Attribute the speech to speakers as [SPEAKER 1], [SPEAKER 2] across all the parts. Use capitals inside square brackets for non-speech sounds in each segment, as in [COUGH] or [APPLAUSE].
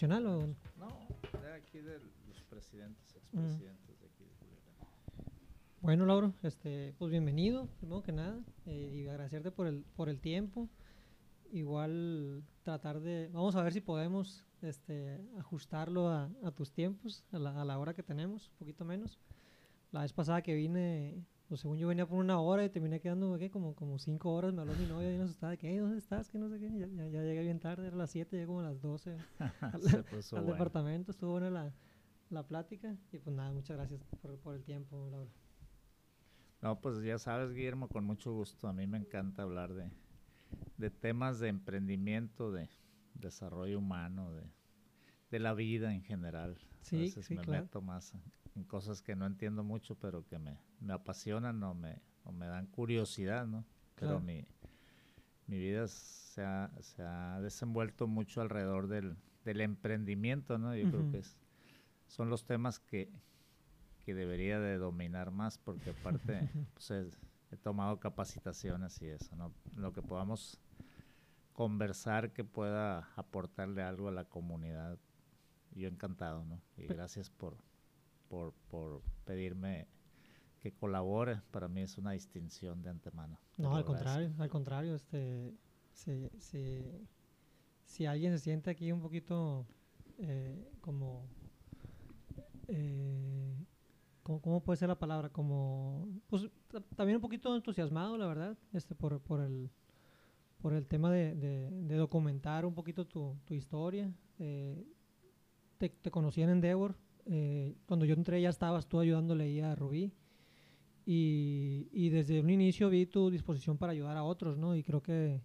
[SPEAKER 1] nacional o...?
[SPEAKER 2] No, de aquí de los presidentes, expresidentes de aquí de Culiacán.
[SPEAKER 1] Bueno, Lauro, este, pues bienvenido, primero que nada, eh, y agradecerte por el, por el tiempo. Igual tratar de, vamos a ver si podemos este, ajustarlo a, a tus tiempos, a la, a la hora que tenemos, un poquito menos. La vez pasada que vine, pues según yo venía por una hora y terminé quedando ¿qué? Como, como cinco horas, me habló mi novia y asustada, que, "Ey, ¿dónde estás? Que no sé qué, ya, ya, ya llegué bien tarde, era las 7, llegué como a las 12 [LAUGHS] al,
[SPEAKER 2] Se puso
[SPEAKER 1] al
[SPEAKER 2] bueno.
[SPEAKER 1] departamento, estuvo buena la, la plática y pues nada, muchas gracias por, por el tiempo, Laura.
[SPEAKER 2] No, pues ya sabes, Guillermo, con mucho gusto. A mí me encanta hablar de, de temas de emprendimiento, de desarrollo humano, de, de la vida en general.
[SPEAKER 1] Sí,
[SPEAKER 2] a veces
[SPEAKER 1] sí,
[SPEAKER 2] me
[SPEAKER 1] claro.
[SPEAKER 2] meto más en, cosas que no entiendo mucho, pero que me, me apasionan o me, o me dan curiosidad, ¿no? Pero
[SPEAKER 1] Claro.
[SPEAKER 2] mi, mi vida se ha, se ha desenvuelto mucho alrededor del, del emprendimiento, ¿no? Yo creo que es, son los temas que, que debería de dominar más, porque aparte [LAUGHS] pues, es- he tomado capacitaciones y eso, ¿no? Lo que podamos conversar que pueda aportarle algo a la comunidad, yo encantado, ¿no? Y gracias por, por, por pedirme que colabore, para mí es una distinción de antemano. Te
[SPEAKER 1] No, al contrario, al contrario, este, si, si, si alguien se siente aquí un poquito eh, como, eh, ¿cómo, cómo puede ser la palabra? Como, pues ta- también un poquito entusiasmado, la verdad, este, por, por el, por el tema de, de- de documentar un poquito tu, tu historia. eh, te, te conocí en Endeavor, eh, cuando yo entré ya estabas tú ayudándole ahí a Rubí. Y, y desde un inicio vi tu disposición para ayudar a otros, ¿no? Y creo que,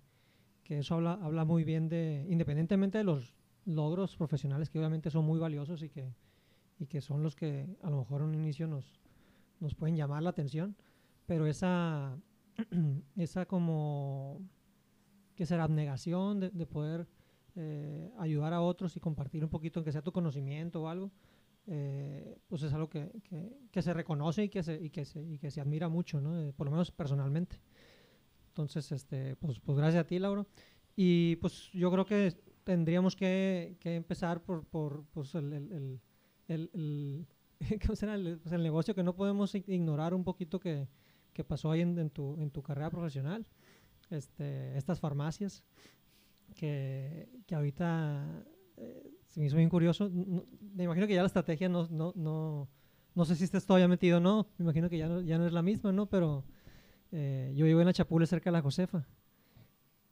[SPEAKER 1] que eso habla, habla muy bien de, independientemente de los logros profesionales que obviamente son muy valiosos y que, y que son los que a lo mejor en un inicio nos, nos pueden llamar la atención, pero esa, [CLEARS THROAT] esa como, que será abnegación de, de poder eh, ayudar a otros y compartir un poquito, aunque sea tu conocimiento o algo, eh, pues es algo que, que- que se reconoce y que se, y que se, y que se admira mucho, ¿no? Eh, por lo menos personalmente. Entonces, este, pues, pues gracias a ti, Lauro. Y pues yo creo que tendríamos que, que empezar por, por pues, el, el, el, [LAUGHS] pues, el negocio que no podemos ignorar un poquito que, que pasó ahí en, en tu, en tu carrera profesional. Este, estas farmacias que, que ahorita eh, se me hizo bien curioso. No- me imagino que ya la estrategia no, no, no, no sé si estés todavía metido o no. Me imagino que ya no, ya no es la misma, ¿no? Pero eh, yo vivo en la Chapule cerca de la Josefa.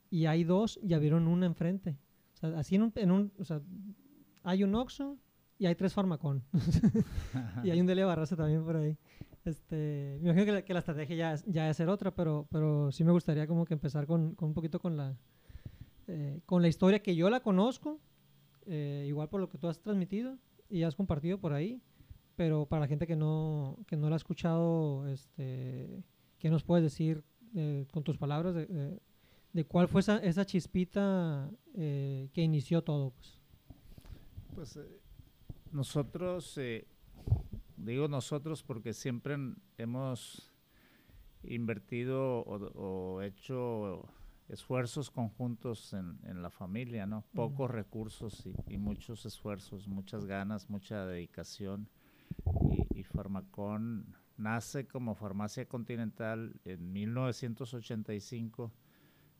[SPEAKER 1] Y hay dos y abrieron una enfrente. O sea, así en un, en un o sea, hay un Oxxo y hay tres Farmacón. [LAUGHS] y hay un Delia Barraza también por ahí. Este, me imagino que la, que la estrategia ya es, ya es ser otra, pero, pero sí me gustaría como que empezar con, con un poquito con la, eh, con la historia que yo la conozco, eh, igual por lo que tú has transmitido y has compartido por ahí, pero para la gente que no, que no la ha escuchado, este, ¿qué nos puedes decir eh, con tus palabras de, de- cuál fue esa, esa chispita eh, que inició todo? Pues?
[SPEAKER 2] Pues eh, nosotros, digo nosotros porque siempre hemos invertido o hecho esfuerzos conjuntos en, en la familia, ¿no? Pocos recursos y, y muchos esfuerzos, muchas ganas, mucha dedicación. Y, y Farmacón nace como farmacia continental en 1985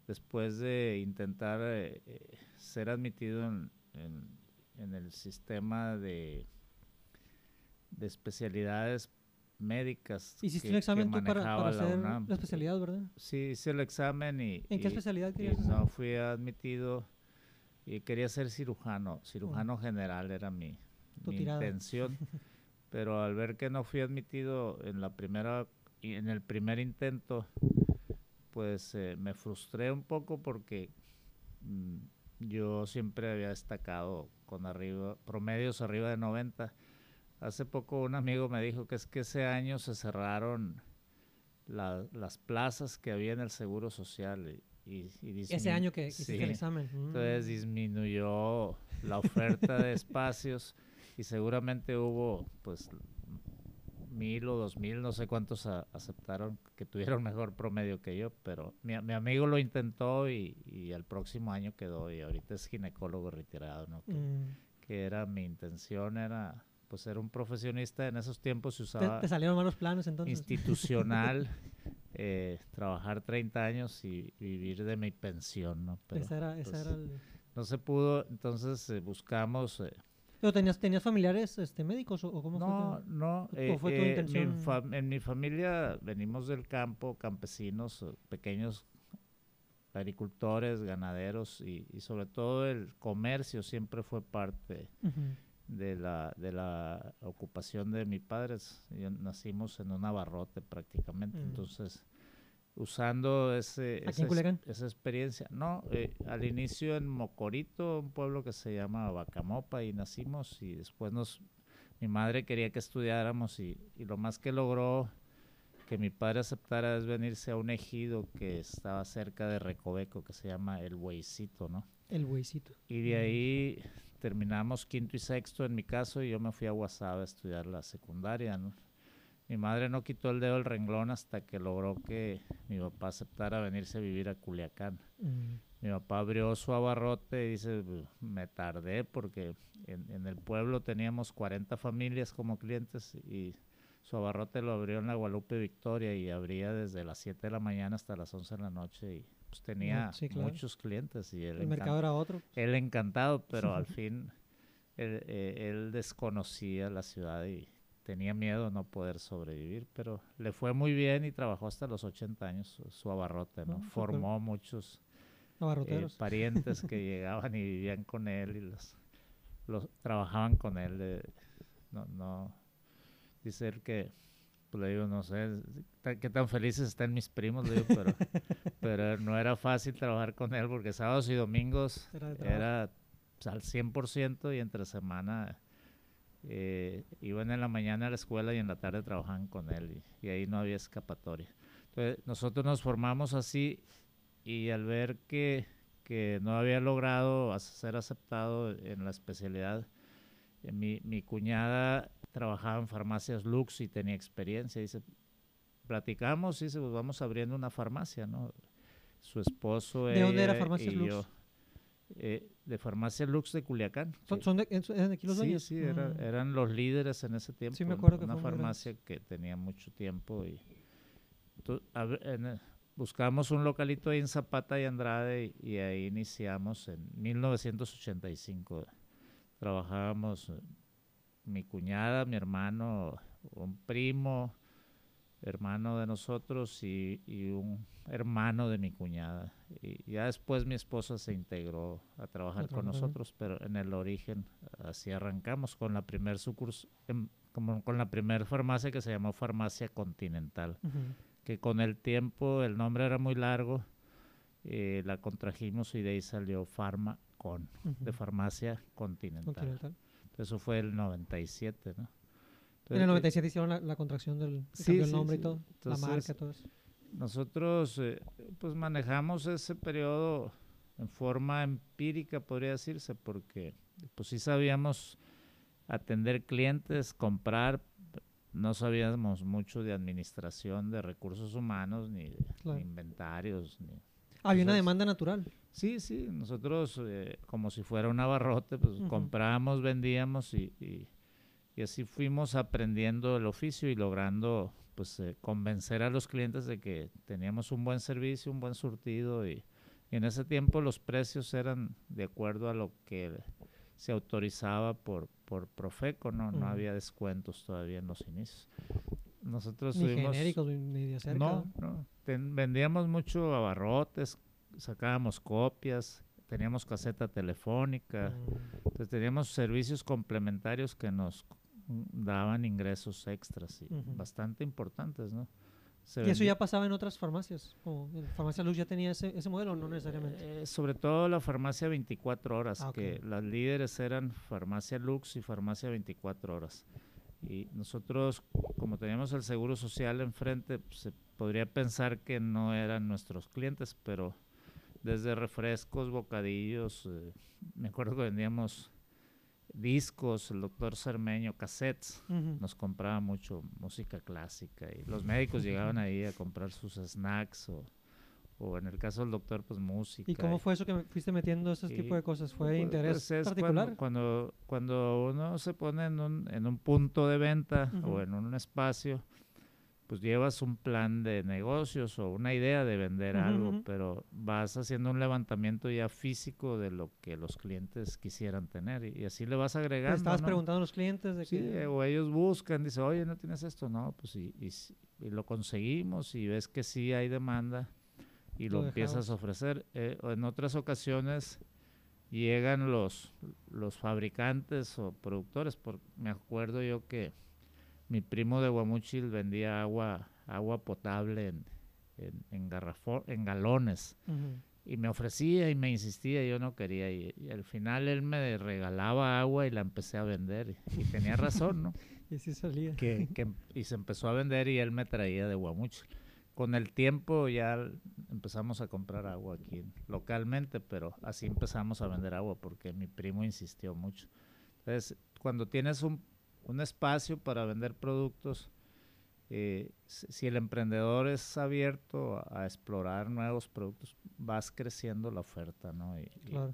[SPEAKER 2] después de intentar eh, eh, ser admitido en, en- en el sistema de, de especialidades médicas.
[SPEAKER 1] Hiciste
[SPEAKER 2] que-
[SPEAKER 1] un examen tú para, hacer la especialidad, ¿verdad?
[SPEAKER 2] Sí, hice el examen y...
[SPEAKER 1] ¿En qué
[SPEAKER 2] y-
[SPEAKER 1] especialidad querías hacer?
[SPEAKER 2] no fui admitido y quería ser cirujano. Cirujano general era mi, intención. [LAUGHS] pero al ver que no fui admitido en la primera en el primer intento, pues eh, me frustré un poco porque mm, yo siempre había destacado con arriba promedios arriba de 90. Hace poco un amigo me dijo que es que ese año se cerraron la- las plazas que había en el Seguro Social y, y-
[SPEAKER 1] Ese año que, hiciste el examen.
[SPEAKER 2] entonces
[SPEAKER 1] Mm.
[SPEAKER 2] disminuyó la oferta de espacios y seguramente hubo pues mil o dos mil, no sé cuántos a- aceptaron que tuvieron mejor promedio que yo, pero mi, mi amigo lo intentó y, y el próximo año quedó y ahorita es ginecólogo retirado, ¿no? Que,
[SPEAKER 1] Mm.
[SPEAKER 2] que era mi intención, era pues ser un profesionista. En esos tiempos se usaba...
[SPEAKER 1] ¿Te, salieron malos planes entonces?
[SPEAKER 2] Institucional, [LAUGHS] eh, trabajar 30 años y vivir de mi pensión, ¿no?
[SPEAKER 1] esa era, esa
[SPEAKER 2] pues,
[SPEAKER 1] era el...
[SPEAKER 2] No se pudo, entonces eh, buscamos... Eh,
[SPEAKER 1] ¿Pero tenías, tenías familiares este, médicos o, cómo
[SPEAKER 2] no,
[SPEAKER 1] fue?
[SPEAKER 2] No,
[SPEAKER 1] ¿Cómo fue tu intención?
[SPEAKER 2] en mi familia venimos del campo, campesinos, pequeños agricultores, ganaderos y, sobre todo el comercio siempre fue parte de, la, de la ocupación de mis padres. nacimos en un abarrote prácticamente, mm. entonces usando ese, esa, esa, experiencia. No, eh, al inicio en Mocorito, un pueblo que se llama Bacamopa, y nacimos y después nos, mi madre quería que estudiáramos y, y lo más que logró que mi padre aceptara es venirse a un ejido que estaba cerca de Recoveco, que se llama El Hueycito, ¿no?
[SPEAKER 1] El Hueycito.
[SPEAKER 2] Y de ahí terminamos quinto y sexto en mi caso y yo me fui a Guasave a estudiar la secundaria, ¿no? Mi madre no quitó el dedo del renglón hasta que logró que mi papá aceptara venirse a vivir a Culiacán. Mm. Mi papá abrió su abarrote y dice, me tardé porque en, en el pueblo teníamos 40 familias como clientes y su abarrote lo abrió en la Guadalupe Victoria y abría desde las 7 de la mañana hasta las 11 de la noche y pues tenía muchos clientes y
[SPEAKER 1] el mercado era otro.
[SPEAKER 2] Él encantado, pero al [LAUGHS] fin eh, él, desconocía la ciudad y tenía miedo de no poder sobrevivir, pero le fue muy bien y trabajó hasta los 80 años su, abarrote, ¿no? Ah, Formó muchos eh, parientes que [LAUGHS] llegaban y vivían con él y los, los trabajaban con él. no, no, Dice él que, pues le digo, no sé qué tan felices están mis primos, le digo, pero, [LAUGHS] pero no era fácil trabajar con él porque sábados y domingos era, pues, al 100% y entre semana eh, iban en la mañana a la escuela y en la tarde trabajaban con él y, ahí no había escapatoria. Entonces nosotros nos formamos así y al ver que, que no había logrado ser aceptado en la especialidad, eh, mi, mi cuñada trabajaba en farmacias Lux y tenía experiencia. Dice, platicamos y dice, pues vamos abriendo una farmacia, ¿no? Su esposo
[SPEAKER 1] ¿De dónde era Farmacias Lux?
[SPEAKER 2] Eh, de Farmacia Lux de Culiacán.
[SPEAKER 1] ¿Son, de, aquí los
[SPEAKER 2] Sí, sí, mm. eran los líderes en ese tiempo.
[SPEAKER 1] Sí, me acuerdo
[SPEAKER 2] Una farmacia que tenía mucho tiempo y buscamos un localito ahí en Zapata y Andrade y, y ahí iniciamos en 1985. Trabajábamos mi cuñada, mi hermano, un primo, hermano de nosotros y, un hermano de mi cuñada. Y ya después mi esposa se integró a trabajar con nosotros, pero en el origen así arrancamos con la primer sucursal, em, como con la primer farmacia que se llamó Farmacia Continental, que con el tiempo el nombre era muy largo, eh, la contrajimos y de ahí salió Farma Con, de Farmacia Continental. Eso fue el 97, ¿no?
[SPEAKER 1] en el 97 hicieron la, contracción del el nombre y todo, la marca, todo eso.
[SPEAKER 2] Nosotros eh, pues manejamos ese periodo en forma empírica, podría decirse, porque pues sí sabíamos atender clientes, comprar, no sabíamos mucho de administración de recursos humanos, ni de inventarios. Ni,
[SPEAKER 1] Había una demanda natural.
[SPEAKER 2] Sí, sí, nosotros eh, como si fuera un abarrote, pues comprábamos, vendíamos y, y, así fuimos aprendiendo el oficio y logrando pues eh, convencer a los clientes de que teníamos un buen servicio, un buen surtido y, en ese tiempo los precios eran de acuerdo a lo que se autorizaba por, por Profeco, no, no había descuentos todavía en los inicios. Nosotros
[SPEAKER 1] ni genéricos ni de cerca.
[SPEAKER 2] No, no. vendíamos mucho abarrotes, sacábamos copias, teníamos caseta telefónica, mm. entonces teníamos servicios complementarios que nos daban ingresos extras y bastante importantes, ¿no?
[SPEAKER 1] ¿Y eso ya pasaba en otras farmacias? ¿O farmacia Luz ya tenía ese, ese modelo o no necesariamente?
[SPEAKER 2] Eh, sobre todo la farmacia 24 horas, ah, que las líderes eran farmacia Lux y farmacia 24 horas. Y nosotros, como teníamos el seguro social enfrente, se podría pensar que no eran nuestros clientes, pero desde refrescos, bocadillos, eh, me acuerdo que vendíamos discos, el doctor Cermeño, cassettes, nos compraba mucho música clásica y los médicos llegaban ahí a comprar sus snacks o, o en el caso del doctor, pues música.
[SPEAKER 1] ¿Y cómo fue eso que fuiste metiendo ese tipo de cosas? ¿Fue pues, interés pues, particular?
[SPEAKER 2] Cuando, cuando, uno se pone en un, en un punto de venta o en un espacio, pues llevas un plan de negocios o una idea de vender algo, pero vas haciendo un levantamiento ya físico de lo que los clientes quisieran tener y, así le vas agregando.
[SPEAKER 1] estabas preguntando a los clientes de
[SPEAKER 2] sí, o ellos buscan, dice, oye, ¿no tienes esto? No, pues y, y, lo conseguimos y ves que sí hay demanda y lo, empiezas a ofrecer. Eh, en otras ocasiones llegan los, los fabricantes o productores, por, me acuerdo yo que mi primo de Guamuchil vendía agua, agua potable en, en, en galones. Y me ofrecía y me insistía, yo no quería. Y, al final él me regalaba agua y la empecé a vender. Y, tenía razón, ¿no? [LAUGHS]
[SPEAKER 1] y así salía.
[SPEAKER 2] Que, que, y se empezó a vender y él me traía de Guamuchil con el tiempo ya empezamos a comprar agua aquí localmente, pero así empezamos a vender agua porque mi primo insistió mucho. Entonces, cuando tienes un, espacio para vender productos, eh, si el emprendedor es abierto a, explorar nuevos productos, vas creciendo la oferta, ¿no?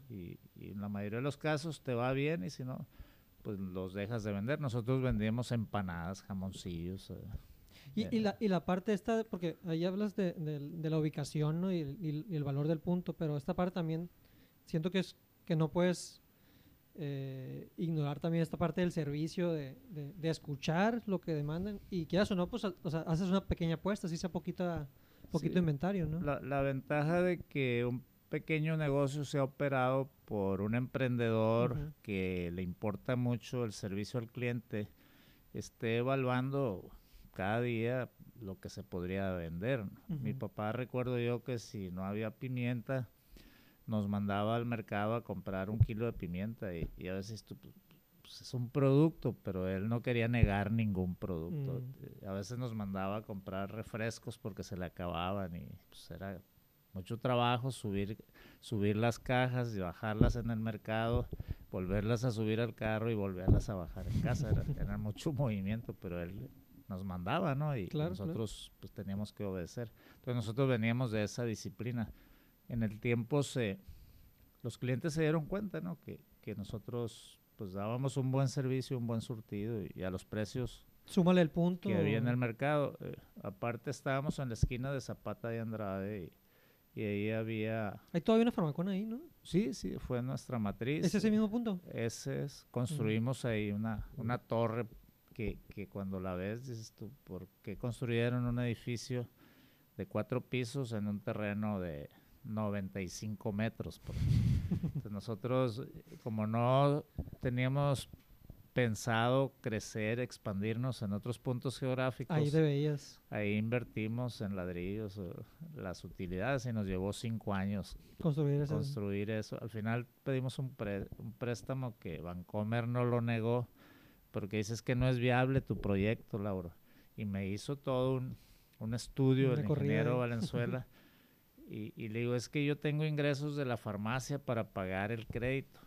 [SPEAKER 2] Y, en la mayoría de los casos te va bien y si no, pues los dejas de vender. Nosotros vendíamos empanadas, jamoncillos. Eh,
[SPEAKER 1] y, la, y la parte esta, porque ahí hablas de, de, la ubicación ¿no? y, el valor del punto, pero esta parte también siento que, es, que no puedes eh, ignorar también esta parte del servicio, de, de, escuchar lo que demandan y quieras o no, pues o sea, haces una pequeña apuesta, así sea poquita, poquito inventario, ¿no?
[SPEAKER 2] La, la ventaja de que un pequeño negocio sea operado por un emprendedor que le importa mucho el servicio al cliente, esté evaluando cada día lo que se podría vender. Mi papá recuerdo yo que si no había pimienta, nos mandaba al mercado a comprar un kilo de pimienta y, a veces pues, pues, es un producto, pero él no quería negar ningún producto. Mm. A veces nos mandaba a comprar refrescos porque se le acababan y pues era mucho trabajo subir, subir las cajas y bajarlas en el mercado, volverlas a subir al carro y volverlas a bajar en casa. Era, era mucho [LAUGHS] movimiento, pero él nos mandaba, ¿no? Y nosotros pues teníamos que obedecer. Entonces nosotros veníamos de esa disciplina. En el tiempo se, los clientes se dieron cuenta, ¿no? Que, que nosotros pues dábamos un buen servicio, un buen surtido y, a los precios
[SPEAKER 1] Súmale el punto.
[SPEAKER 2] Que había en el mercado. Eh, aparte estábamos en la esquina de Zapata de Andrade y, ahí había...
[SPEAKER 1] Hay todavía una farmacona ahí, ¿no?
[SPEAKER 2] Sí, sí, fue nuestra matriz.
[SPEAKER 1] ¿Es ese mismo punto?
[SPEAKER 2] Ese es. Construimos ahí una, una torre que, cuando la ves dices tú, ¿por qué construyeron un edificio de cuatro pisos en un terreno de 95 metros? nosotros, como no teníamos pensado crecer, expandirnos en otros puntos geográficos.
[SPEAKER 1] Ahí debías.
[SPEAKER 2] Ahí invertimos en ladrillos, las utilidades y nos llevó cinco años
[SPEAKER 1] construir eso.
[SPEAKER 2] Construir eso. Al final pedimos un, un préstamo que Vancomer no lo negó porque dices que no es viable tu proyecto, Laura. Y me hizo todo un, un estudio el ingeniero Valenzuela. [LAUGHS] y, y, le digo, es que yo tengo ingresos de la farmacia para pagar el crédito.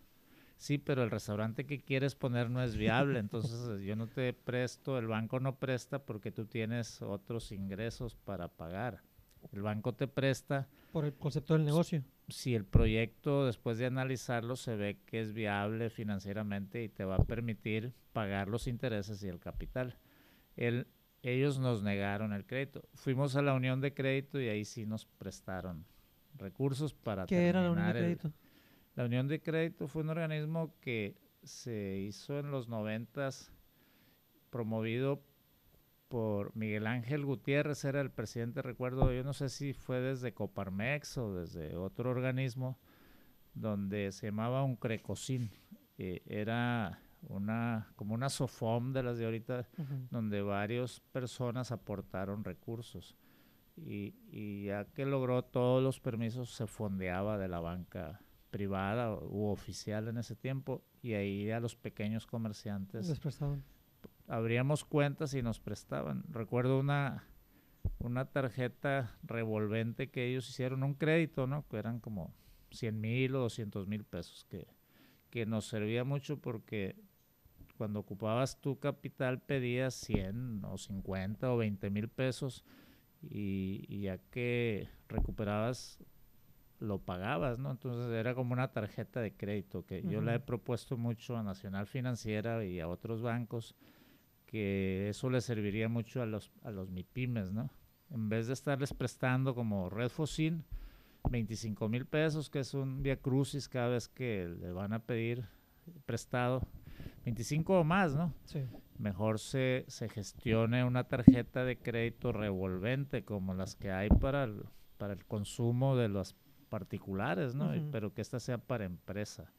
[SPEAKER 2] Sí, pero el restaurante que quieres poner no es viable, [LAUGHS] entonces yo no te presto, el banco no presta porque tú tienes otros ingresos para pagar. El banco te presta.
[SPEAKER 1] Por el concepto del negocio
[SPEAKER 2] si el proyecto después de analizarlo se ve que es viable financieramente y te va a permitir pagar los intereses y el capital. ellos nos negaron el crédito. Fuimos a la unión de crédito y ahí sí nos prestaron recursos para
[SPEAKER 1] ¿Qué era la unión de crédito?
[SPEAKER 2] la unión de crédito fue un organismo que se hizo en los noventas promovido por Miguel Ángel Gutiérrez, era el presidente, recuerdo, yo no sé si fue desde Coparmex o desde otro organismo, donde se llamaba un Crecocin. era una como una SOFOM de las de ahorita, donde varias personas aportaron recursos. Y, y, ya que logró todos los permisos, se fondeaba de la banca privada u oficial en ese tiempo, y ahí a los pequeños comerciantes abríamos cuentas y nos prestaban. Recuerdo una, una tarjeta revolvente que ellos hicieron, un crédito, ¿no? Que eran como 100 mil o 200 mil pesos, que, que nos servía mucho porque cuando ocupabas tu capital pedías 100 o 50 o 20 mil pesos y, ya que recuperabas lo pagabas, ¿no? Entonces era como una tarjeta de crédito que yo le he propuesto mucho a Nacional Financiera y a otros bancos que eso le serviría mucho a los, a los MIPIMES, ¿no? En vez de estarles prestando como Red Fossil 25 mil pesos, que es un via crucis cada vez que le van a pedir prestado, 25 o más, ¿no? Sí. Mejor se, se gestione una tarjeta de crédito revolvente como las que hay para el, para el consumo de los particulares, ¿no? Pero que esta sea para empresa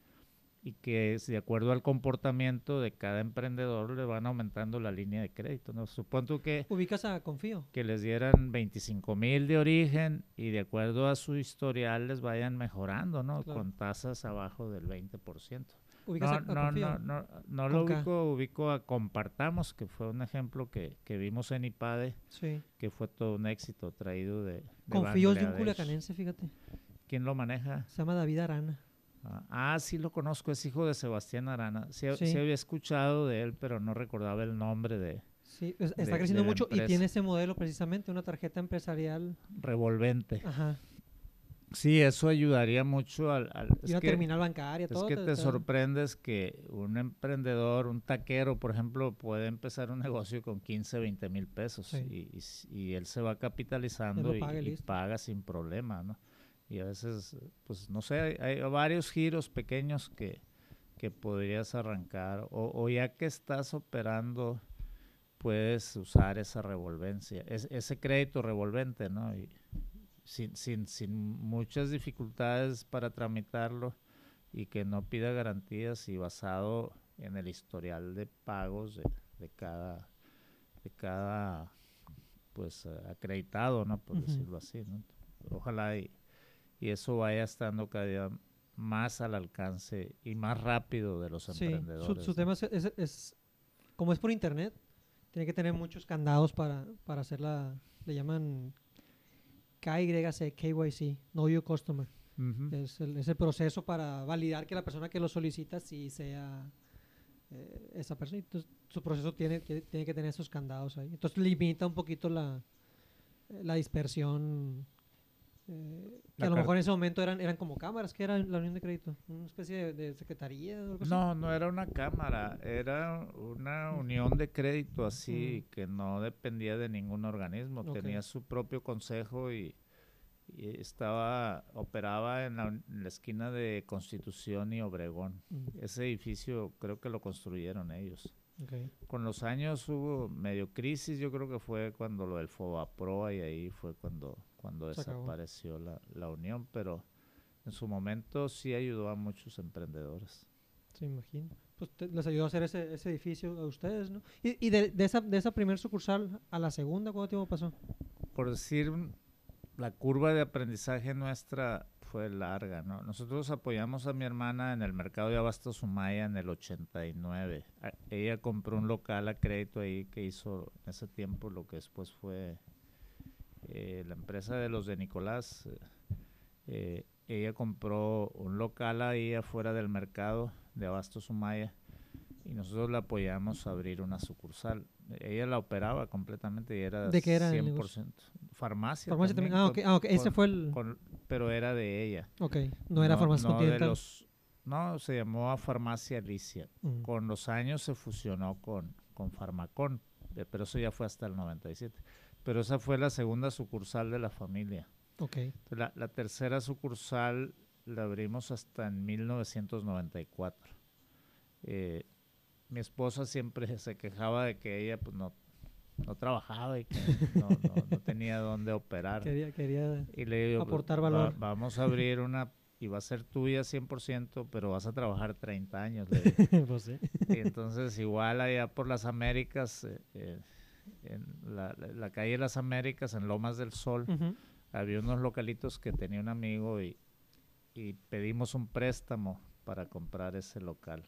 [SPEAKER 2] y que de acuerdo al comportamiento de cada emprendedor le van aumentando la línea de crédito. ¿no? Supongo que...
[SPEAKER 1] Ubicas a Confío.
[SPEAKER 2] Que les dieran 25 mil de origen y de acuerdo a su historial les vayan mejorando, ¿no? Con tasas abajo del 20%.
[SPEAKER 1] ¿Ubicas a,
[SPEAKER 2] no, no, no, no, lo ubico, ubico a Compartamos, que fue un ejemplo que, que vimos en IPADE, sí. que fue todo un éxito traído de... de
[SPEAKER 1] Confío es de un culiacanense, fíjate.
[SPEAKER 2] ¿Quién lo maneja?
[SPEAKER 1] Se llama David Arana.
[SPEAKER 2] Ah, sí lo conozco, es hijo de Sebastián Arana. Sí, había escuchado de él, pero no recordaba el nombre de.
[SPEAKER 1] Sí, está creciendo mucho y tiene ese modelo precisamente, una tarjeta empresarial.
[SPEAKER 2] Revolvente. Ajá. Sí, eso ayudaría mucho al...
[SPEAKER 1] y una terminal bancaria,
[SPEAKER 2] todo. Es que te, sorprendes que un emprendedor, un taquero, por ejemplo, puede empezar un negocio con 15, 20 mil pesos y, él se va capitalizando y, y, paga sin problema, ¿no? Y a veces, pues no sé, hay, varios giros pequeños que, que podrías arrancar o, ya que estás operando puedes usar esa revolvencia, ese crédito revolvente, ¿no? Y sin, sin, sin muchas dificultades para tramitarlo y que no pida garantías y basado en el historial de pagos de, de cada de cada pues acreditado, ¿no? Por decirlo así, ¿no? Ojalá y, y eso vaya estando cada día más al alcance y más rápido de los emprendedores.
[SPEAKER 1] Su, su tema es, como es por internet, tiene que tener muchos candados para, para hacer la, le llaman KYC, KYC, Know Your Customer. es, el, es, el, proceso para validar que la persona que lo solicita sí sea eh, esa persona. Entonces, su proceso tiene, tiene que tener esos candados ahí. Entonces limita un poquito la, la dispersión eh, que a lo mejor en ese momento eran, eran como cámaras, que era la unión de crédito, una especie de, secretaría.
[SPEAKER 2] no, no era una cámara, era una unión de crédito así que no dependía de ningún organismo, tenía su propio consejo y, estaba operaba en la, esquina de Constitución y Obregón. Ese edificio creo que lo construyeron ellos. Con los años hubo medio crisis, yo creo que fue cuando lo del Pro y ahí fue cuando cuando desapareció la, la, unión, pero en su momento sí ayudó a muchos emprendedores.
[SPEAKER 1] Se imagino. Pues les ayudó a hacer ese, ese, edificio a ustedes, ¿no? Y, y de, de, esa, de esa primer sucursal a la segunda, ¿cuánto tiempo pasó?
[SPEAKER 2] Por decir, la curva de aprendizaje nuestra fue larga, ¿no? Nosotros apoyamos a mi hermana en el mercado de Abasto Sumaya en el 89. ella compró un local a crédito ahí que hizo en ese tiempo lo que después fue eh, la empresa de los de Nicolás, eh, ella compró un local ahí afuera del mercado de Abasto Sumaya y nosotros la apoyamos a abrir una sucursal. Ella la operaba completamente y era,
[SPEAKER 1] ¿De qué era
[SPEAKER 2] 100%. Farmacia.
[SPEAKER 1] Farmacia también. Ah, ah, ok. Ese fue el...
[SPEAKER 2] pero era de ella.
[SPEAKER 1] Ok. No era farmacia
[SPEAKER 2] no No, se llamó Farmacia Alicia. Mm. Con los años se fusionó con, con Farmacón, eh, pero eso ya fue hasta el 97 pero esa fue la segunda sucursal de la familia.
[SPEAKER 1] Okay.
[SPEAKER 2] La, la, tercera sucursal la abrimos hasta en 1994. Eh, mi esposa siempre [LAUGHS] se quejaba de que ella pues no, no trabajaba y que [LAUGHS] no, no, tenía dónde operar.
[SPEAKER 1] Quería, quería
[SPEAKER 2] y le digo,
[SPEAKER 1] aportar valor.
[SPEAKER 2] vamos a abrir una y va a ser tuya 100%, pero vas a trabajar 30 años. [LAUGHS]
[SPEAKER 1] pues sí.
[SPEAKER 2] Y entonces igual allá por las Américas... Eh, eh, en la, calle de las Américas, en Lomas del Sol, había unos localitos que tenía un amigo y, y pedimos un préstamo para comprar ese local.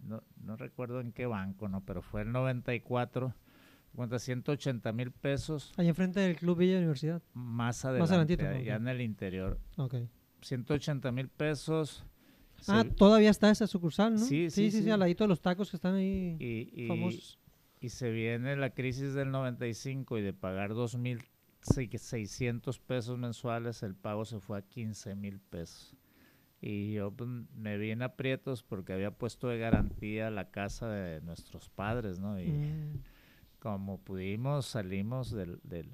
[SPEAKER 2] No, no recuerdo en qué banco, ¿no? Pero fue el 94, cuenta 180 mil pesos.
[SPEAKER 1] Ahí enfrente del Club Villa Universidad.
[SPEAKER 2] Más adelante, ya en el interior.
[SPEAKER 1] Ok.
[SPEAKER 2] 180 mil pesos.
[SPEAKER 1] Ah, todavía está esa sucursal, ¿no?
[SPEAKER 2] Sí, sí,
[SPEAKER 1] sí, al ladito de los tacos que están ahí
[SPEAKER 2] y, famosos y se viene la crisis del 95 y de pagar 2 mil 600 pesos mensuales, el pago se fue a 15 mil pesos. Y yo pues, me vi en aprietos porque había puesto de garantía la casa de nuestros padres, ¿no? Y
[SPEAKER 1] Mm.
[SPEAKER 2] como pudimos, salimos del, del...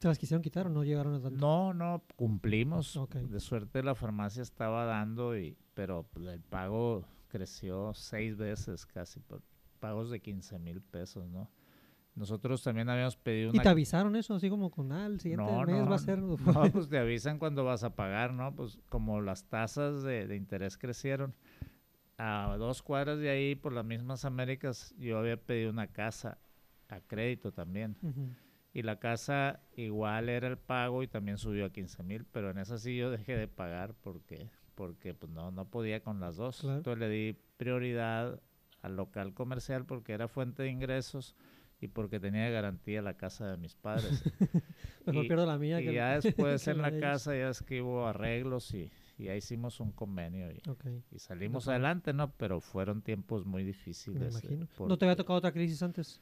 [SPEAKER 1] ¿Se las quisieron quitar o no llegaron a tanto?
[SPEAKER 2] No, no, cumplimos. De suerte la farmacia estaba dando, y, pero pues, el pago creció seis veces casi, por pagos de 15 mil pesos, ¿no? Nosotros también habíamos pedido
[SPEAKER 1] ¿Y
[SPEAKER 2] una
[SPEAKER 1] te avisaron eso? Así como con, ah, el siguiente
[SPEAKER 2] no,
[SPEAKER 1] mes
[SPEAKER 2] no,
[SPEAKER 1] va a ser...
[SPEAKER 2] No, pues te avisan cuando vas a pagar, ¿no? Pues como las tasas de, de interés crecieron, a dos cuadras de ahí, por las mismas Américas, yo había pedido una casa a crédito también. Y la casa igual era el pago y también subió a 15 mil, pero en esa sí yo dejé de pagar porque, porque pues no, no podía con las dos.
[SPEAKER 1] Claro.
[SPEAKER 2] Entonces le di prioridad al local comercial porque era fuente de ingresos y porque tenía garantía la casa de mis padres. [LAUGHS]
[SPEAKER 1] Mejor
[SPEAKER 2] Y-
[SPEAKER 1] pierdo la mía
[SPEAKER 2] Y
[SPEAKER 1] que
[SPEAKER 2] ya [LAUGHS] después en
[SPEAKER 1] la ellos.
[SPEAKER 2] casa ya es que hubo arreglos y, y ya hicimos un convenio y, y salimos adelante, ¿no? Pero fueron tiempos muy
[SPEAKER 1] me
[SPEAKER 2] difíciles. eh,
[SPEAKER 1] imagino. ¿No te había tocado otra crisis antes?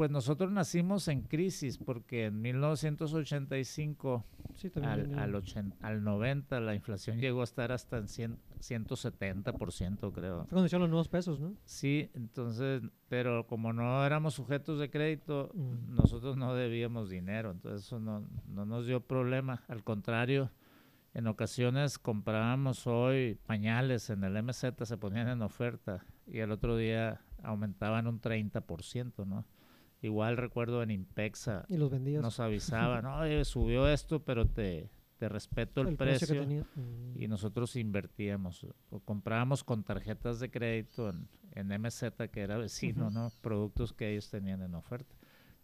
[SPEAKER 2] Pues nosotros nacimos en crisis porque en 1985
[SPEAKER 1] Sí,
[SPEAKER 2] al, al, ochen- al 90 la inflación llegó a estar hasta en 100, 170% creo.
[SPEAKER 1] Fue cuando hicieron los nuevos pesos, ¿no?
[SPEAKER 2] Sí, entonces, pero como no éramos sujetos de crédito,
[SPEAKER 1] Mm.
[SPEAKER 2] nosotros no debíamos dinero, entonces eso no, no nos dio problema. Al contrario, en ocasiones comprábamos hoy pañales en el MZ, se ponían en oferta y el otro día aumentaban un 30%, ¿no? Igual recuerdo en Impexa
[SPEAKER 1] Y los vendías.
[SPEAKER 2] nos avisaban, [LAUGHS] oye, subió esto, pero te, te respeto el, precio.
[SPEAKER 1] que tenía. Mm.
[SPEAKER 2] Y nosotros invertíamos o comprábamos con tarjetas de crédito en, en MZ, que era vecino. ¿no? Productos que ellos tenían en oferta.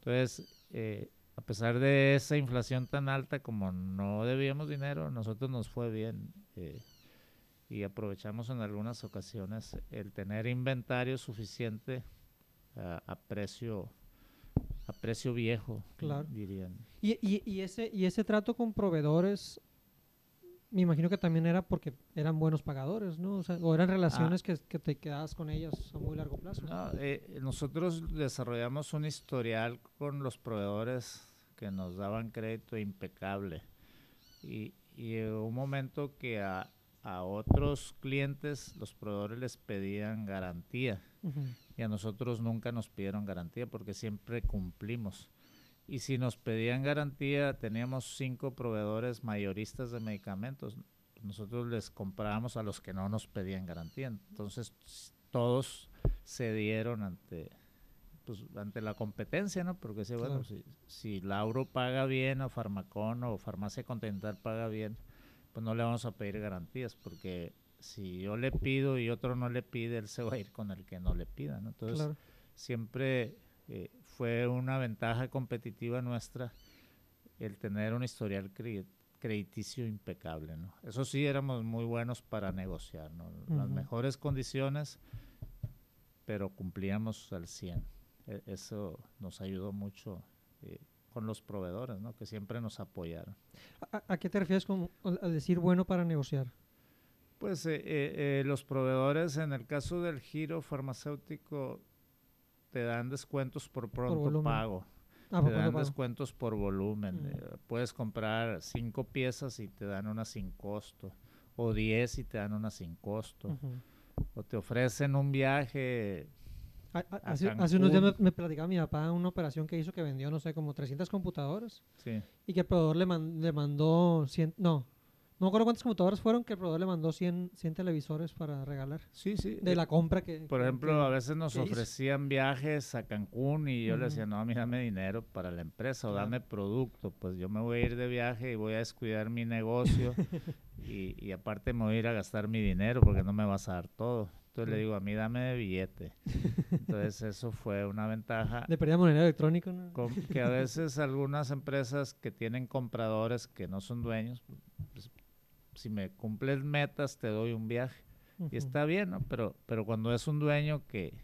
[SPEAKER 2] Entonces, eh, a pesar de esa inflación tan alta, como no debíamos dinero, nosotros nos fue bien. eh, y aprovechamos en algunas ocasiones el tener inventario suficiente a, a precio a precio viejo,
[SPEAKER 1] Claro.
[SPEAKER 2] dirían.
[SPEAKER 1] Y, y, y ese, y ese trato con proveedores, me imagino que también era porque eran buenos pagadores, ¿no? O, sea, o eran relaciones que, que te quedabas con ellas a muy largo plazo.
[SPEAKER 2] No, eh, nosotros desarrollamos un historial con los proveedores que nos daban crédito impecable. Y, y un momento que a, a otros clientes los proveedores les pedían garantía Y a nosotros nunca nos pidieron garantía porque siempre cumplimos. Y si nos pedían garantía, teníamos cinco proveedores mayoristas de medicamentos. Nosotros les comprábamos a los que no nos pedían garantía. Entonces, todos cedieron ante pues, ante la competencia, ¿no? Porque decía, bueno,
[SPEAKER 1] Claro.
[SPEAKER 2] si, si Lauro paga bien, o Farmacón, o Farmacia Continental paga bien, pues no le vamos a pedir garantías, porque si yo le pido y otro no le pide, él se va a ir con el que no le pida, ¿no? Entonces,
[SPEAKER 1] Claro.
[SPEAKER 2] siempre eh, fue una ventaja competitiva nuestra el tener un historial cre- crediticio impecable, ¿no? Eso sí, éramos muy buenos para negociar, ¿no? Las mejores condiciones, pero cumplíamos al 100. E- eso nos ayudó mucho eh, con los proveedores, ¿no? Que siempre nos apoyaron.
[SPEAKER 1] ¿A, a qué te refieres con al decir bueno para negociar?
[SPEAKER 2] Pues eh, eh, eh, los proveedores, en el caso del giro farmacéutico, te dan descuentos por pronto pago.
[SPEAKER 1] Ah,
[SPEAKER 2] te
[SPEAKER 1] ¿por
[SPEAKER 2] dan descuentos por volumen.
[SPEAKER 1] Mm.
[SPEAKER 2] eh, puedes comprar cinco piezas y te dan una sin costo. O 10 y te dan una sin costo. O te ofrecen un viaje.
[SPEAKER 1] A- a-
[SPEAKER 2] a
[SPEAKER 1] Hace, hace unos días me, me platicaba mi papá una operación que hizo que vendió, no sé, como 300 computadoras
[SPEAKER 2] Sí.
[SPEAKER 1] y que el proveedor le, man- le mandó 100, no, no me acuerdo cuántas computadoras fueron, que el proveedor le mandó 100, 100 televisores para regalar
[SPEAKER 2] Sí, sí.
[SPEAKER 1] de
[SPEAKER 2] eh,
[SPEAKER 1] la compra que...
[SPEAKER 2] Por ejemplo,
[SPEAKER 1] que-
[SPEAKER 2] a veces nos
[SPEAKER 1] hizo.
[SPEAKER 2] ofrecían viajes a Cancún y yo le decía, no, a mí dame dinero para la empresa o
[SPEAKER 1] Claro.
[SPEAKER 2] dame producto. Pues yo me voy a ir de viaje y voy a descuidar mi negocio [LAUGHS] y, y aparte me voy a ir a gastar mi dinero porque no me vas a dar todo. Entonces le digo, a mí dame de billete. Entonces [LAUGHS] eso fue una ventaja.
[SPEAKER 1] Le perdía moneda electrónica, ¿no?
[SPEAKER 2] que a veces algunas empresas que tienen compradores que no son dueños, pues, si me cumples metas te doy un viaje. Y está bien, ¿no? Pero, pero cuando es un dueño que,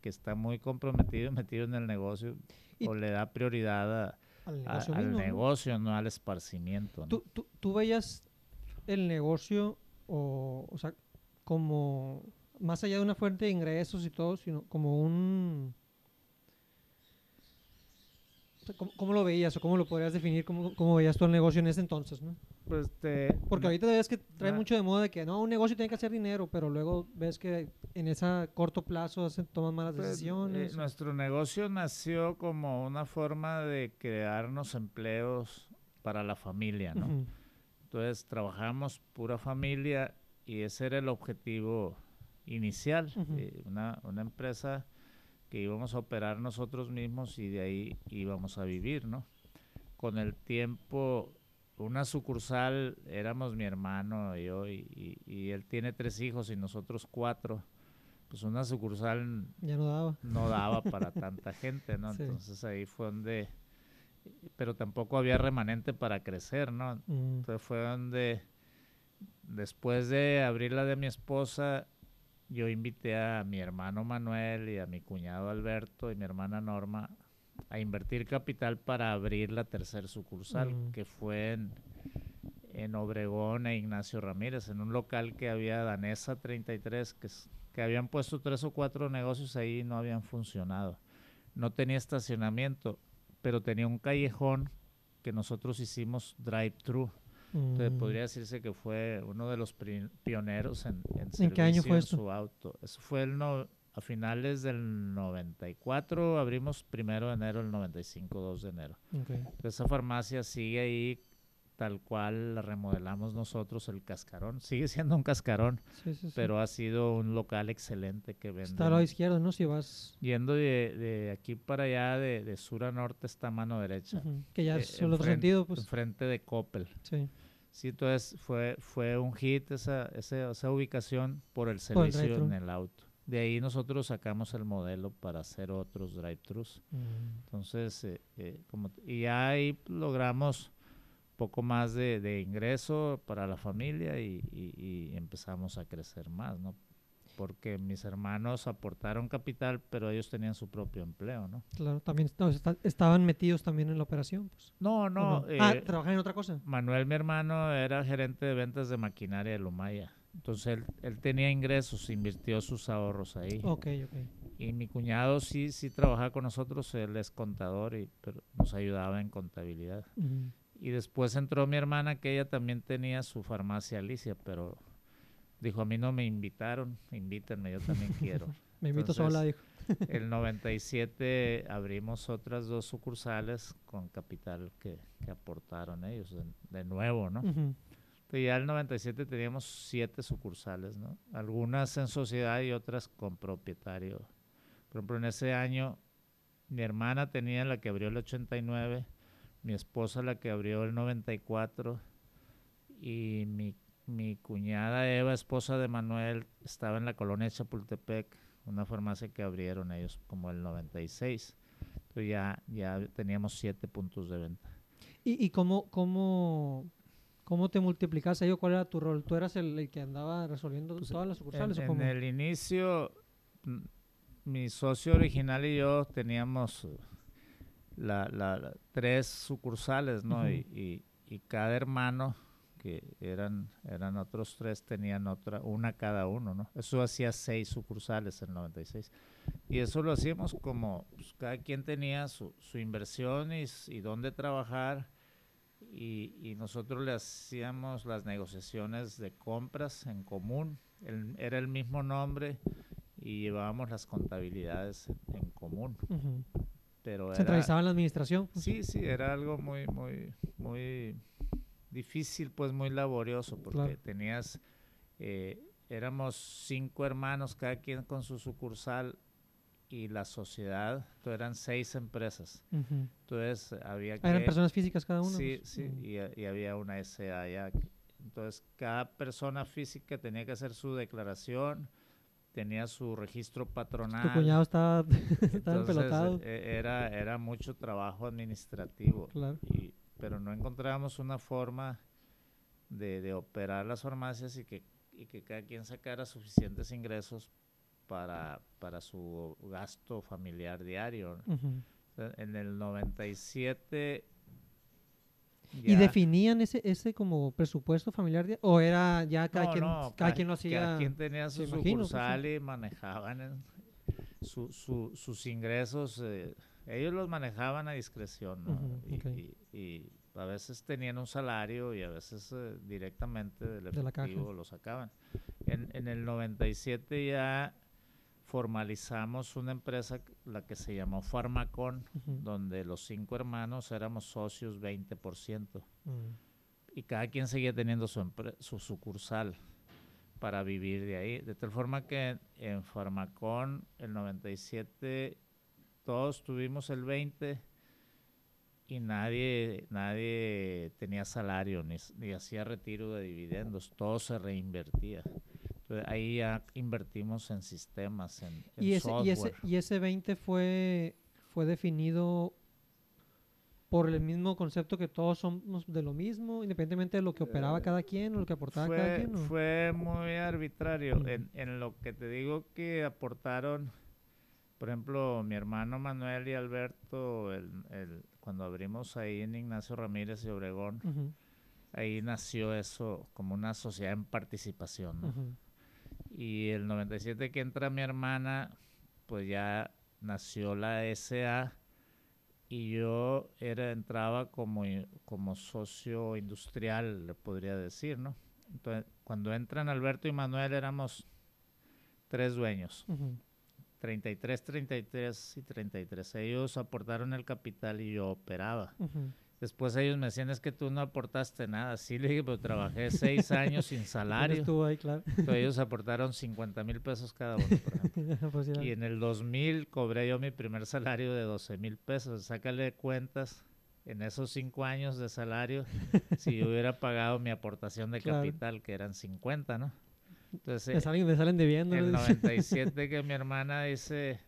[SPEAKER 2] que está muy comprometido y metido en el negocio,
[SPEAKER 1] Y-
[SPEAKER 2] o le da prioridad a-
[SPEAKER 1] al negocio mismo, ¿no?
[SPEAKER 2] negocio, no al esparcimiento. ¿no?
[SPEAKER 1] ¿Tú, tú, tú veías el negocio, o, o sea, como más allá de una fuente de ingresos y todo, sino como un ¿Cómo, lo veías o cómo lo podrías definir? ¿Cómo, ¿Cómo, veías tú el negocio en ese entonces? ¿no?
[SPEAKER 2] Pues te,
[SPEAKER 1] Porque ahorita ves que trae mucho de moda de que no, un negocio tiene que hacer dinero, pero luego ves que en ese corto plazo se toman malas pues, decisiones.
[SPEAKER 2] Eh, nuestro negocio nació como una forma de crearnos empleos para la familia, ¿no? Entonces trabajamos pura familia y ese era el objetivo inicial. Eh, una, una empresa que íbamos a operar nosotros mismos y de ahí íbamos a vivir, ¿no? Con el tiempo, una sucursal, éramos mi hermano y yo, y, él tiene tres hijos y nosotros cuatro, pues una sucursal
[SPEAKER 1] ya no daba,
[SPEAKER 2] no daba [LAUGHS] para tanta gente, ¿no? Entonces ahí fue donde, pero tampoco había remanente para crecer, ¿no? Mm. Entonces fue donde, después de abrir la de mi esposa, yo invité a mi hermano Manuel y a mi cuñado Alberto y mi hermana Norma a invertir capital para abrir la tercer sucursal, mm. que fue en, en, Obregón e Ignacio Ramírez, en un local que había Danesa 33, que, que habían puesto tres o cuatro negocios ahí y no habían funcionado. No tenía estacionamiento, pero tenía un callejón que nosotros hicimos drive-thru. Entonces mm. podría decirse que fue uno de los pioneros en, en,
[SPEAKER 1] ¿En qué año fue
[SPEAKER 2] su auto. Eso fue el no, a finales del 94, abrimos primero de enero, el 95, 2 de enero. esa farmacia sigue ahí tal cual la remodelamos nosotros, el cascarón. Sigue siendo un cascarón, pero ha sido un local excelente que vende.
[SPEAKER 1] Está a la izquierda, ¿no? Si vas...
[SPEAKER 2] Yendo de, de aquí para allá, de, de, sur a norte, está a mano derecha.
[SPEAKER 1] Que ya es eh, el otro sentido, pues.
[SPEAKER 2] Enfrente de Coppel. Sí. Sí, entonces fue, fue un hit esa, esa, esa ubicación por el servicio en el auto. De ahí nosotros sacamos el modelo para hacer otros drive-thrus. Mm. Entonces, eh, eh, como y ahí logramos poco más de, de ingreso para la familia y, y, empezamos a crecer más, ¿no? porque mis hermanos aportaron capital, pero ellos tenían su propio empleo, ¿no?
[SPEAKER 1] Claro, también estaban metidos también en la operación, pues.
[SPEAKER 2] No, no.
[SPEAKER 1] ah, eh, ¿trabajan en otra cosa?
[SPEAKER 2] Manuel, mi hermano, era gerente de ventas de maquinaria de Lumaya. Entonces él, tenía ingresos, invirtió sus ahorros ahí.
[SPEAKER 1] Ok, ok.
[SPEAKER 2] Y mi cuñado sí, sí trabajaba con nosotros, él es contador y pero nos ayudaba en contabilidad. Y después entró mi hermana, que ella también tenía su farmacia Alicia, pero Dijo, a mí no me invitaron, invítenme, yo también quiero. [LAUGHS]
[SPEAKER 1] me invito sola, dijo. [LAUGHS]
[SPEAKER 2] el 97 abrimos otras dos sucursales con capital que, aportaron ellos, de, nuevo, ¿no? Y ya el 97 teníamos siete sucursales, ¿no? Algunas en sociedad y otras con propietario. Por ejemplo, en ese año mi hermana tenía la que abrió el 89, mi esposa la que abrió el 94 y mi mi cuñada Eva, esposa de Manuel, estaba en la colonia Chapultepec, una farmacia que abrieron ellos como el 96. Entonces ya, ya teníamos siete puntos de venta.
[SPEAKER 1] ¿Y, y cómo, cómo, cómo te multiplicaste ahí cuál era tu rol? ¿Tú eras el, que andaba resolviendo pues, todas las sucursales?
[SPEAKER 2] En, en el inicio, mi socio original y yo teníamos la, la, tres sucursales, ¿no? y, y cada hermano que eran, eran otros tres, tenían otra, una cada uno, ¿no? Eso hacía seis sucursales en 96. Y eso lo hacíamos como pues, cada quien tenía su, su inversión y, y dónde trabajar. Y, y, nosotros le hacíamos las negociaciones de compras en común. era el mismo nombre y llevábamos las contabilidades en, común. Pero
[SPEAKER 1] ¿Centralizaba la administración?
[SPEAKER 2] Sí, sí, era algo muy, muy, muy difícil, pues muy laborioso, porque tenías, eh, éramos cinco hermanos, cada quien con su sucursal y la sociedad, entonces eran seis empresas. Entonces había
[SPEAKER 1] que... ¿Eran personas físicas cada uno?
[SPEAKER 2] Sí, sí, y, había una SA ya. Entonces cada persona física tenía que hacer su declaración, tenía su registro patronal.
[SPEAKER 1] Tu cuñado estaba, [LAUGHS] estaba empelotado.
[SPEAKER 2] E, era, era mucho trabajo administrativo.
[SPEAKER 1] Claro.
[SPEAKER 2] Y, pero no encontrábamos una forma de, operar las farmacias y que, y que cada quien sacara suficientes ingresos para, para su gasto familiar diario. En el 97...
[SPEAKER 1] ¿Y definían ese, ese como presupuesto familiar o era ya cada, quien, cada, quien lo hacía?
[SPEAKER 2] Cada quien tenía su pues, sucursal y manejaban su, sus ingresos. Eh, ellos los manejaban a discreción, ¿no?
[SPEAKER 1] Ujú,
[SPEAKER 2] y,
[SPEAKER 1] ok.
[SPEAKER 2] y- y a veces tenían un salario y a veces eh, directamente del
[SPEAKER 1] De la caja.
[SPEAKER 2] efectivo lo sacaban. En, en el 97 ya formalizamos una empresa, la que se llamó Farmacon, donde los cinco hermanos éramos socios 20%
[SPEAKER 1] Mm,
[SPEAKER 2] y cada quien seguía teniendo su, su sucursal para vivir de ahí. De tal forma que en Farmacón, el 97, todos tuvimos el 20 y nadie, nadie tenía salario ni hacía retiro de dividendos, todo se reinvertía. Entonces, ahí ya invertimos en sistemas, en, en
[SPEAKER 1] Y ese, y, ese,
[SPEAKER 2] software.
[SPEAKER 1] y ese 20 fue, fue definido por el mismo concepto que todos somos de lo mismo, independientemente de lo que operaba
[SPEAKER 2] Eh,
[SPEAKER 1] cada quien o lo que aportaba cada quien. ¿o?
[SPEAKER 2] fue muy arbitrario.
[SPEAKER 1] Mm.
[SPEAKER 2] En, en lo que te digo que aportaron, por ejemplo, mi hermano Manuel y Alberto, el, el- cuando abrimos ahí en Ignacio Ramírez y Obregón, ahí nació eso como una sociedad en participación. ¿no? Y el 97 que entra mi hermana, pues ya nació la SA y yo era entraba como, como socio industrial, le podría decir, ¿no? Entonces, cuando entran Alberto y Manuel éramos tres dueños,
[SPEAKER 1] Ujú.
[SPEAKER 2] 33, 33 y 33. Ellos aportaron el capital y yo operaba.
[SPEAKER 1] Ujú.
[SPEAKER 2] Después ellos me decían, es que tú no aportaste nada. Sí, le dije, pero trabajé seis años sin [LAUGHS]
[SPEAKER 1] ¿Quién
[SPEAKER 2] salario.
[SPEAKER 1] estuvo ahí, claro.
[SPEAKER 2] Entonces, ellos aportaron 50 mil pesos cada uno, por ejemplo. [LAUGHS]
[SPEAKER 1] Pues ya.
[SPEAKER 2] Y en el 2000 cobré yo mi primer salario de 12 mil pesos. Sácale cuentas en esos cinco años de salario si yo hubiera [LAUGHS] pagado mi aportación de
[SPEAKER 1] Claro.
[SPEAKER 2] capital, que eran 50, ¿no? Entonces,
[SPEAKER 1] me, salen, me salen debiendo.
[SPEAKER 2] el
[SPEAKER 1] ¿no?
[SPEAKER 2] 97 que mi hermana dice,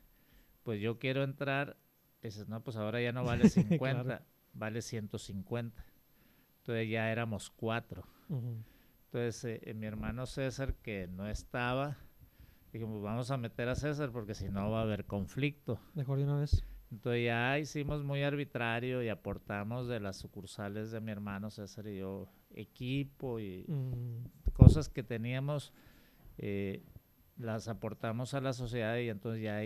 [SPEAKER 2] pues yo quiero entrar, dices, no, pues ahora ya no vale 50, vale 150. Entonces ya éramos cuatro.
[SPEAKER 1] Ujú.
[SPEAKER 2] Entonces, eh, eh, mi hermano César, que no estaba, dijimos, vamos a meter a César porque si no va a haber conflicto.
[SPEAKER 1] Mejor de una vez.
[SPEAKER 2] Entonces ya hicimos muy arbitrario y aportamos de las sucursales de mi hermano César y yo equipo y
[SPEAKER 1] Mm,
[SPEAKER 2] cosas que teníamos, eh, las aportamos a la sociedad y entonces ya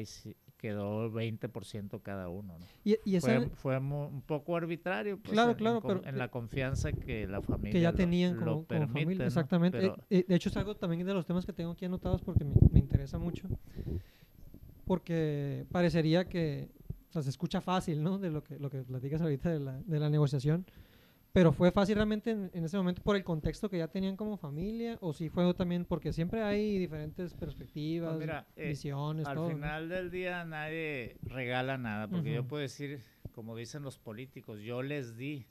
[SPEAKER 2] quedó 20% cada uno. ¿no?
[SPEAKER 1] Y, y esa,
[SPEAKER 2] Fue, un poco arbitrario, pues,
[SPEAKER 1] Claro,
[SPEAKER 2] en-
[SPEAKER 1] claro, pero
[SPEAKER 2] en la confianza que la familia
[SPEAKER 1] que ya tenían
[SPEAKER 2] lo
[SPEAKER 1] como,
[SPEAKER 2] permite,
[SPEAKER 1] familia,
[SPEAKER 2] ¿no?
[SPEAKER 1] exactamente. Eh, eh, de hecho, es algo también de los temas que tengo aquí anotados porque me, me interesa mucho. Porque parecería que o sea, se escucha fácil, ¿no? De lo que, lo que platicas ahorita de la, de la negociación. Pero fue fácil realmente en, en ese momento por el contexto que ya tenían como familia, o si fue también porque siempre hay diferentes perspectivas,
[SPEAKER 2] Pues mira, eh,
[SPEAKER 1] visiones,
[SPEAKER 2] Al
[SPEAKER 1] todo. ¿no?
[SPEAKER 2] final del día nadie regala nada, porque yo
[SPEAKER 1] Ujú.
[SPEAKER 2] puedo decir, como dicen los políticos, yo les di,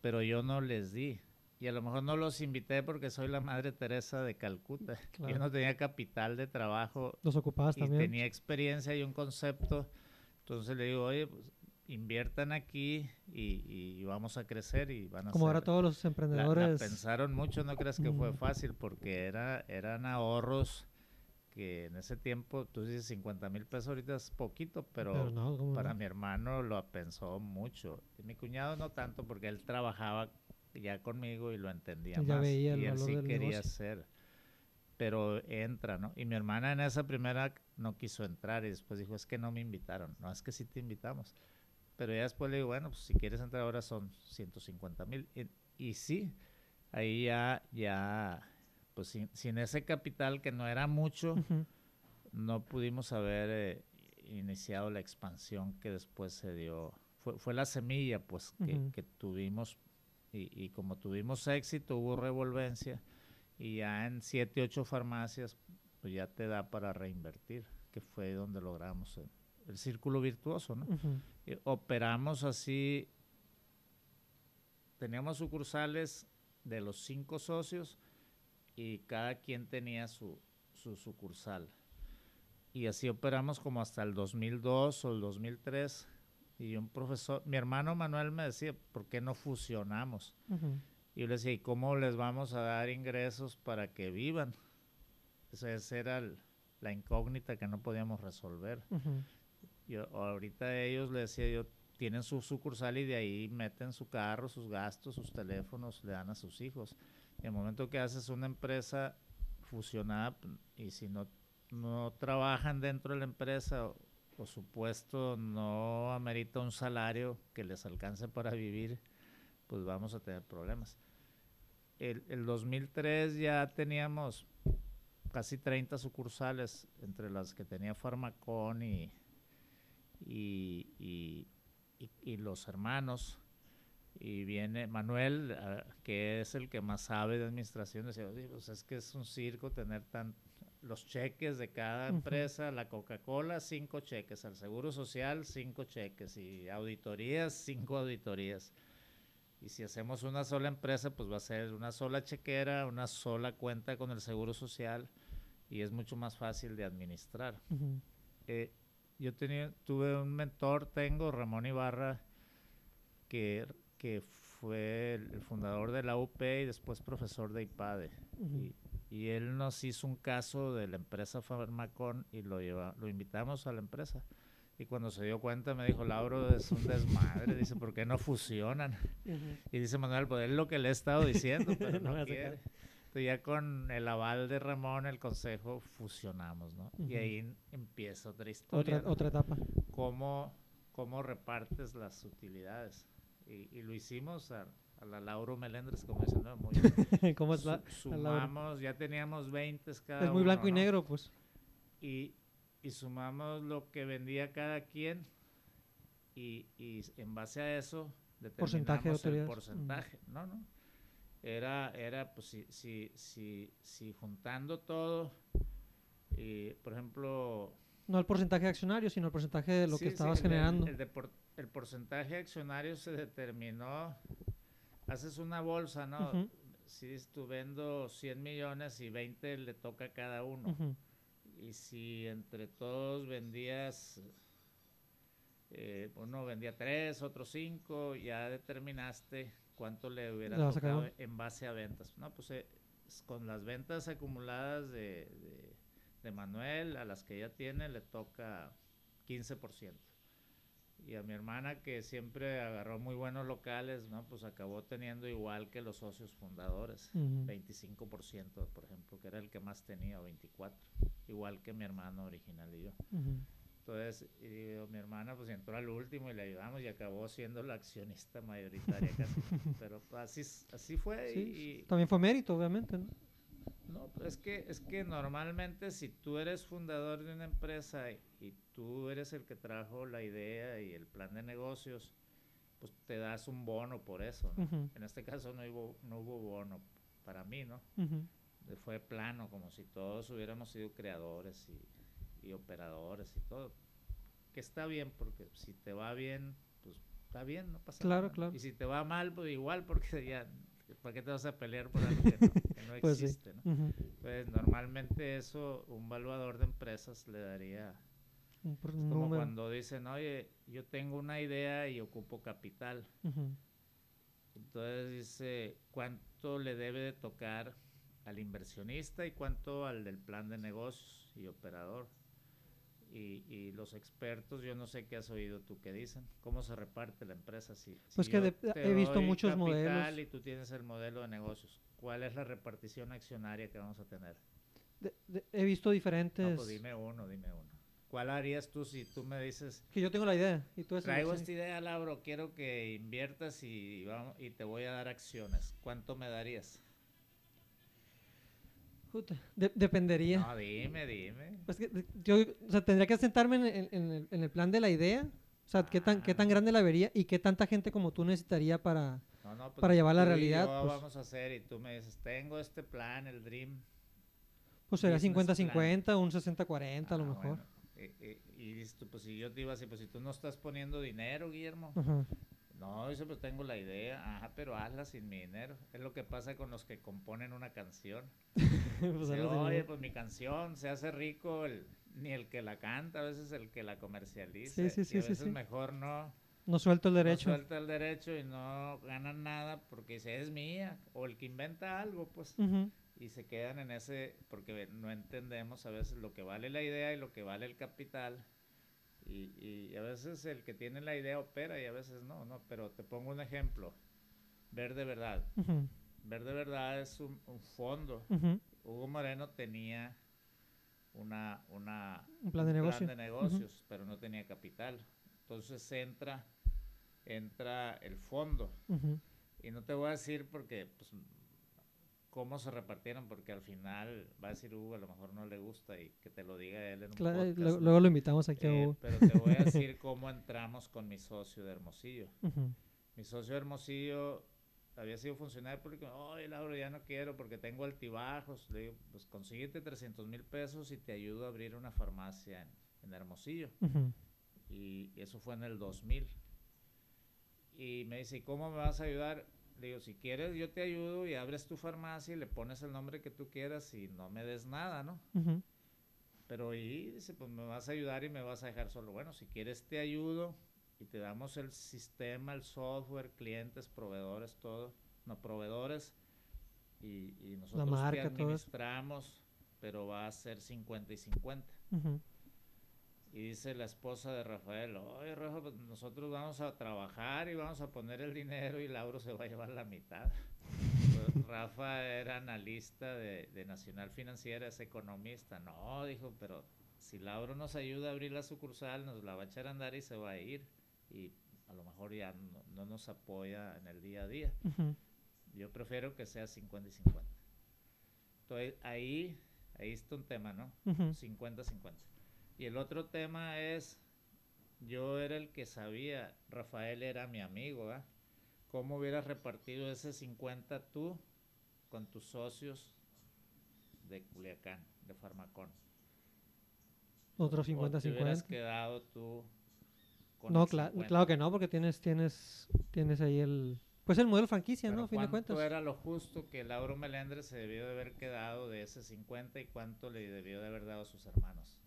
[SPEAKER 2] pero yo no les di. Y a lo mejor no los invité porque soy la Madre Teresa de Calcuta. [LAUGHS] Yo
[SPEAKER 1] Claro.
[SPEAKER 2] no tenía capital de trabajo
[SPEAKER 1] Los ocupabas
[SPEAKER 2] y
[SPEAKER 1] también.
[SPEAKER 2] tenía experiencia y un concepto. Entonces le digo, oye, pues, inviertan aquí y, y vamos a crecer y van a
[SPEAKER 1] Como ahora todos los
[SPEAKER 2] la- la,
[SPEAKER 1] emprendedores.
[SPEAKER 2] pensaron mucho, no creas que fue
[SPEAKER 1] Ujú.
[SPEAKER 2] fácil, porque era, eran ahorros que en ese tiempo, tú dices 50 mil pesos ahorita es poquito, pero,
[SPEAKER 1] pero no, ¿cómo
[SPEAKER 2] para
[SPEAKER 1] no?
[SPEAKER 2] mi hermano lo pensó mucho. Y mi cuñado no tanto, porque él trabajaba ya conmigo y lo entendía
[SPEAKER 1] Ya
[SPEAKER 2] más.
[SPEAKER 1] veía el
[SPEAKER 2] y él sí quería
[SPEAKER 1] negocio.
[SPEAKER 2] hacer. Pero entra, ¿no? Y mi hermana en esa primera no quiso entrar y después dijo, es que no me invitaron. No, es que sí te invitamos. Pero ya después le digo, bueno, pues si quieres entrar ahora son 150 mil. Y, y sí, ahí ya, ya, pues sin, sin ese capital que no era mucho, no pudimos haber eh, iniciado la expansión que después se dio. Fue, fue la semilla, pues, que, tuvimos. Y, y como tuvimos éxito, hubo revolvencia. Y ya en siete, ocho farmacias, pues ya te da para reinvertir, que fue donde logramos el, el círculo virtuoso, ¿no? Eh, operamos así, teníamos sucursales de los cinco socios y cada quien tenía su, su sucursal. Y así operamos como hasta el 2002 o el 2003. Y un profesor, mi hermano Manuel me decía, ¿por qué no fusionamos?
[SPEAKER 1] Ujú.
[SPEAKER 2] Y yo le decía, ¿y cómo les vamos a dar ingresos para que vivan? Esa, era el- la incógnita que no podíamos resolver.
[SPEAKER 1] Ujú.
[SPEAKER 2] Yo, ahorita ellos le decía yo, tienen su sucursal y de ahí meten su carro, sus gastos, sus teléfonos, le dan a sus hijos. Y el momento que haces una empresa fusionada y si no, no trabajan dentro de la empresa o, o su puesto no amerita un salario que les alcance para vivir, pues vamos a tener problemas. El, el 2003 ya teníamos casi 30 sucursales, entre las que tenía Farmacón y, y, y, y los hermanos. Y viene Manuel, uh, que es el que más sabe de administración, decía, pues es que es un circo tener tan, los cheques de cada empresa, la Coca-Cola, cinco cheques, al Seguro Social, cinco cheques, y auditorías, cinco auditorías. Y si hacemos una sola empresa, pues va a ser una sola chequera, una sola cuenta con el Seguro Social, y es mucho más fácil de administrar. Uh -huh. eh, yo tenía, tuve un mentor, tengo, Ramón Ibarra, que, que fue el, fundador de la UP y después profesor de IPADE. Uh -huh. y, y él nos hizo un caso de la empresa Farmacón y lo, lleva, lo invitamos a la empresa. Y cuando se dio cuenta me dijo, Lauro, es un desmadre. Dice, ¿por qué no fusionan? Uh -huh. Y dice Manuel, pues es lo que le he estado diciendo, [LAUGHS] pero no, no quiere. Entonces ya con el aval de Ramón, el consejo, fusionamos, ¿no? Uh -huh. Y ahí empieza otra historia.
[SPEAKER 1] Otra,
[SPEAKER 2] ¿no?
[SPEAKER 1] otra etapa.
[SPEAKER 2] ¿Cómo, ¿Cómo repartes las utilidades? Y, y lo hicimos a, a la Lauro Melendres, como dicen, ¿no? Muy, [LAUGHS]
[SPEAKER 1] ¿Cómo es la,
[SPEAKER 2] su, sumamos, ya teníamos 20 cada
[SPEAKER 1] Es muy
[SPEAKER 2] uno,
[SPEAKER 1] blanco
[SPEAKER 2] ¿no?
[SPEAKER 1] y negro, pues.
[SPEAKER 2] Y, y, sumamos lo que vendía cada quien y, y en base a eso
[SPEAKER 1] porcentaje de
[SPEAKER 2] el porcentaje, mm. ¿no? no Era, era pues si, si, si, si juntando todo, y, por ejemplo...
[SPEAKER 1] No el porcentaje de accionarios, sino el porcentaje de lo
[SPEAKER 2] sí,
[SPEAKER 1] que estabas
[SPEAKER 2] sí,
[SPEAKER 1] generando.
[SPEAKER 2] El, el, por, el porcentaje accionario se determinó haces una bolsa, ¿no? Uh -huh. Si tú vendo 100 millones y 20 le toca a cada uno. Uh -huh. Y si entre todos vendías, eh, uno vendía 3, otro 5, ya determinaste cuánto le hubiera
[SPEAKER 1] ¿Le
[SPEAKER 2] tocado en base a ventas. No, pues eh, con las ventas acumuladas de, de, de Manuel, a las que ya tiene, le toca 15% y a mi hermana que siempre agarró muy buenos locales, ¿no? Pues acabó teniendo igual que los socios fundadores, uh -huh. 25%, por ejemplo, que era el que más tenía, 24, igual que mi hermano original y yo. Uh -huh. Entonces, y digo, mi hermana pues entró al último y le ayudamos y acabó siendo la accionista mayoritaria casi. [LAUGHS] Pero así, así fue.
[SPEAKER 1] Sí,
[SPEAKER 2] y,
[SPEAKER 1] también fue mérito, obviamente, ¿no?
[SPEAKER 2] No, es que, es que normalmente si tú eres fundador de una empresa y, y, tú eres el que trajo la idea y el plan de negocios, pues te das un bono por eso. ¿no? Uh -huh. En este caso no hubo, no hubo bono para mí, ¿no? Uh -huh. Fue plano, como si todos hubiéramos sido creadores y, y, operadores y todo. Que está bien, porque si te va bien, pues está bien, no pasa
[SPEAKER 1] claro,
[SPEAKER 2] nada.
[SPEAKER 1] Claro.
[SPEAKER 2] Y si te va mal, pues igual, porque [LAUGHS] ya ¿Para qué te vas a pelear por algo que no, que no [LAUGHS]
[SPEAKER 1] pues
[SPEAKER 2] existe?
[SPEAKER 1] Sí.
[SPEAKER 2] ¿no?
[SPEAKER 1] Uh -huh.
[SPEAKER 2] Pues normalmente eso un valuador de empresas le daría
[SPEAKER 1] un
[SPEAKER 2] es como cuando dicen, oye, yo tengo una idea y ocupo capital.
[SPEAKER 1] Uh -huh.
[SPEAKER 2] Entonces dice, ¿cuánto le debe de tocar al inversionista y cuánto al del plan de negocios y operador? Y, y, los expertos, yo no sé qué has oído tú que dicen, cómo se reparte la empresa. Si,
[SPEAKER 1] pues
[SPEAKER 2] si
[SPEAKER 1] que de, he visto muchos modelos.
[SPEAKER 2] Y tú tienes el modelo de negocios, ¿cuál es la repartición accionaria que vamos a tener?
[SPEAKER 1] De, de, he visto diferentes.
[SPEAKER 2] No, pues dime uno, dime uno. ¿Cuál harías tú si tú me dices?
[SPEAKER 1] Que yo tengo la idea. Y tú
[SPEAKER 2] traigo esta idea, Lauro, quiero que inviertas y, vamos, y te voy a dar acciones. ¿Cuánto me darías?
[SPEAKER 1] De dependería.
[SPEAKER 2] No, dime, dime.
[SPEAKER 1] Pues que, yo o sea, tendría que sentarme en, en, en, el, en, el, plan de la idea. O sea, ah. qué, tan, qué tan grande la vería y qué tanta gente como tú necesitaría para,
[SPEAKER 2] no, no, pues
[SPEAKER 1] para llevar la realidad. Pues,
[SPEAKER 2] vamos a hacer y tú me dices, tengo este plan, el Dream.
[SPEAKER 1] Pues sería 50-50, un 60-40 ah, a lo mejor.
[SPEAKER 2] Bueno. Y, y, y, dices tú, pues si yo te iba a decir, pues si tú no estás poniendo dinero, Guillermo.
[SPEAKER 1] -huh.
[SPEAKER 2] No, dice, pues tengo la idea, ajá, pero hazla sin mi dinero. Es lo que pasa con los que componen una canción. [LAUGHS] pues dice, Oye, pues mi canción se hace rico el, ni el que la canta, a veces el que la comercializa.
[SPEAKER 1] Sí, sí, sí,
[SPEAKER 2] y a veces mejor no.
[SPEAKER 1] No suelta el derecho.
[SPEAKER 2] No suelta el derecho y no ganan nada porque dice, es mía. O el que inventa algo, pues.
[SPEAKER 1] Uh -huh.
[SPEAKER 2] Y se quedan en ese, porque no entendemos a veces lo que vale la idea y lo que vale el capital. Y, y, a veces el que tiene la idea opera y a veces no, no, pero te pongo un ejemplo. Ver de verdad.
[SPEAKER 1] Uh -huh.
[SPEAKER 2] Ver de verdad es un, un fondo.
[SPEAKER 1] Uh -huh.
[SPEAKER 2] Hugo Moreno tenía una, una,
[SPEAKER 1] un plan de, negocio.
[SPEAKER 2] de negocios, pero no tenía capital. Entonces entra, entra el fondo. Y no te voy a decir porque, pues, cómo se repartieron, porque al final va a decir Hugo, a lo mejor no le gusta y que te lo diga él en un
[SPEAKER 1] claro,
[SPEAKER 2] podcast,
[SPEAKER 1] Luego lo invitamos aquí a
[SPEAKER 2] Eh,
[SPEAKER 1] Hugo.
[SPEAKER 2] pero te voy a [LAUGHS] decir cómo entramos con mi socio de Hermosillo. Mi socio de Hermosillo había sido funcionario público. Oye, Lauro, ya no quiero porque tengo altibajos. Le digo, pues consíguete 300 mil pesos y te ayudo a abrir una farmacia en, en Hermosillo. Y eso fue en el 2000. Y me dice, ¿y cómo me vas a ayudar? Le digo, si quieres, yo te ayudo y abres tu farmacia y le pones el nombre que tú quieras y no me des nada, ¿no? Pero y dice, pues me vas a ayudar y me vas a dejar solo. Bueno, si quieres te ayudo y te damos el sistema, el software, clientes, proveedores, todo. No, proveedores. Y, y nosotros
[SPEAKER 1] marca,
[SPEAKER 2] te
[SPEAKER 1] todo
[SPEAKER 2] administramos, pero va a ser 50 y 50.
[SPEAKER 1] Ujú.
[SPEAKER 2] Y dice la esposa de Rafael, oye Rafa, pues nosotros vamos a trabajar y vamos a poner el dinero y Lauro se va a llevar la mitad. Pues, [LAUGHS] Rafa era analista de, de Nacional Financiera, es economista. No, dijo, pero si Lauro nos ayuda a abrir la sucursal, nos la va a echar a andar y se va a ir. Y a lo mejor ya no, no nos apoya en el día a día. Yo prefiero que sea 50 y 50. Entonces ahí, ahí está un tema, ¿no?
[SPEAKER 1] Ujú.
[SPEAKER 2] 50-50. Y el otro tema es, yo era el que sabía, Rafael era mi amigo, ¿verdad? ¿Cómo hubieras repartido ese 50 tú con tus socios de Culiacán, de Farmacón?
[SPEAKER 1] Otros
[SPEAKER 2] ¿O te hubieras
[SPEAKER 1] 50-50.
[SPEAKER 2] quedado tú con
[SPEAKER 1] No, cla-
[SPEAKER 2] 50?
[SPEAKER 1] claro que no, porque tienes, tienes, tienes ahí el, pues el modelo franquicia,
[SPEAKER 2] Pero
[SPEAKER 1] ¿no? A fin de
[SPEAKER 2] ¿Cuánto
[SPEAKER 1] cuentas.
[SPEAKER 2] era lo justo que Lauro Melendres se debió de haber quedado de ese 50 y cuánto le debió de haber dado a sus hermanos?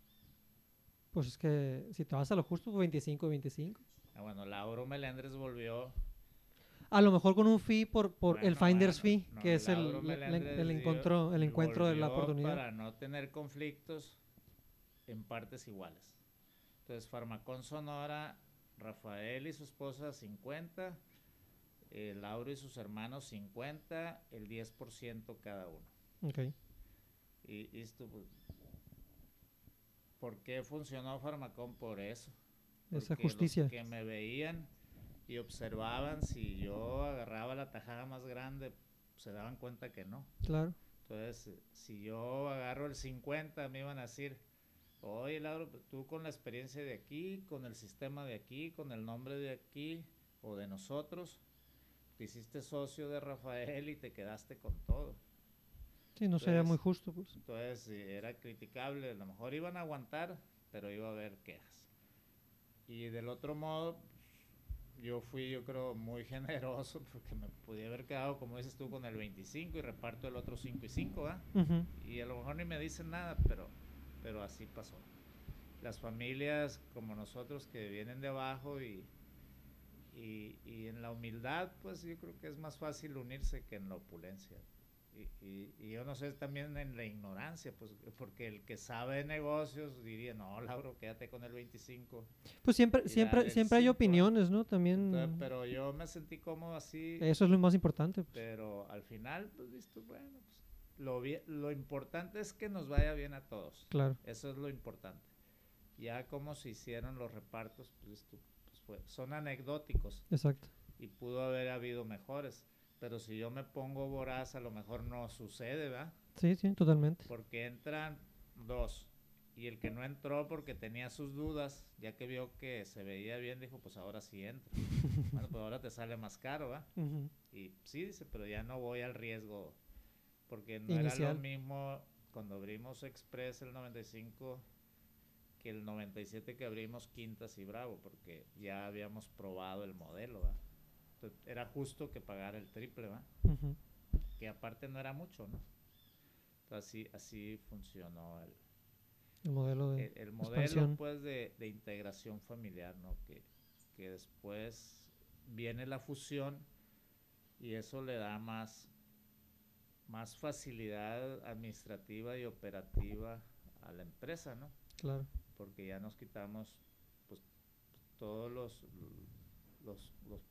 [SPEAKER 1] Pues es que si te vas a lo justo, pues 25 y 25.
[SPEAKER 2] Ah, bueno, Lauro Melendres volvió
[SPEAKER 1] A lo mejor con un fee por, por el Finder's
[SPEAKER 2] bueno,
[SPEAKER 1] fee,
[SPEAKER 2] no,
[SPEAKER 1] que es el,
[SPEAKER 2] Lauro
[SPEAKER 1] el- el encuentro, el encuentro de la oportunidad.
[SPEAKER 2] Para no tener conflictos en partes iguales. Entonces, Farmacón Sonora, Rafael y su esposa 50, eh, Lauro y sus hermanos 50, el 10% cada uno.
[SPEAKER 1] Ok.
[SPEAKER 2] Y, y esto, pues, ¿por qué funcionó Farmacón? Por eso.
[SPEAKER 1] Esa
[SPEAKER 2] Porque los
[SPEAKER 1] justicia.
[SPEAKER 2] que me veían y observaban si yo agarraba la tajada más grande, se daban cuenta que no.
[SPEAKER 1] Claro.
[SPEAKER 2] Entonces, si yo agarro el 50, me iban a decir, oye, Lauro, pues, tú con la experiencia de aquí, con el sistema de aquí, con el nombre de aquí o de nosotros, te hiciste socio de Rafael y te quedaste con todo.
[SPEAKER 1] Sí, no sería muy justo, pues.
[SPEAKER 2] Entonces, era criticable. A lo mejor iban a aguantar, pero iba a haber quejas. Y del otro modo, yo fui, yo creo, muy [LAUGHS] generoso porque me podía haber quedado, como dices tú, con el 25 y reparto el otro 5 y 5, ¿verdad?
[SPEAKER 1] Ujú.
[SPEAKER 2] Y a lo mejor ni me dicen nada, pero, pero así pasó. Las familias como nosotros que vienen de abajo y, y, y en la humildad, pues yo creo que es más fácil unirse que en la opulencia. Y, yo no sé también en la ignorancia, pues porque el que sabe de negocios diría, no, Lauro, quédate con el 25.
[SPEAKER 1] Pues siempre, siempre, siempre hay
[SPEAKER 2] cinco,
[SPEAKER 1] opiniones, ¿no? También
[SPEAKER 2] Entonces, pero yo me sentí cómodo así.
[SPEAKER 1] eso es lo más importante. pues.
[SPEAKER 2] Pero al final, pues visto, bueno, pues lo, lo importante es que nos vaya bien a todos.
[SPEAKER 1] Claro.
[SPEAKER 2] Eso es lo importante. Ya como se hicieron los repartos, pues, visto, pues, fue- son anecdóticos
[SPEAKER 1] Exacto.
[SPEAKER 2] y pudo haber habido mejores. Pero si yo me pongo voraz, a lo mejor no sucede, ¿verdad?
[SPEAKER 1] Sí, sí, totalmente.
[SPEAKER 2] Porque entran dos. Y el que no entró porque tenía sus dudas, ya que vio que se veía bien, dijo, pues ahora sí entra. [LAUGHS] bueno, pues ahora te sale más caro, ¿verdad?
[SPEAKER 1] Ujú.
[SPEAKER 2] Y sí, dice, pero ya no voy al riesgo. Porque no era lo mismo cuando abrimos Express el 95 que el 97 que abrimos Quintas y Bravo, porque ya habíamos probado el modelo, ¿va? Era justo que pagara el triple, ¿va? Que aparte no era mucho, ¿no? Entonces, así, así funcionó el,
[SPEAKER 1] El modelo de...
[SPEAKER 2] el, el modelo
[SPEAKER 1] expansión.
[SPEAKER 2] pues de, de integración familiar, ¿no? Que, que después viene la fusión y eso le da más, más facilidad administrativa y operativa a la empresa, ¿no?
[SPEAKER 1] Claro.
[SPEAKER 2] Porque ya nos quitamos pues todos los los, los,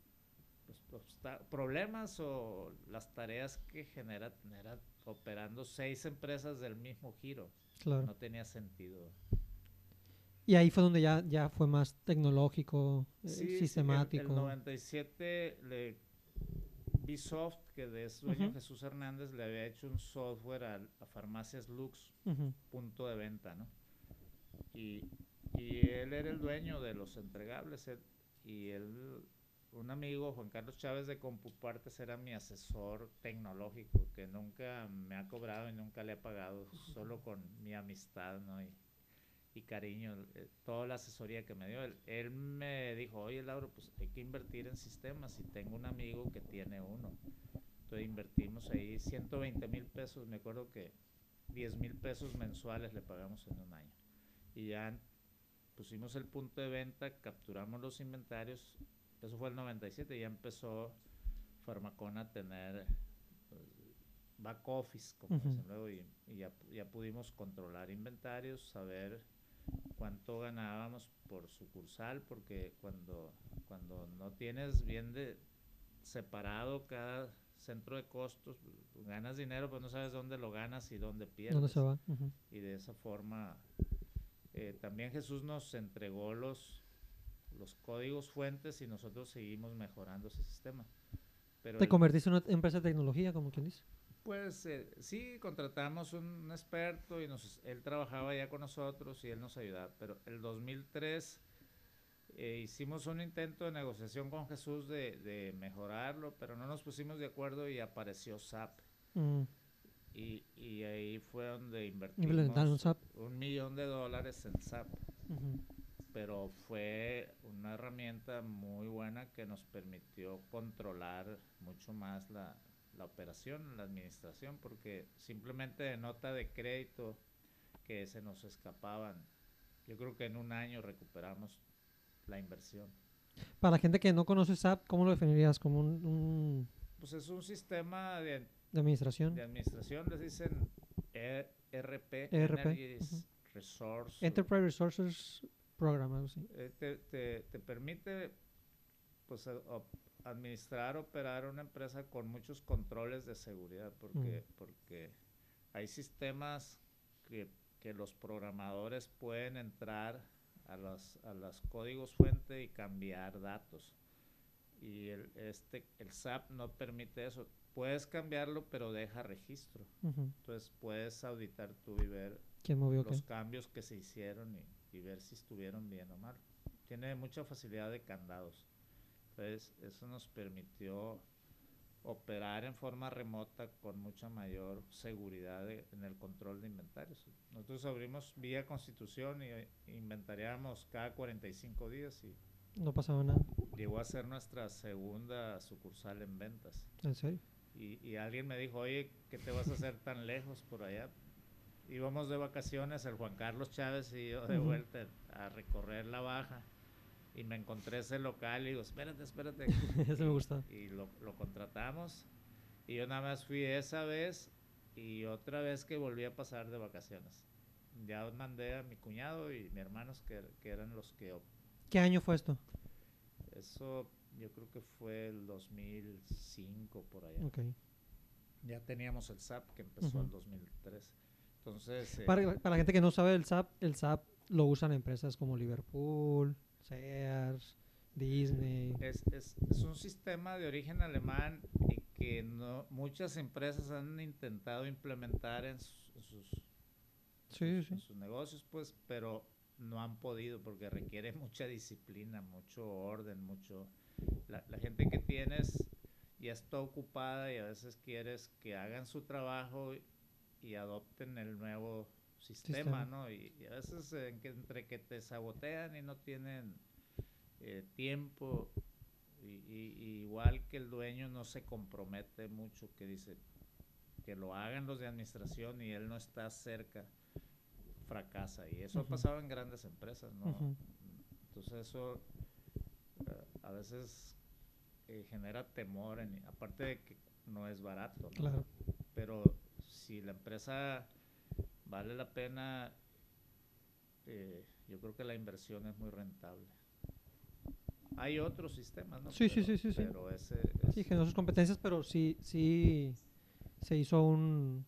[SPEAKER 2] los obsta- problemas o las tareas que genera tener operando seis empresas del mismo giro.
[SPEAKER 1] Claro.
[SPEAKER 2] No tenía sentido.
[SPEAKER 1] Y ahí fue donde ya, ya fue más tecnológico, eh,
[SPEAKER 2] Sí, el-
[SPEAKER 1] sistemático.
[SPEAKER 2] el, 97 le Bsoft, que de es dueño
[SPEAKER 1] Ujú.
[SPEAKER 2] Jesús Hernández, le había hecho un software a, a Farmacias Lux,
[SPEAKER 1] Ujú.
[SPEAKER 2] punto de venta, ¿no? Y, y él era el dueño de los entregables. él- y él, un amigo, Juan Carlos Chávez de Compupartes, era mi asesor tecnológico, que nunca me ha cobrado y nunca le he pagado, solo con mi amistad, ¿no? Y, y cariño, eh, toda la asesoría que me dio. Él, él me dijo, oye Lauro, pues hay que invertir en sistemas y tengo un amigo que tiene uno. Entonces invertimos ahí 120 mil pesos, me acuerdo que 10 mil pesos mensuales le pagamos en un año. Y ya pusimos el punto de venta, capturamos los inventarios, eso fue el 97, y ya empezó Farmacona a tener pues, back office, como
[SPEAKER 1] Ujú.
[SPEAKER 2] dicen luego, y, y ya, ya pudimos controlar inventarios, saber cuánto ganábamos por sucursal, porque cuando, cuando no tienes bien de separado cada centro de costos, pues, ganas dinero, pero no sabes dónde lo ganas y dónde pierdes
[SPEAKER 1] ¿Dónde se va? Ujú.
[SPEAKER 2] y de esa forma eh, también Jesús nos entregó los, los códigos fuentes y nosotros seguimos mejorando ese sistema. Pero
[SPEAKER 1] Te
[SPEAKER 2] el-
[SPEAKER 1] convertiste en una empresa de tecnología, como quien dice.
[SPEAKER 2] pues eh, sí, contratamos un experto y nos, él trabajaba ya con nosotros y él nos ayudaba, pero el 2003 eh, hicimos un intento de negociación con Jesús de, de mejorarlo, pero no nos pusimos de acuerdo y apareció SAP.
[SPEAKER 1] Mm.
[SPEAKER 2] Y, y ahí fue donde invertimos
[SPEAKER 1] Implementaron SAP.
[SPEAKER 2] un millón de dólares en SAP. Pero fue una herramienta muy buena que nos permitió controlar mucho más la, la operación, la administración, porque simplemente de nota de crédito que se nos escapaban, yo creo que en un año recuperamos la inversión.
[SPEAKER 1] Para la gente que no conoce SAP, ¿cómo lo definirías? ¿Como un, un
[SPEAKER 2] Pues es un sistema de,
[SPEAKER 1] de administración?
[SPEAKER 2] de administración, les dicen E- ERP,
[SPEAKER 1] ERP,
[SPEAKER 2] Energies
[SPEAKER 1] ujú.
[SPEAKER 2] Resource.
[SPEAKER 1] Enterprise Resources Program, algo así.
[SPEAKER 2] eh, te, te- te permite pues a- op- administrar, operar una empresa con muchos controles de seguridad, porque, porque hay sistemas que, que los programadores pueden entrar a los, a los códigos fuente y cambiar datos. Y el, este, el SAP no permite eso. Puedes cambiarlo, pero deja registro. Entonces puedes auditar tú y ver
[SPEAKER 1] ¿Quién movió qué?
[SPEAKER 2] los cambios que se hicieron y, y ver si estuvieron bien o mal. Tiene mucha facilidad de candados. Entonces, eso nos permitió operar en forma remota con mucha mayor seguridad de- en el control de inventarios. Nosotros abrimos vía constitución y eh, inventariamos cada 45 días y
[SPEAKER 1] No pasaba nada.
[SPEAKER 2] llegó a ser nuestra segunda sucursal en ventas.
[SPEAKER 1] ¿En serio?
[SPEAKER 2] Y, y alguien me dijo, oye, ¿qué te vas a hacer tan lejos por allá? Íbamos de vacaciones, el Juan Carlos Chávez y yo de vuelta a recorrer la baja. Y me encontré ese local y digo, espérate, espérate. [LAUGHS]
[SPEAKER 1] Eso me gusta.
[SPEAKER 2] Y lo, lo contratamos. Y yo nada más fui esa vez y otra vez que volví a pasar de vacaciones. Ya mandé a mi cuñado y mi hermanos que, que eran los que...
[SPEAKER 1] ¿Qué año fue esto?
[SPEAKER 2] Eso yo creo que fue el 2005 por allá.
[SPEAKER 1] Ok.
[SPEAKER 2] Ya teníamos el SAP que empezó en 2003. Entonces, eh,
[SPEAKER 1] Para, para la gente que no sabe el SAP, el SAP lo usan empresas como Liverpool, Sears, Disney.
[SPEAKER 2] es, es- es un sistema de origen alemán y que no, muchas empresas han intentado implementar en, sus- en sus,
[SPEAKER 1] Sí, sí.
[SPEAKER 2] en sus negocios, pues, pero no han podido porque requiere mucha disciplina, mucho orden, mucho... La, la gente que tienes ya está ocupada y a veces quieres que hagan su trabajo y, adopten el nuevo sistema,
[SPEAKER 1] Sistema.
[SPEAKER 2] ¿no? Y, y a veces eh, en que- entre que te sabotean y no tienen eh, tiempo, y, igual que el dueño no se compromete mucho, que dice que lo hagan los de administración y él no está cerca, fracasa. Y eso ha pasado en grandes empresas, ¿no? Entonces eso eh, a veces eh, genera temor, en- aparte de que no es barato, ¿no?
[SPEAKER 1] Claro.
[SPEAKER 2] pero si la empresa vale la pena, eh, yo creo que la inversión es muy rentable. Hay otros sistemas, ¿no?
[SPEAKER 1] Sí, sí,
[SPEAKER 2] Pero-
[SPEAKER 1] sí, sí, sí.
[SPEAKER 2] Pero ese
[SPEAKER 1] Sí,
[SPEAKER 2] es-
[SPEAKER 1] generó sus competencias, pero sí, sí se hizo un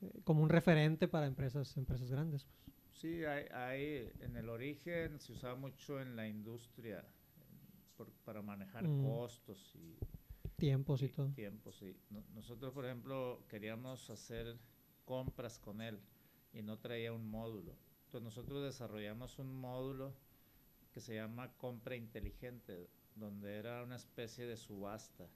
[SPEAKER 1] eh, como un referente para empresas, empresas grandes. Pues.
[SPEAKER 2] Sí, hay, hay, en el origen se usaba mucho en la industria por, para manejar
[SPEAKER 1] Mm.
[SPEAKER 2] costos y
[SPEAKER 1] Tiempos y todo.
[SPEAKER 2] tiempos. sí. No- nosotros, por ejemplo, queríamos hacer compras con él y no traía un módulo. Entonces nosotros desarrollamos un módulo que se llama compra inteligente, donde era una especie de subasta.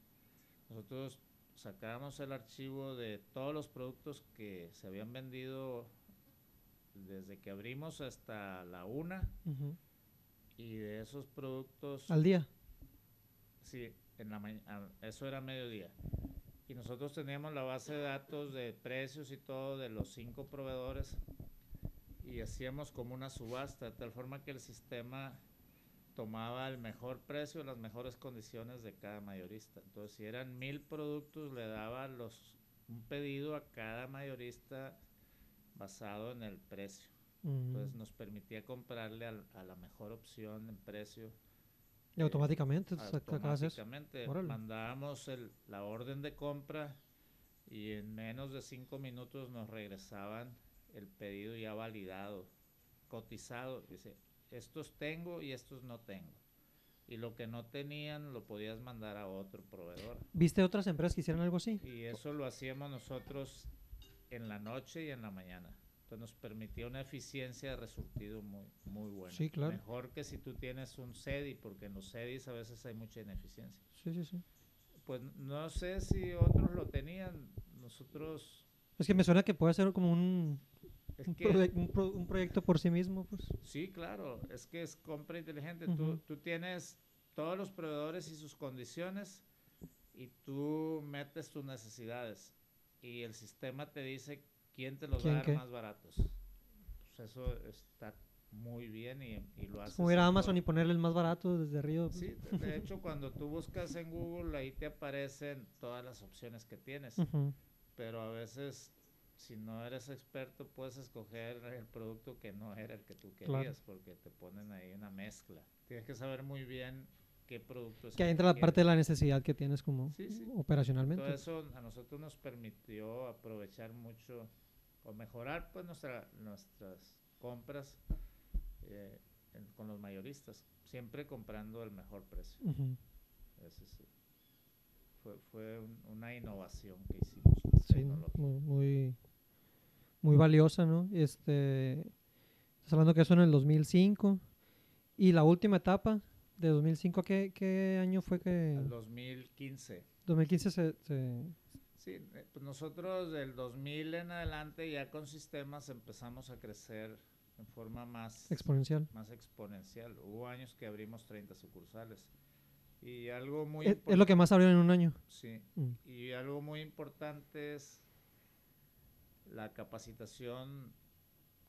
[SPEAKER 2] Nosotros sacábamos el archivo de todos los productos que se habían vendido desde que abrimos hasta la una y de esos productos
[SPEAKER 1] Al día.
[SPEAKER 2] Sí, en la maña- a- eso era mediodía. Y nosotros teníamos la base de datos de precios y todo de los cinco proveedores y hacíamos como una subasta, de tal forma que el sistema tomaba el mejor precio, las mejores condiciones de cada mayorista. Entonces, si eran mil productos, le daba los, un pedido a cada mayorista basado en el precio.
[SPEAKER 1] Ujú.
[SPEAKER 2] Entonces, nos permitía comprarle al- a la mejor opción en precio
[SPEAKER 1] y automáticamente eso.
[SPEAKER 2] automáticamente mandábamos el- la orden de compra y en menos de cinco minutos nos regresaban el pedido ya validado, cotizado. Dice, estos tengo y estos no tengo. Y lo que no tenían lo podías mandar a otro proveedor.
[SPEAKER 1] ¿Viste otras empresas que hicieran algo así?
[SPEAKER 2] Y eso lo hacíamos nosotros en la noche y en la mañana. Entonces nos permitía una eficiencia de resurtido muy, muy buena.
[SPEAKER 1] Sí, claro.
[SPEAKER 2] Mejor que si tú tienes un CEDI, porque en los CEDIs a veces hay mucha ineficiencia.
[SPEAKER 1] Sí, sí, sí.
[SPEAKER 2] Pues no sé si otros lo tenían. Nosotros...
[SPEAKER 1] Es que me suena que puede ser como un, un,
[SPEAKER 2] que,
[SPEAKER 1] proye- un pro- un proyecto por sí mismo, pues.
[SPEAKER 2] sí, claro, es que es compra inteligente.
[SPEAKER 1] Ujú.
[SPEAKER 2] tú, tú tienes todos los proveedores y sus condiciones y tú metes tus necesidades y el sistema te dice quién te los va
[SPEAKER 1] ¿Quién
[SPEAKER 2] a dar
[SPEAKER 1] qué?
[SPEAKER 2] más baratos. Pues eso está muy bien y, y lo hace.
[SPEAKER 1] Como ir a Amazon y ponerle el más barato desde arriba. pues.
[SPEAKER 2] Sí, de- hecho cuando tú buscas en Google ahí te aparecen todas las opciones que tienes,
[SPEAKER 1] Ujú.
[SPEAKER 2] pero a veces si no eres experto puedes escoger el producto que no era el que tú
[SPEAKER 1] Claro.
[SPEAKER 2] querías porque te ponen ahí una mezcla. Tienes que saber muy bien qué producto es
[SPEAKER 1] Que entra la
[SPEAKER 2] quieres.
[SPEAKER 1] parte de la necesidad que tienes como
[SPEAKER 2] Sí, sí.
[SPEAKER 1] operacionalmente.
[SPEAKER 2] Todo eso a nosotros nos permitió aprovechar mucho o mejorar pues nuestra, nuestras compras eh, en- con los mayoristas, siempre comprando el mejor precio. Sí. Fue, fue un- una innovación que hicimos.
[SPEAKER 1] Sí, muy, muy, muy valiosa, ¿no? Este, estás hablando que eso en el 2005. Y la última etapa, de 2005, ¿a ¿qué, qué año fue que...?
[SPEAKER 2] Al 2015.
[SPEAKER 1] 2015 se... se-
[SPEAKER 2] Sí, eh, pues nosotros del 2000 en adelante ya con sistemas empezamos a crecer en forma más
[SPEAKER 1] exponencial.
[SPEAKER 2] más exponencial. Hubo años que abrimos 30 sucursales. Y algo muy
[SPEAKER 1] Es, es lo que más abrieron en un año.
[SPEAKER 2] Sí,
[SPEAKER 1] Mm.
[SPEAKER 2] y algo muy importante es la capacitación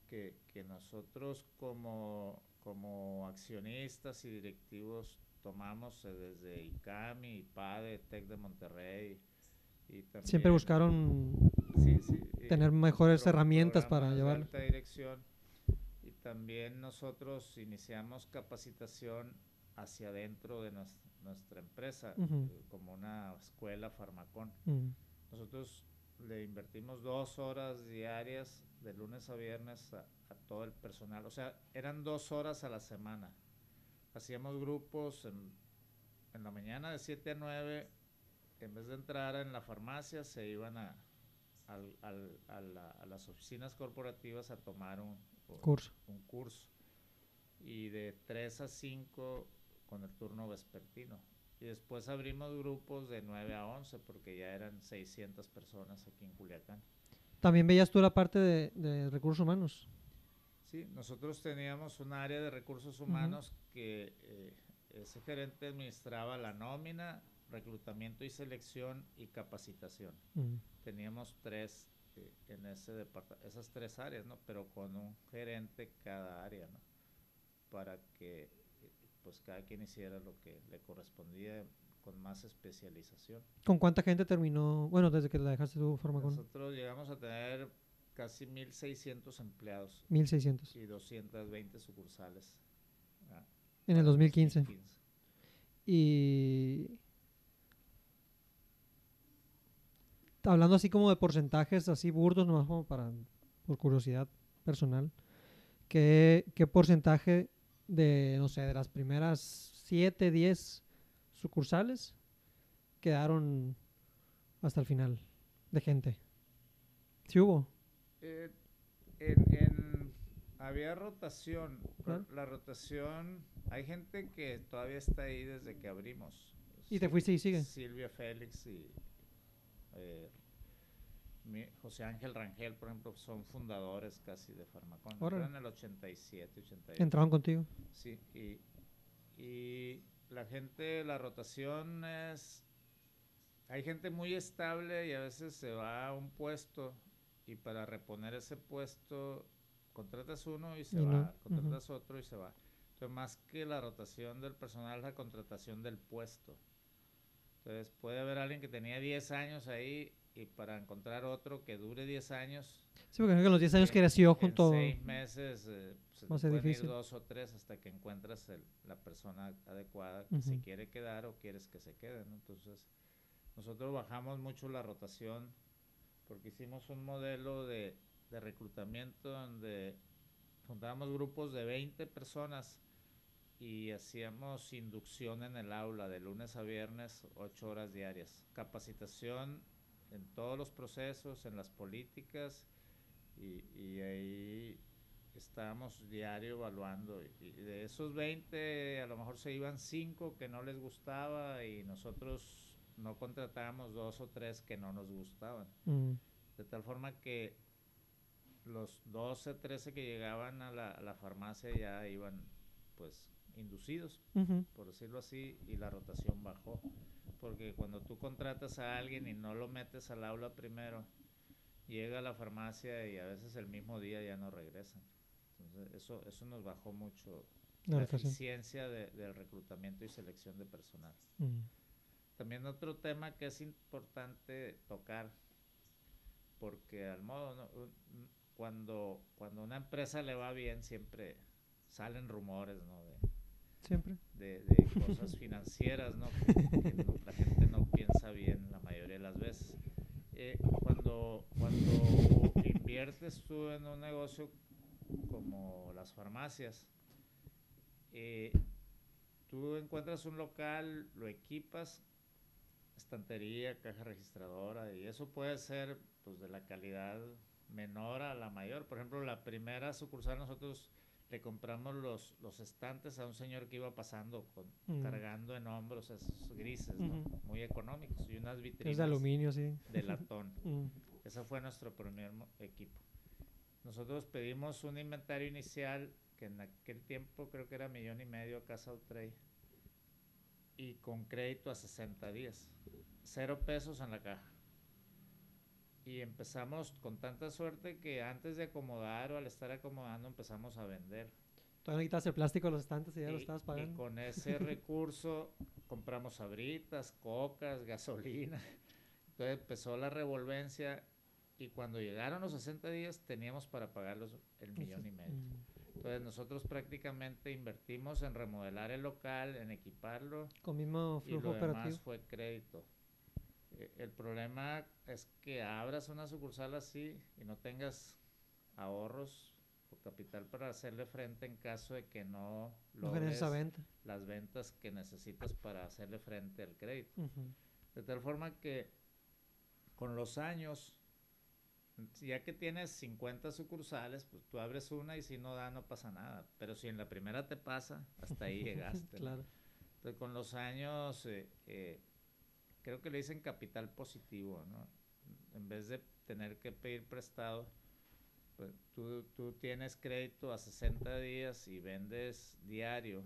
[SPEAKER 2] que, que nosotros como, como accionistas y directivos tomamos eh, desde ICAMI, IPADE, TEC de Monterrey. Y también,
[SPEAKER 1] Siempre buscaron
[SPEAKER 2] sí, sí, eh,
[SPEAKER 1] tener mejores herramientas para llevarlo.
[SPEAKER 2] alta dirección. Y también nosotros iniciamos capacitación hacia adentro de nues- nuestra empresa, eh, como una escuela farmacón.
[SPEAKER 1] Mm.
[SPEAKER 2] Nosotros le invertimos dos horas diarias, de lunes a viernes, a, a todo el personal. O sea, eran dos horas a la semana. Hacíamos grupos en, en la mañana de 7 a 9. En vez de entrar en la farmacia, se iban a, al- al- a, la- a las oficinas corporativas a tomar un,
[SPEAKER 1] Curso.
[SPEAKER 2] un curso. Y de 3 a 5 con el turno vespertino. Y después abrimos grupos de 9 a 11 porque ya eran 600 personas aquí en Culiacán.
[SPEAKER 1] También veías tú la parte de, de recursos humanos.
[SPEAKER 2] Sí, nosotros teníamos un área de recursos humanos que eh, ese gerente administraba la nómina, reclutamiento y selección y capacitación.
[SPEAKER 1] Mm.
[SPEAKER 2] Teníamos tres eh, en ese departamento, esas tres áreas, ¿no? Pero con un gerente cada área, ¿no? Para que eh, pues cada quien hiciera lo que le correspondía con más especialización.
[SPEAKER 1] ¿Con cuánta gente terminó? Bueno, desde que la dejaste tú, Farmacón.
[SPEAKER 2] Nosotros llegamos a tener casi 1.600 empleados
[SPEAKER 1] 1600.
[SPEAKER 2] y 220 sucursales. ah,
[SPEAKER 1] En el
[SPEAKER 2] para
[SPEAKER 1] 2015.
[SPEAKER 2] 2015.
[SPEAKER 1] Y hablando así como de porcentajes así burdos, nomás como para, por curiosidad personal, ¿qué, qué porcentaje de, no sé, de las primeras 7, 10 sucursales quedaron hasta el final de gente? ¿Sí hubo?
[SPEAKER 2] Eh, en, en- había rotación. La rotación, hay gente que todavía está ahí desde que abrimos.
[SPEAKER 1] ¿Y te fuiste y sigue?
[SPEAKER 2] Silvia Félix y eh, José Ángel Rangel, por ejemplo, son fundadores casi de Farmacón. Entraron en el 87, 88.
[SPEAKER 1] Entraron contigo.
[SPEAKER 2] Sí, y, y la gente, la rotación es... Hay gente muy estable y a veces se va a un puesto y para reponer ese puesto contratas uno y se
[SPEAKER 1] Y no,
[SPEAKER 2] va, contratas otro y se va. Entonces, más que la rotación del personal, es la contratación del puesto. Entonces, puede haber alguien que tenía 10 años ahí y para encontrar otro que dure 10 años,
[SPEAKER 1] Sí, porque que en los 10 años
[SPEAKER 2] en-
[SPEAKER 1] creció
[SPEAKER 2] en
[SPEAKER 1] junto.
[SPEAKER 2] seis meses eh, se
[SPEAKER 1] Va a
[SPEAKER 2] te
[SPEAKER 1] ser
[SPEAKER 2] pueden
[SPEAKER 1] difícil.
[SPEAKER 2] ir dos o tres hasta que encuentras el- la persona adecuada que se quiere quedar o quieres que se quede. ¿no? Entonces, nosotros bajamos mucho la rotación porque hicimos un modelo de, de reclutamiento donde juntábamos grupos de 20 personas y hacíamos inducción en el aula de lunes a viernes, 8 horas diarias. Capacitación en todos los procesos, en las políticas y, y ahí estábamos diario evaluando. Y, y de esos 20, a lo mejor se iban 5 que no les gustaba y nosotros no contratábamos dos o tres que no nos gustaban.
[SPEAKER 1] Mm,
[SPEAKER 2] De tal forma que los 12, 13 que llegaban a la, a la farmacia ya iban pues inducidos, por decirlo así, y la rotación bajó. Porque cuando tú contratas a alguien y no lo metes al aula primero, llega a la farmacia y a veces el mismo día ya no regresan. Entonces, eso, eso nos bajó mucho
[SPEAKER 1] La
[SPEAKER 2] eficiencia de- del reclutamiento y selección de personal. También otro tema que es importante tocar, porque al modo, ¿no? Cuando, cuando una empresa le va bien, siempre salen rumores, ¿no? De,
[SPEAKER 1] Siempre.
[SPEAKER 2] de, de cosas financieras, ¿no? Que, la gente no piensa bien la mayoría de las veces. Eh, cuando, cuando inviertes tú en un negocio como las farmacias, eh, tú encuentras un local, lo equipas, estantería, caja registradora, y eso puede ser pues de la calidad menor a la mayor. Por ejemplo, la primera sucursal nosotros le compramos los, los estantes a un señor que iba pasando con,
[SPEAKER 1] Mm.
[SPEAKER 2] cargando en hombros esos grises, muy económicos, y unas vitrinas
[SPEAKER 1] Es de aluminio, sí.
[SPEAKER 2] de latón. [LAUGHS]
[SPEAKER 1] Mm.
[SPEAKER 2] Ese fue nuestro primer equipo. Nosotros pedimos un inventario inicial que en aquel tiempo creo que era millón y medio a Casa Outrey y con crédito a 60 días. Cero pesos en la caja. Y empezamos con tanta suerte que antes de acomodar o al estar acomodando empezamos a vender.
[SPEAKER 1] Todavía quitas el plástico de los estantes y ya lo
[SPEAKER 2] Y-
[SPEAKER 1] estabas
[SPEAKER 2] y
[SPEAKER 1] pagando.
[SPEAKER 2] con ese [LAUGHS] recurso compramos sabritas, cocas, gasolina. Entonces empezó la revolvencia y cuando llegaron los 60 días teníamos para pagarlos el millón y medio.
[SPEAKER 1] Mm.
[SPEAKER 2] Entonces nosotros prácticamente invertimos en remodelar el local, en equiparlo
[SPEAKER 1] Con mismo
[SPEAKER 2] y
[SPEAKER 1] flujo
[SPEAKER 2] lo demás
[SPEAKER 1] operativo.
[SPEAKER 2] fue crédito. El problema es que abras una sucursal así y no tengas ahorros o capital para hacerle frente en caso de que no
[SPEAKER 1] No
[SPEAKER 2] logres
[SPEAKER 1] venta.
[SPEAKER 2] las ventas que necesitas para hacerle frente al crédito. De tal forma que con los años, ya que tienes 50 sucursales, pues tú abres una y si no da no pasa nada. Pero si en la primera te pasa, hasta ahí [LAUGHS] llegaste. ¿no?
[SPEAKER 1] Claro.
[SPEAKER 2] Entonces con los años, eh, eh, creo que le dicen capital positivo, ¿no? En vez de tener que pedir prestado, pues tú, tú tienes crédito a 60 días y vendes diario,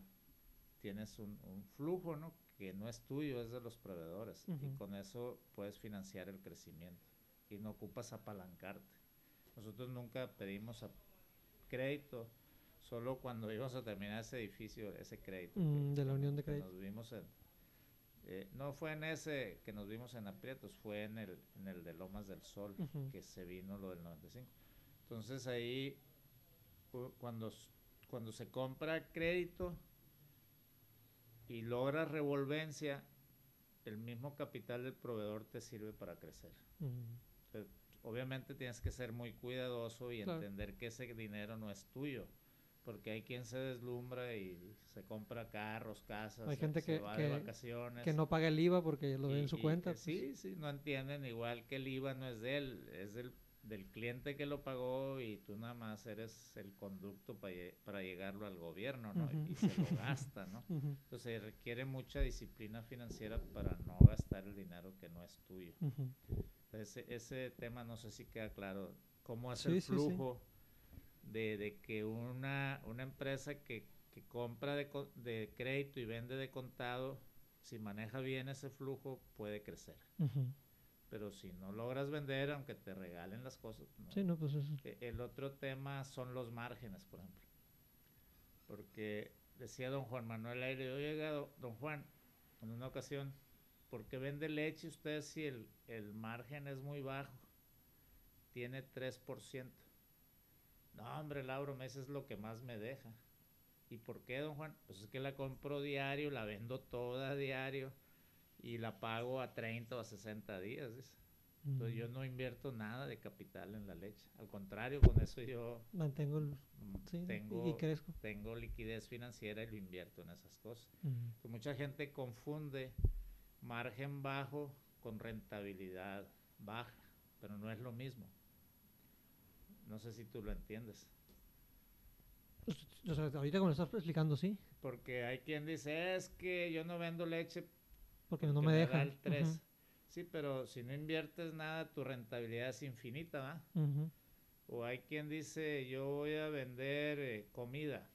[SPEAKER 2] tienes un, un flujo, ¿no? Que no es tuyo, es de los proveedores. Y con eso puedes financiar el crecimiento y no ocupas apalancarte. Nosotros nunca pedimos crédito, solo cuando íbamos a terminar ese edificio, ese crédito. que-
[SPEAKER 1] Mm, de la unión de crédito.
[SPEAKER 2] Nos vimos en, eh, no fue en ese que nos vimos en aprietos, fue en el, en el de Lomas del Sol, que se vino lo del 95. Entonces ahí, cu- cuando, cuando se compra crédito y logra revolvencia, el mismo capital del proveedor te sirve para crecer. obviamente tienes que ser muy cuidadoso y entender que ese dinero no es tuyo porque hay quien se deslumbra y se compra carros, casas,
[SPEAKER 1] hay gente
[SPEAKER 2] se
[SPEAKER 1] que,
[SPEAKER 2] va
[SPEAKER 1] que,
[SPEAKER 2] de vacaciones.
[SPEAKER 1] Que no paga el IVA porque lo ve en su cuenta. Pues.
[SPEAKER 2] Sí, sí, no entienden, igual que el IVA no es de él, es del, del cliente que lo pagó y tú nada más eres el conducto para, para llegarlo al gobierno, ¿no? y, se lo gasta, ¿no? [LAUGHS] Entonces requiere mucha disciplina financiera para no gastar el dinero que no es tuyo. Entonces ese, tema no sé si queda claro. ¿Cómo es el flujo? De, que una, una empresa que, que compra de, de, crédito y vende de contado, si maneja bien ese flujo, puede crecer. Pero si no logras vender, aunque te regalen las cosas.
[SPEAKER 1] No. pues eso.
[SPEAKER 2] E, el otro tema son los márgenes, por ejemplo. Porque decía don Juan Manuel Aire, oye, don Juan, en una ocasión, ¿por qué vende leche usted si el, el margen es muy bajo? Tiene 3%. No, hombre, Lauro, ese es lo que más me deja. ¿Y por qué, don Juan? Pues es que la compro diario, la vendo toda diario y la pago a 30 o a 60 días. Entonces yo mm. no invierto nada de capital en la leche. Al contrario, con eso yo
[SPEAKER 1] mantengo el,
[SPEAKER 2] mm, tengo, y crezco. Tengo liquidez financiera y lo invierto en esas cosas. mucha gente confunde margen bajo con rentabilidad baja, pero no es lo mismo. No sé si tú lo entiendes.
[SPEAKER 1] Pues, ahorita como lo estás explicando, sí.
[SPEAKER 2] Porque hay quien dice, es que yo no vendo leche
[SPEAKER 1] porque, no me, dejan. el
[SPEAKER 2] 3. Sí, pero si no inviertes nada, tu rentabilidad es infinita, ¿va? O hay quien dice, yo voy a vender eh, comida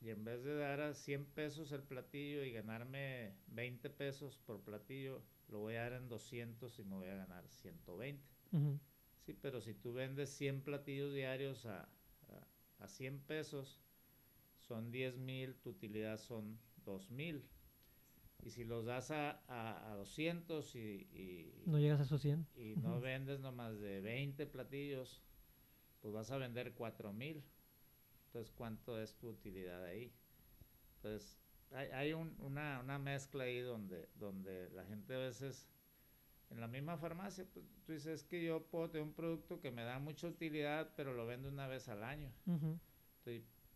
[SPEAKER 2] y en vez de dar a 100 pesos el platillo y ganarme 20 pesos por platillo, lo voy a dar en 200 y me voy a ganar 120. Sí, pero si tú vendes 100 platillos diarios a, a, 100 pesos, son 10 mil, tu utilidad son 2 mil. Y si los das a, a, 200 y,
[SPEAKER 1] No llegas a esos 100.
[SPEAKER 2] Y no vendes nomás de 20 platillos, pues vas a vender 4 mil. Entonces, ¿cuánto es tu utilidad ahí? Entonces, hay, hay un, una, una mezcla ahí donde, donde la gente a veces en la misma farmacia, pues, tú dices que yo puedo tener un producto que me da mucha utilidad, pero lo vendo una vez al año.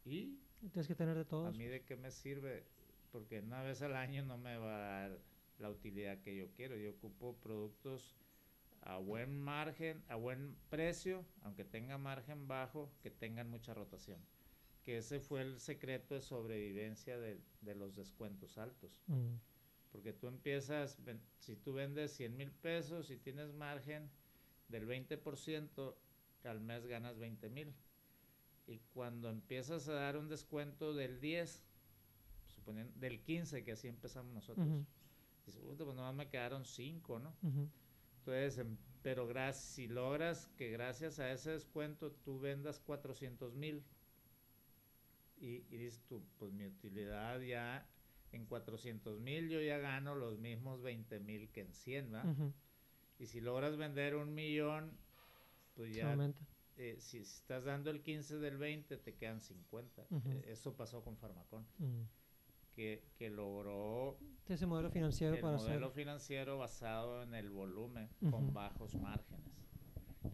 [SPEAKER 2] ¿Y?
[SPEAKER 1] Tienes que tener de todo.
[SPEAKER 2] ¿A mí de qué me sirve? Porque una vez al año no me va a dar la utilidad que yo quiero. Yo ocupo productos a buen margen, a buen precio, aunque tenga margen bajo, que tengan mucha rotación. Que ese fue el secreto de sobrevivencia de, los descuentos altos. Porque tú empiezas, si tú vendes 100 mil pesos y tienes margen del 20%, al mes ganas 20 mil. Y cuando empiezas a dar un descuento del 10, suponiendo, del 15, que así empezamos nosotros, dices, pues nomás me quedaron 5, ¿no? Entonces, em, pero gracias, si logras que gracias a ese descuento tú vendas 400 mil y, y dices tú, pues mi utilidad ya en 400 mil yo ya gano los mismos 20 mil que en 100, ¿va? Y si logras vender un millón, pues ya... Eh, si, estás dando el 15 del 20, te quedan 50. Eh, eso pasó con Farmacón. que, que, logró...
[SPEAKER 1] Ese modelo financiero
[SPEAKER 2] el modelo financiero basado en el volumen, con bajos márgenes.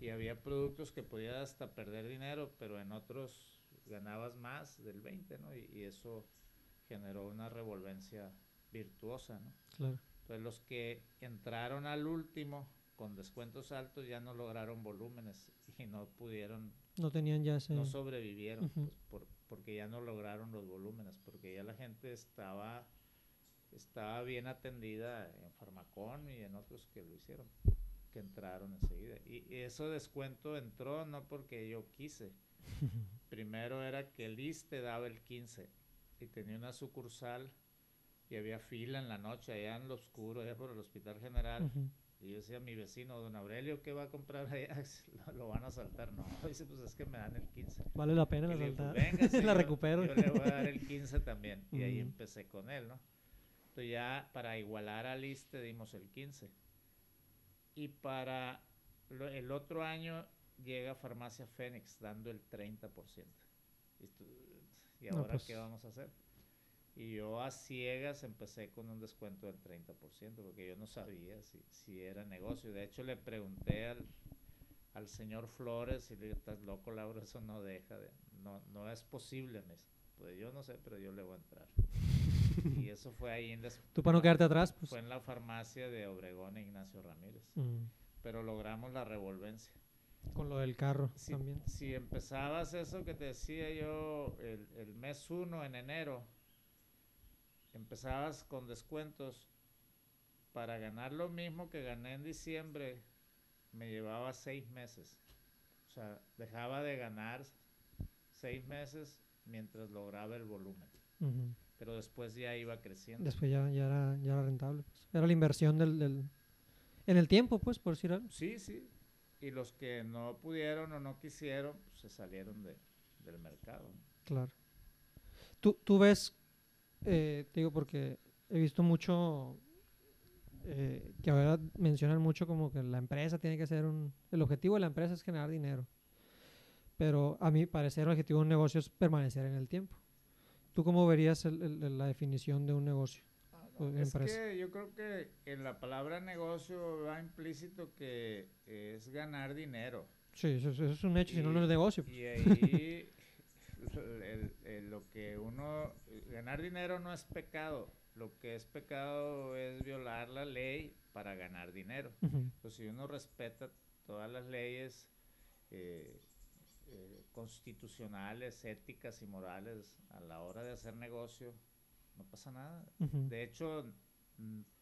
[SPEAKER 2] Y había productos que podías hasta perder dinero, pero en otros ganabas más del 20, ¿no? y eso generó una revolvencia virtuosa, ¿no? Claro. Entonces los que entraron al último con descuentos altos ya no lograron volúmenes y no pudieron...
[SPEAKER 1] No tenían ya ese...
[SPEAKER 2] No sobrevivieron pues, por, porque ya no lograron los volúmenes, porque ya la gente estaba, estaba bien atendida en Farmacón y en otros que lo hicieron, que entraron enseguida. Y, y ese descuento entró no porque yo quise. [LAUGHS] Primero era que el ISTE daba el 15 y tenía una sucursal y había fila en la noche allá en lo oscuro, allá por el Hospital General. Y yo decía a mi vecino, don Aurelio, ¿qué va a comprar allá? [LAUGHS] lo, van a saltar. No, [LAUGHS] dice, pues es que me dan el 15.
[SPEAKER 1] Vale la pena la pues, saltar. [LAUGHS] la recupero.
[SPEAKER 2] Yo le voy a dar el 15 también. Y ahí empecé con él, ¿no? Entonces ya para igualar al ISTE dimos el 15. Y para el otro año llega Farmacia Fénix dando el 30%. ¿Y ahora pues qué vamos a hacer? Y yo a ciegas empecé con un descuento del 30%, porque yo no sabía si, si era negocio. De hecho, le pregunté al, al señor Flores y le dije, estás loco, Laura, eso no deja de, no, no es posible. Me pues yo no sé, pero yo le voy a entrar. y eso fue ahí en
[SPEAKER 1] ¿Tú para no quedarte atrás? Pues.
[SPEAKER 2] Fue en la farmacia de Obregón e Ignacio Ramírez. Mm. Pero logramos la revolvencia.
[SPEAKER 1] Con lo del carro también.
[SPEAKER 2] Si empezabas eso que te decía yo el, el mes uno en enero, empezabas con descuentos para ganar lo mismo que gané en diciembre, me llevaba seis meses. O sea, dejaba de ganar seis meses mientras lograba el volumen. Pero después ya iba creciendo.
[SPEAKER 1] Después ya, ya, era, ya era rentable. Pues. Era la inversión del, del, en el tiempo, pues, por decir algo.
[SPEAKER 2] Sí, sí. Y los que no pudieron o no quisieron, pues, se salieron de, del mercado.
[SPEAKER 1] Claro. Tú, tú ves, eh, te digo porque he visto mucho eh, que ahora mencionan mucho como que la empresa tiene que ser un... El objetivo de la empresa es generar dinero. Pero a mi parecer el objetivo de un negocio es permanecer en el tiempo. ¿Tú cómo verías la definición de un negocio?
[SPEAKER 2] Es que yo creo que en la palabra negocio va implícito que es ganar dinero.
[SPEAKER 1] Sí, eso, es un hecho, si no, no es negocio.
[SPEAKER 2] Y ahí [LAUGHS] lo que uno, ganar dinero no es pecado, lo que es pecado es violar la ley para ganar dinero. Pues si uno respeta todas las leyes eh, eh, constitucionales, éticas y morales a la hora de hacer negocio, no pasa nada. De hecho,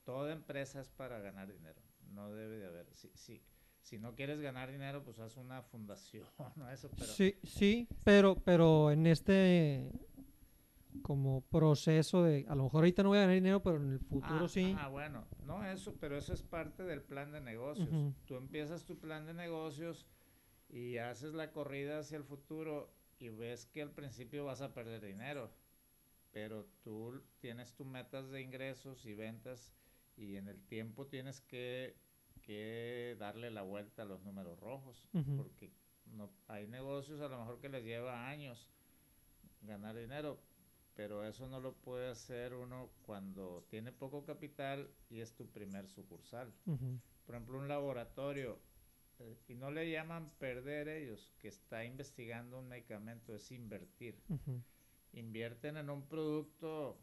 [SPEAKER 2] toda empresa es para ganar dinero. No debe de haber. Si, si, si no quieres ganar dinero, pues haz una fundación, [LAUGHS] ¿no? Eso, pero...
[SPEAKER 1] Sí, sí, pero, pero en este como proceso de, a lo mejor ahorita no voy a ganar dinero, pero en el futuro
[SPEAKER 2] ah,
[SPEAKER 1] sí.
[SPEAKER 2] Ah, bueno, no eso, pero eso es parte del plan de negocios. Tú empiezas tu plan de negocios y haces la corrida hacia el futuro y ves que al principio vas a perder dinero, pero tú tienes tus metas de ingresos y ventas y en el tiempo tienes que, que darle la vuelta a los números rojos, porque no, hay negocios a lo mejor que les lleva años ganar dinero, pero eso no lo puede hacer uno cuando tiene poco capital y es tu primer sucursal. Por ejemplo, un laboratorio, eh, y no le llaman perder ellos, que está investigando un medicamento, es invertir. Invierten en un producto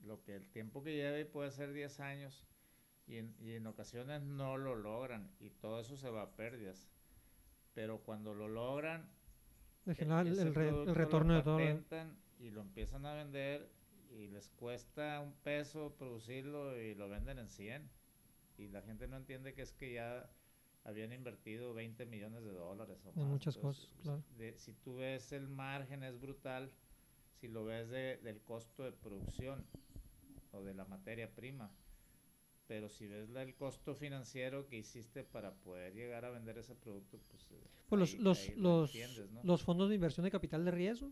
[SPEAKER 2] lo que el tiempo que lleve puede ser 10 años y en, y en ocasiones no lo logran y todo eso se va a pérdidas. Pero cuando lo logran,
[SPEAKER 1] el, el, retorno de todo
[SPEAKER 2] y lo empiezan a vender y les cuesta un peso producirlo y lo venden en 100. Y la gente no entiende que es que ya habían invertido 20 millones de dólares o
[SPEAKER 1] En muchas cosas, claro.
[SPEAKER 2] si tú ves el margen es brutal, si lo ves del costo de producción o de la materia prima. Pero si ves el costo financiero que hiciste para poder llegar a vender ese producto, pues... Eh,
[SPEAKER 1] pues los, los, los, los fondos de inversión de capital de riesgo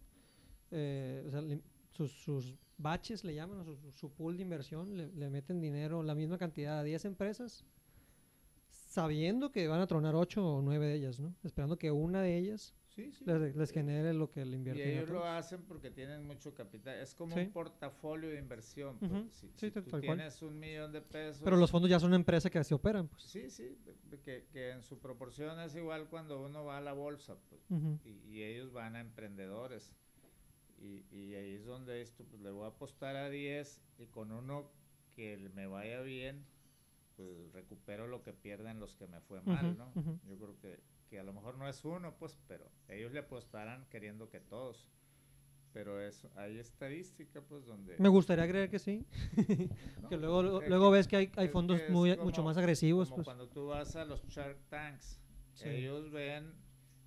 [SPEAKER 1] eh, o sea, sus, sus, baches le llaman, su, su pool de inversión, le, le, meten dinero, la misma cantidad a 10 empresas, sabiendo que van a tronar 8 o 9 de ellas, ¿no? Esperando que una de ellas Les, les, genere lo que le invierten.
[SPEAKER 2] Y ellos lo hacen porque tienen mucho capital. Es como un portafolio de inversión. Si, si tú tienes un millón de pesos.
[SPEAKER 1] Pero los fondos ya son empresas que se operan. Pues.
[SPEAKER 2] Sí, sí, que, que, en su proporción es igual cuando uno va a la bolsa. Pues, y, y, ellos van a emprendedores. Y, ahí es donde esto, pues le voy a apostar a 10 y con uno que me vaya bien, pues recupero lo que pierden los que me fue mal, ¿no? Yo creo que, que a lo mejor no es uno, pues, pero ellos le apostarán queriendo que todos. Pero eso, hay estadística, pues, donde...
[SPEAKER 1] Me gustaría creer que sí. [LAUGHS] que luego, luego, ves que hay, hay fondos muy, mucho más agresivos.
[SPEAKER 2] Como pues. cuando tú vas a los Shark Tanks, ellos ven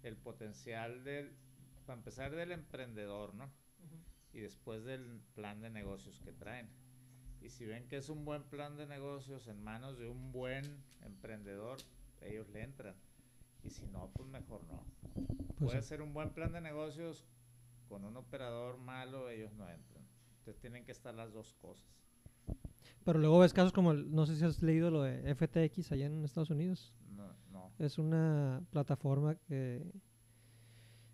[SPEAKER 2] el potencial del, para empezar, del emprendedor, ¿no? y después del plan de negocios que traen. Y si ven que es un buen plan de negocios en manos de un buen emprendedor, ellos le entran. Y si no, pues mejor no. Pues Puede ser un buen plan de negocios con un operador malo, ellos no entran. Entonces tienen que estar las dos cosas.
[SPEAKER 1] Pero luego ves casos como, no sé si has leído lo de FTX allá en Estados Unidos.
[SPEAKER 2] No, no.
[SPEAKER 1] Es una plataforma que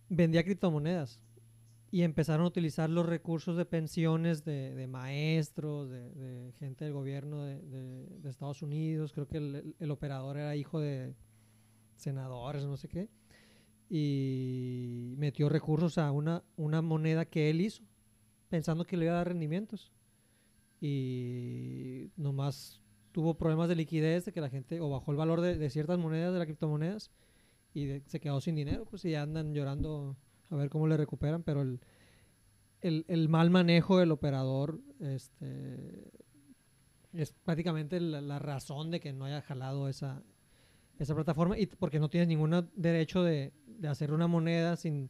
[SPEAKER 1] vendía criptomonedas y empezaron a utilizar los recursos de pensiones de, de maestros, de, de gente del gobierno de, de- de Estados Unidos. Creo que el, el operador era hijo de senadores, no sé qué. Y metió recursos a una, una moneda que él hizo, pensando que le iba a dar rendimientos. Y nomás tuvo problemas de liquidez, de que la gente, o bajó el valor de, ciertas monedas, de las criptomonedas, y de- se quedó sin dinero, pues y andan llorando a ver cómo le recuperan, pero el, el, el mal manejo del operador este, es prácticamente la, la razón de que no haya jalado esa, esa plataforma y porque no tienes ningún derecho de, de hacer una moneda sin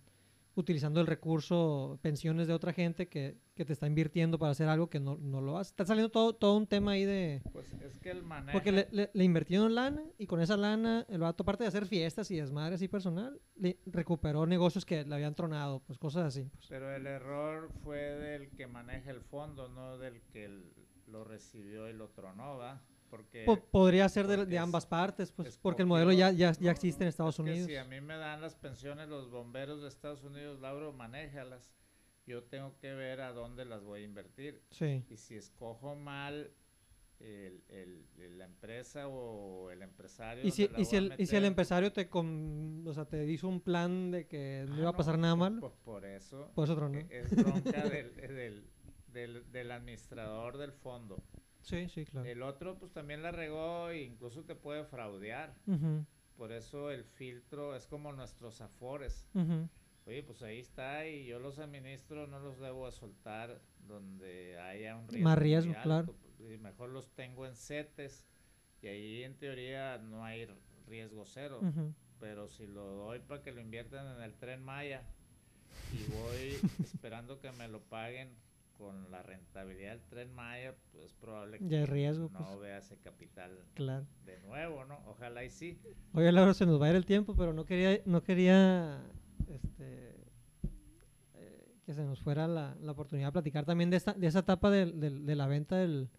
[SPEAKER 1] utilizando el recurso pensiones de otra gente que, que te está invirtiendo para hacer algo que no, no lo hace. Está saliendo todo, todo un tema ahí de...
[SPEAKER 2] Pues es que el manejo...
[SPEAKER 1] Porque le, le, le invirtieron lana y con esa lana el vato, aparte de hacer fiestas y desmadres así personal, le recuperó negocios que le habían tronado, pues cosas así. Pues.
[SPEAKER 2] Pero el error fue del que maneja el fondo, no del que el- lo recibió y lo tronó, ¿va? Porque...
[SPEAKER 1] Po- podría ser de, de
[SPEAKER 2] es-
[SPEAKER 1] ambas partes, pues, porque el modelo ya, ya, ya
[SPEAKER 2] No,
[SPEAKER 1] existe en
[SPEAKER 2] no,
[SPEAKER 1] Estados
[SPEAKER 2] es
[SPEAKER 1] Unidos.
[SPEAKER 2] si a mí me dan las pensiones los bomberos de Estados Unidos, Lauro, manéjalas. Yo tengo que ver a dónde las voy a invertir.
[SPEAKER 1] Sí.
[SPEAKER 2] Y si escojo mal el- el- la empresa o el empresario...
[SPEAKER 1] Y si, y, si el, y si el empresario te, con, o sea, te hizo un plan de que no
[SPEAKER 2] ah,
[SPEAKER 1] iba a pasar
[SPEAKER 2] no,
[SPEAKER 1] nada
[SPEAKER 2] pues-
[SPEAKER 1] mal,
[SPEAKER 2] Pues por eso
[SPEAKER 1] pues otro no.
[SPEAKER 2] e- es bronca del, del, del- del administrador del fondo.
[SPEAKER 1] Sí, sí, claro.
[SPEAKER 2] El otro pues también la regó e incluso te puede fraudear. Por eso el filtro es como nuestros afores. Oye, pues ahí está y yo los administro, no los debo de soltar donde haya un riesgo.
[SPEAKER 1] Más riesgo,
[SPEAKER 2] alto,
[SPEAKER 1] claro.
[SPEAKER 2] pues, y mejor los tengo en CETES y ahí en teoría no hay riesgo cero. Pero si lo doy para que lo inviertan en el tren Maya y voy [LAUGHS] esperando que me lo paguen con la rentabilidad del tren Maya, pues es probable que
[SPEAKER 1] Ya hay riesgo,
[SPEAKER 2] no
[SPEAKER 1] pues.
[SPEAKER 2] vea ese capital
[SPEAKER 1] Claro.
[SPEAKER 2] de nuevo, ¿no? Ojalá y sí.
[SPEAKER 1] Oye, Laura, se nos va a ir el tiempo, pero no quería, no quería este, eh, que se nos fuera la, la oportunidad de platicar también de, esta, de esa etapa del- del- de, la venta del,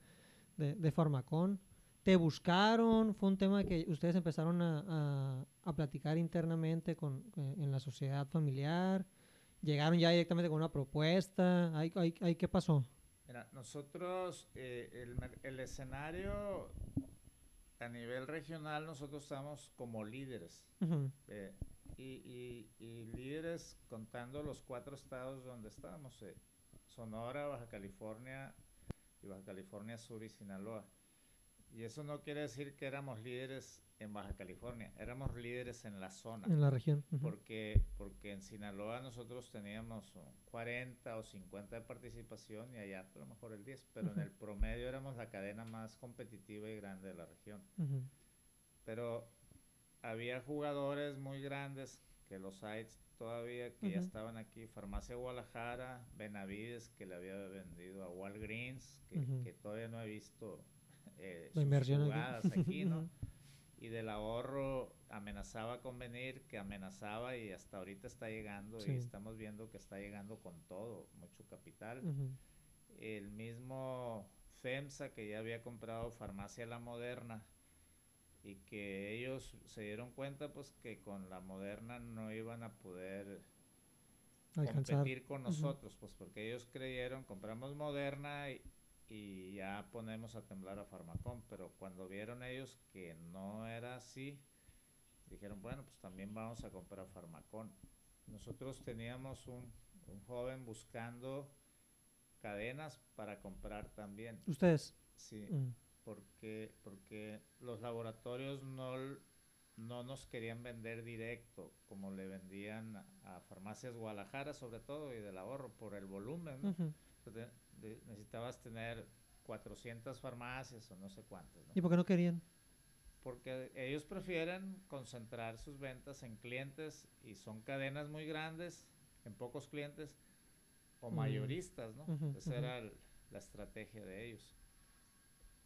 [SPEAKER 1] de, de Farmacón. ¿Te buscaron? ¿Fue un tema que ustedes empezaron a, a- a platicar internamente con, eh, en la sociedad familiar? ¿Llegaron ya directamente con una propuesta? ¿Ahí, ahí- ahí qué pasó?
[SPEAKER 2] Mira, nosotros, eh, el, el escenario a nivel regional, nosotros estamos como líderes.
[SPEAKER 1] Ujú,
[SPEAKER 2] eh, y, y- y líderes contando los cuatro estados donde estamos, eh, Sonora, Baja California y Baja California Sur y Sinaloa. Y eso no quiere decir que éramos líderes en Baja California, éramos líderes en la zona.
[SPEAKER 1] En la región. ujú.
[SPEAKER 2] Porque, porque en Sinaloa nosotros teníamos uh, 40 o 50 de participación y allá a lo mejor el 10, pero
[SPEAKER 1] Ujú.
[SPEAKER 2] en el promedio éramos la cadena más competitiva y grande de la región.
[SPEAKER 1] Ujú,
[SPEAKER 2] Pero había jugadores muy grandes que los hay todavía que ya estaban aquí. Farmacia Guadalajara, Benavides que le había vendido a Walgreens, que, que todavía no he visto eh, sus jugadas [LAUGHS] aquí, ¿no? Y del ahorro amenazaba con venir, que amenazaba y hasta ahorita está llegando
[SPEAKER 1] Sí.
[SPEAKER 2] y estamos viendo que está llegando con todo, mucho capital. El mismo FEMSA que ya había comprado Farmacia La Moderna y que ellos se dieron cuenta pues que con la Moderna no iban a poder
[SPEAKER 1] Alcanzar.
[SPEAKER 2] competir con nosotros, pues porque ellos creyeron, compramos Moderna y, y ya ponemos a temblar a Farmacón, pero cuando vieron ellos que no era así, dijeron, bueno, pues también vamos a comprar Farmacón. Nosotros teníamos un, un joven buscando cadenas para comprar también,
[SPEAKER 1] ¿Ustedes?
[SPEAKER 2] sí,
[SPEAKER 1] Mm.
[SPEAKER 2] porque, porque los laboratorios no, no nos querían vender directo, como le vendían a, a farmacias Guadalajara sobre todo y del ahorro por el volumen. ¿no? De- de- necesitabas tener 400 farmacias o no sé cuántas, ¿no?
[SPEAKER 1] ¿Y por qué no querían?
[SPEAKER 2] porque ellos prefieren concentrar sus ventas en clientes y son cadenas muy grandes, en pocos clientes o
[SPEAKER 1] Mm.
[SPEAKER 2] mayoristas, ¿no? Esa era el- la estrategia de ellos.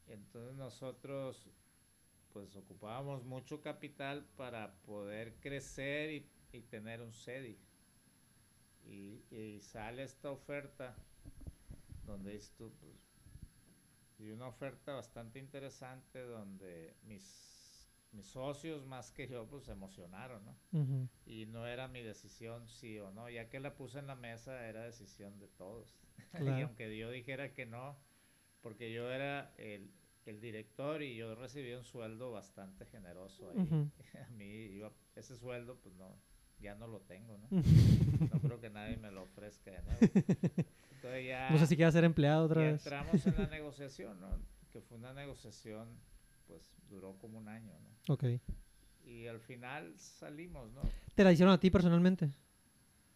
[SPEAKER 2] Entonces nosotros pues ocupábamos mucho capital para poder crecer y, y tener un SEDI. Y, y sale esta oferta donde tú, pues, y una oferta bastante interesante donde mis, mis socios más que yo pues se emocionaron, ¿no? Y no era mi decisión sí o no, ya que la puse en la mesa era decisión de todos. [LAUGHS] y
[SPEAKER 1] Claro.
[SPEAKER 2] aunque yo dijera que no, porque yo era el, el director y yo recibía un sueldo bastante generoso ahí. [LAUGHS] A mí ese sueldo pues no, ya no lo tengo, ¿no? No creo que nadie me lo ofrezca de nuevo. [LAUGHS] Ya,
[SPEAKER 1] No sé si quieres ser empleado otra vez.
[SPEAKER 2] entramos en la negociación, ¿no? Que fue una negociación, pues duró como un año, ¿no?
[SPEAKER 1] Ok.
[SPEAKER 2] Y al final salimos, ¿no?
[SPEAKER 1] ¿Te la hicieron a ti personalmente,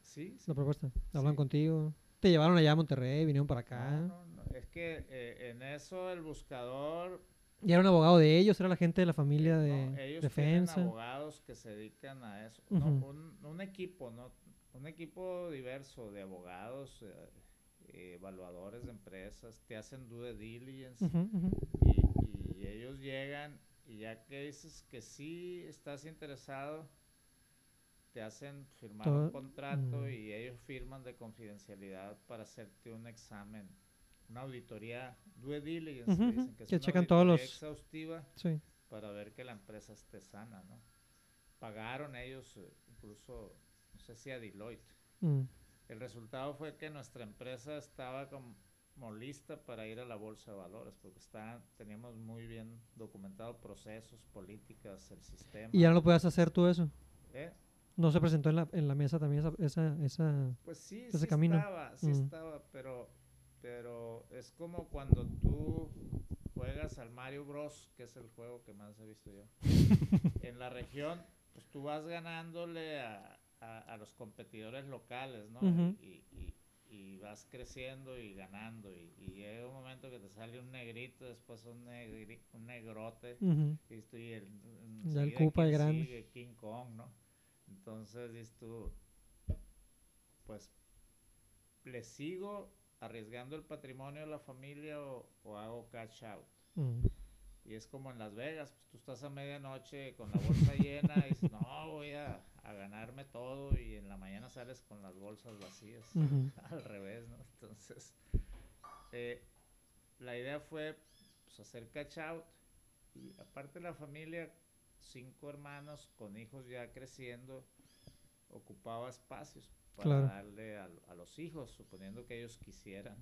[SPEAKER 2] Sí, sí.
[SPEAKER 1] la propuesta? ¿Hablan
[SPEAKER 2] Sí.
[SPEAKER 1] contigo? ¿Te llevaron allá a Monterrey? ¿Vinieron para acá?
[SPEAKER 2] No, no, no, Es que eh, en eso el buscador,
[SPEAKER 1] ¿Y era un abogado de ellos? ¿Era la gente de la familia
[SPEAKER 2] no,
[SPEAKER 1] de
[SPEAKER 2] ellos
[SPEAKER 1] defensa?
[SPEAKER 2] tienen abogados que se dedican a eso. No,
[SPEAKER 1] Ujú.
[SPEAKER 2] un, un equipo, ¿no? Un equipo diverso de abogados, eh, eh, evaluadores de empresas, te hacen due diligence y, y ellos llegan y ya que dices que sí estás interesado, te hacen firmar
[SPEAKER 1] Todo-
[SPEAKER 2] un contrato
[SPEAKER 1] mm.
[SPEAKER 2] y ellos firman de confidencialidad para hacerte un examen, una auditoría due diligence, dicen que es
[SPEAKER 1] que
[SPEAKER 2] una
[SPEAKER 1] checan todos los-
[SPEAKER 2] exhaustiva
[SPEAKER 1] Sí.
[SPEAKER 2] para ver que la empresa esté sana, ¿no? Pagaron ellos eh, incluso, no sé si a Deloitte. El resultado fue que nuestra empresa estaba como lista para ir a la bolsa de valores porque está, teníamos muy bien documentado procesos, políticas, el sistema.
[SPEAKER 1] ¿Y ya no lo podías hacer tú eso?
[SPEAKER 2] ¿eh?
[SPEAKER 1] ¿No se presentó en la, en la mesa también esa... esa, esa...
[SPEAKER 2] Pues sí,
[SPEAKER 1] ese
[SPEAKER 2] sí
[SPEAKER 1] camino.
[SPEAKER 2] estaba, sí estaba, pero, pero es como cuando tú juegas al Mario Bros, que es el juego que más he visto yo. [LAUGHS] en la región, pues tú vas ganándole a, a- a los competidores locales, ¿no? Y, y- y vas creciendo y ganando, y, y llega un momento que te sale un negrito, después un, negri- un negrote,
[SPEAKER 1] Ujú.
[SPEAKER 2] y tú, y el,
[SPEAKER 1] Ya el Koopa, el
[SPEAKER 2] ¿quién
[SPEAKER 1] grande.
[SPEAKER 2] sigue? King Kong, ¿no? Entonces dices tú, pues, ¿le sigo arriesgando el patrimonio de la familia o, o hago cash out?
[SPEAKER 1] Mm.
[SPEAKER 2] Y es como en Las Vegas, pues tú estás a medianoche con la bolsa [LAUGHS] llena y dices, no, voy a, a ganarme todo y en la mañana sales con las bolsas vacías. [LAUGHS] Al revés, ¿no? Entonces, eh, la idea fue pues, hacer catch out y aparte la familia, cinco hermanos con hijos ya creciendo, ocupaba espacios para
[SPEAKER 1] Claro.
[SPEAKER 2] darle a, a los hijos, suponiendo que ellos quisieran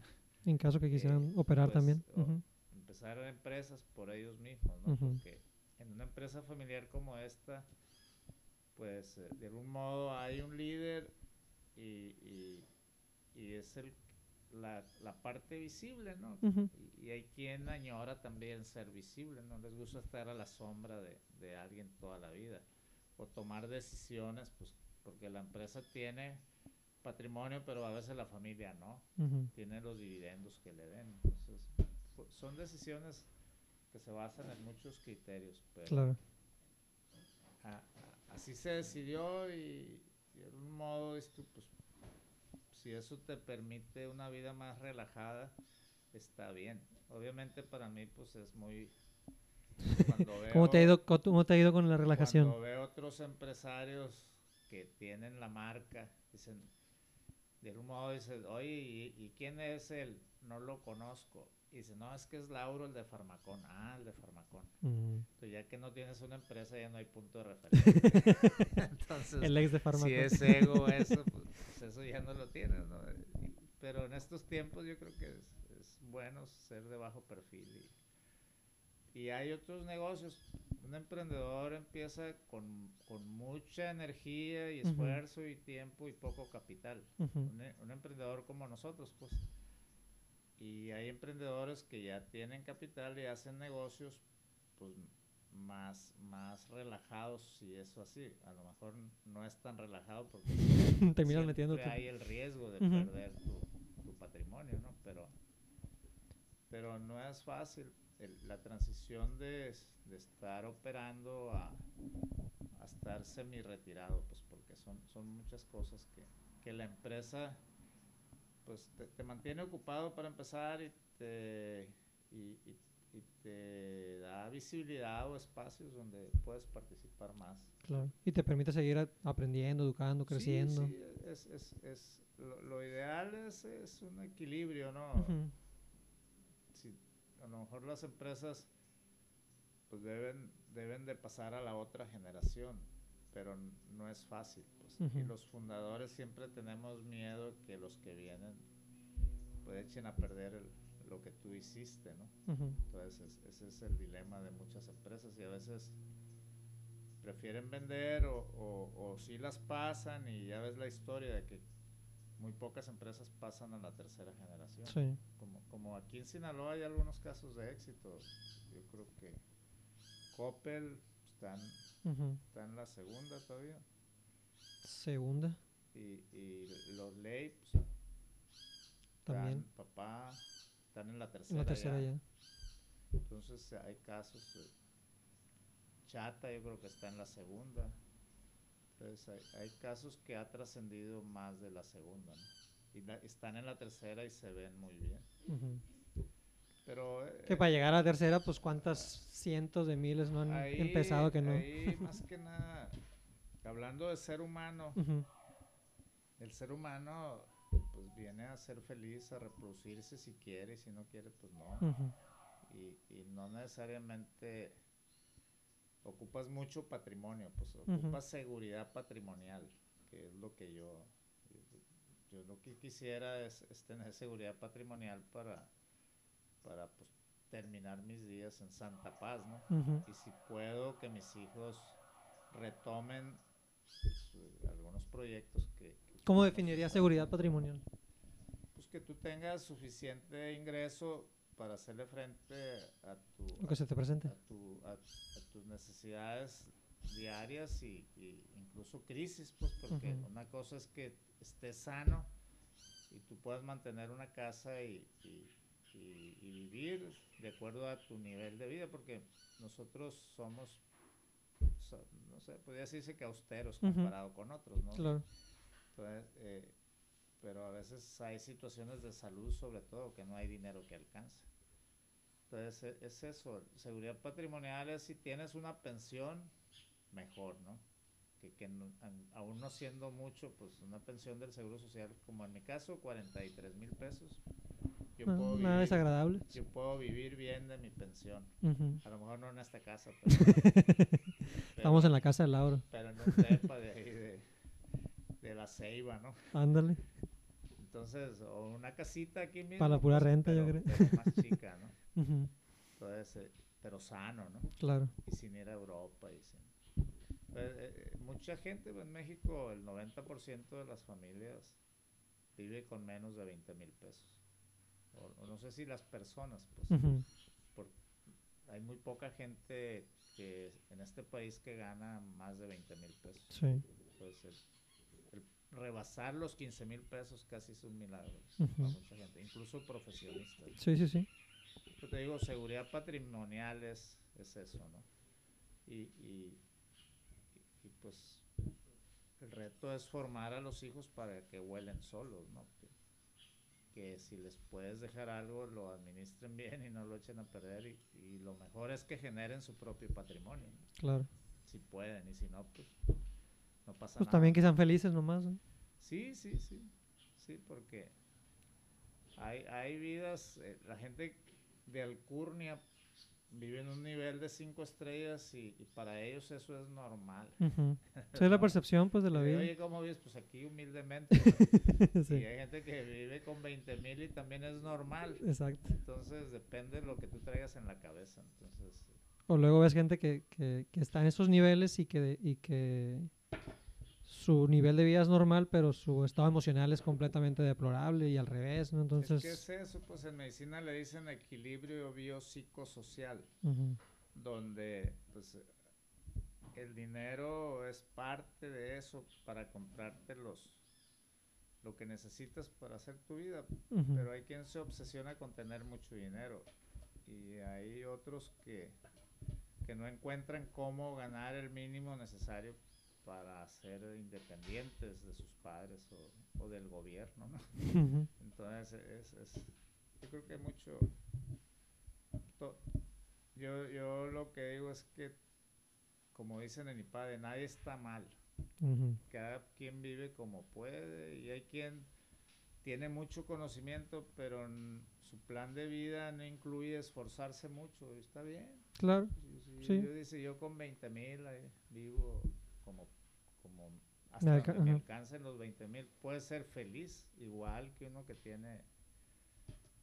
[SPEAKER 1] En caso que [LAUGHS] quisieran operar
[SPEAKER 2] pues,
[SPEAKER 1] también. Ujú.
[SPEAKER 2] empezar empresas por ellos mismos, ¿no? Porque en una empresa familiar como esta, pues eh, de algún modo hay un líder y, y- y es el, la, la parte visible, ¿no? Y, y hay quien añora también ser visible, no les gusta estar a la sombra de, de alguien toda la vida o tomar decisiones, pues porque la empresa tiene patrimonio, pero a veces la familia no tiene los dividendos que le den. Entonces, son decisiones que se basan en muchos criterios, pero
[SPEAKER 1] Claro.
[SPEAKER 2] a- así se decidió y, y de algún modo esto, pues, si eso te permite una vida más relajada, está bien. Obviamente para mí, pues es muy... Cuando [LAUGHS] veo,
[SPEAKER 1] ¿Cómo te, ha ido, ¿Cómo te ha ido con la relajación?
[SPEAKER 2] cuando veo otros empresarios que tienen la marca, dicen, de algún modo dicen, oye, ¿y, y quién es él? No lo conozco. Y dice, no, es que es Lauro el de Farmacón. Ah, el de Farmacón. Entonces, ya que no tienes una empresa, ya no hay punto de referencia. [LAUGHS] Entonces,
[SPEAKER 1] El ex de fármaco.
[SPEAKER 2] si es ego eso, pues, pues, eso ya no lo tienes, ¿no? Pero en estos tiempos yo creo que es, es bueno ser de bajo perfil. Y, y hay otros negocios. Un emprendedor empieza con, con mucha energía y esfuerzo y tiempo y poco capital. Un, un emprendedor como nosotros, pues. Y hay emprendedores que ya tienen capital y hacen negocios, pues más, más relajados, si eso así. A lo mejor no es tan relajado porque [LAUGHS]
[SPEAKER 1] Terminas
[SPEAKER 2] siempre
[SPEAKER 1] metiéndote.
[SPEAKER 2] hay el riesgo de perder tu, tu patrimonio, ¿no? Pero, pero no es fácil el- la transición de, de estar operando a, a estar semi retirado, pues porque son, son muchas cosas que, que la empresa pues te, te mantiene ocupado para empezar y te, y, y- y te da visibilidad o espacios donde puedes participar más.
[SPEAKER 1] Claro. Y te permite seguir aprendiendo, educando,
[SPEAKER 2] Sí,
[SPEAKER 1] creciendo.
[SPEAKER 2] Sí, es, es, es, lo, lo ideal es, es un equilibrio, ¿no?
[SPEAKER 1] Ujú.
[SPEAKER 2] Si a lo mejor las empresas pues deben, deben de pasar a la otra generación, pero no es fácil. Pues. Y los fundadores siempre tenemos miedo que los que vienen pues echen a perder lo que tú hiciste, ¿no? Entonces ese es el dilema de muchas empresas y a veces prefieren vender o, o, sí las pasan y ya ves la historia de que muy pocas empresas pasan a la tercera generación. Sí. Como, como aquí en Sinaloa hay algunos casos de éxito. Yo creo que Coppel está en la segunda todavía.
[SPEAKER 1] Segunda.
[SPEAKER 2] Y, y los pues, también. papá, están en la tercera.
[SPEAKER 1] la tercera ya.
[SPEAKER 2] Entonces hay casos. Chata, yo creo que está en la segunda. Entonces hay, casos que ha trascendido más de la segunda. Y están en la tercera y se ven muy bien. Pero,
[SPEAKER 1] que para llegar a la tercera, pues cuántas cientos de miles no han empezado que no.
[SPEAKER 2] Ahí, más que nada, hablando de ser humano, el ser humano pues viene a ser feliz, a reproducirse si quiere, y si no quiere, pues no. y, y, no necesariamente ocupas mucho patrimonio, pues ocupas seguridad patrimonial, que es lo que yo, yo, lo que quisiera es, tener seguridad patrimonial para, para pues, terminar mis días en santa paz, ¿no? Y si puedo que mis hijos retomen pues, algunos proyectos que,
[SPEAKER 1] ¿Cómo definiría seguridad patrimonial?
[SPEAKER 2] Pues que tú tengas suficiente ingreso para hacerle frente a tu...
[SPEAKER 1] Lo que se te presente.
[SPEAKER 2] A, tus necesidades diarias y, incluso crisis, pues porque una cosa es que estés sano y tú puedas mantener una casa y, vivir de acuerdo a tu nivel de vida, porque nosotros somos, no sé, podría decirse que austeros comparado con otros, ¿no? Claro. Entonces, eh, pero a veces hay situaciones de salud, sobre todo, que no hay dinero que alcance. Entonces, e, es eso, seguridad patrimonial es si tienes una pensión, mejor, ¿no? Que, que aún no siendo mucho, pues una pensión del Seguro Social, como en mi caso, 43 mil pesos.
[SPEAKER 1] Yo puedo nada desagradable.
[SPEAKER 2] Yo puedo vivir bien de mi pensión. A lo mejor no en esta casa. [LAUGHS]
[SPEAKER 1] Estamos en la casa de Laura.
[SPEAKER 2] Pero en un de ahí de de la ceiba, ¿no?
[SPEAKER 1] Ándale.
[SPEAKER 2] Entonces, o una casita aquí mismo.
[SPEAKER 1] Para la pura pues, renta, yo creo.
[SPEAKER 2] más chica, ¿no? [LAUGHS] Entonces, eh, pero sano, ¿no?
[SPEAKER 1] Claro.
[SPEAKER 2] Y sin ir a Europa y sin... Pues, eh, eh, mucha gente en México, el 90% de las familias vive con menos de 20 mil pesos. O, no sé si las personas, pues. hay muy poca gente que en este país que gana más de 20 mil pesos.
[SPEAKER 1] Sí.
[SPEAKER 2] Entonces, rebasar los 15 mil pesos casi es un milagro para mucha gente, incluso profesionistas.
[SPEAKER 1] Sí, sí, sí.
[SPEAKER 2] Yo te digo, seguridad patrimonial es, es eso, ¿no? Y, y, y, pues el reto es formar a los hijos para que huelen solos, ¿no? Que, si les puedes dejar algo, lo administren bien y no lo echen a perder. Y, y lo mejor es que generen su propio patrimonio.
[SPEAKER 1] Claro.
[SPEAKER 2] Si pueden, y si no, pues no pasa
[SPEAKER 1] pues también que sean felices nomás.
[SPEAKER 2] Sí, sí, sí. Sí, porque hay, hay vidas, eh, la gente de Alcurnia vive en un nivel de cinco estrellas y, para ellos eso es normal.
[SPEAKER 1] Esa [LAUGHS] es la percepción pues de la vida.
[SPEAKER 2] Oye, ¿cómo vives? Pues aquí humildemente. [LAUGHS] Y hay gente que vive con 20 mil y también es normal.
[SPEAKER 1] Exacto.
[SPEAKER 2] Entonces depende de lo que tú traigas en la cabeza. Entonces...
[SPEAKER 1] O luego ves gente que, que, que está en esos niveles y que, y que su nivel de vida es normal, pero su estado emocional es completamente deplorable y al revés, ¿no? Entonces...
[SPEAKER 2] ¿Qué es eso? Pues en medicina le dicen equilibrio biopsicosocial, donde pues, el dinero es parte de eso para comprarte los lo que necesitas para hacer tu vida, pero hay quien se obsesiona con tener mucho dinero y hay otros que, que no encuentran cómo ganar el mínimo necesario para ser independientes de sus padres o, del gobierno, ¿no? Entonces, es, es, yo creo que mucho... yo, yo lo que digo es que, como dicen en mi padre, nadie está mal. Cada quien vive como puede y hay quien tiene mucho conocimiento, pero su plan de vida no incluye esforzarse mucho. Está bien.
[SPEAKER 1] Claro. Sí.
[SPEAKER 2] yo dice, yo con 20 mil vivo como, como hasta donde
[SPEAKER 1] alca-
[SPEAKER 2] me alcancen los 20 mil. Puede ser feliz, igual que uno que tiene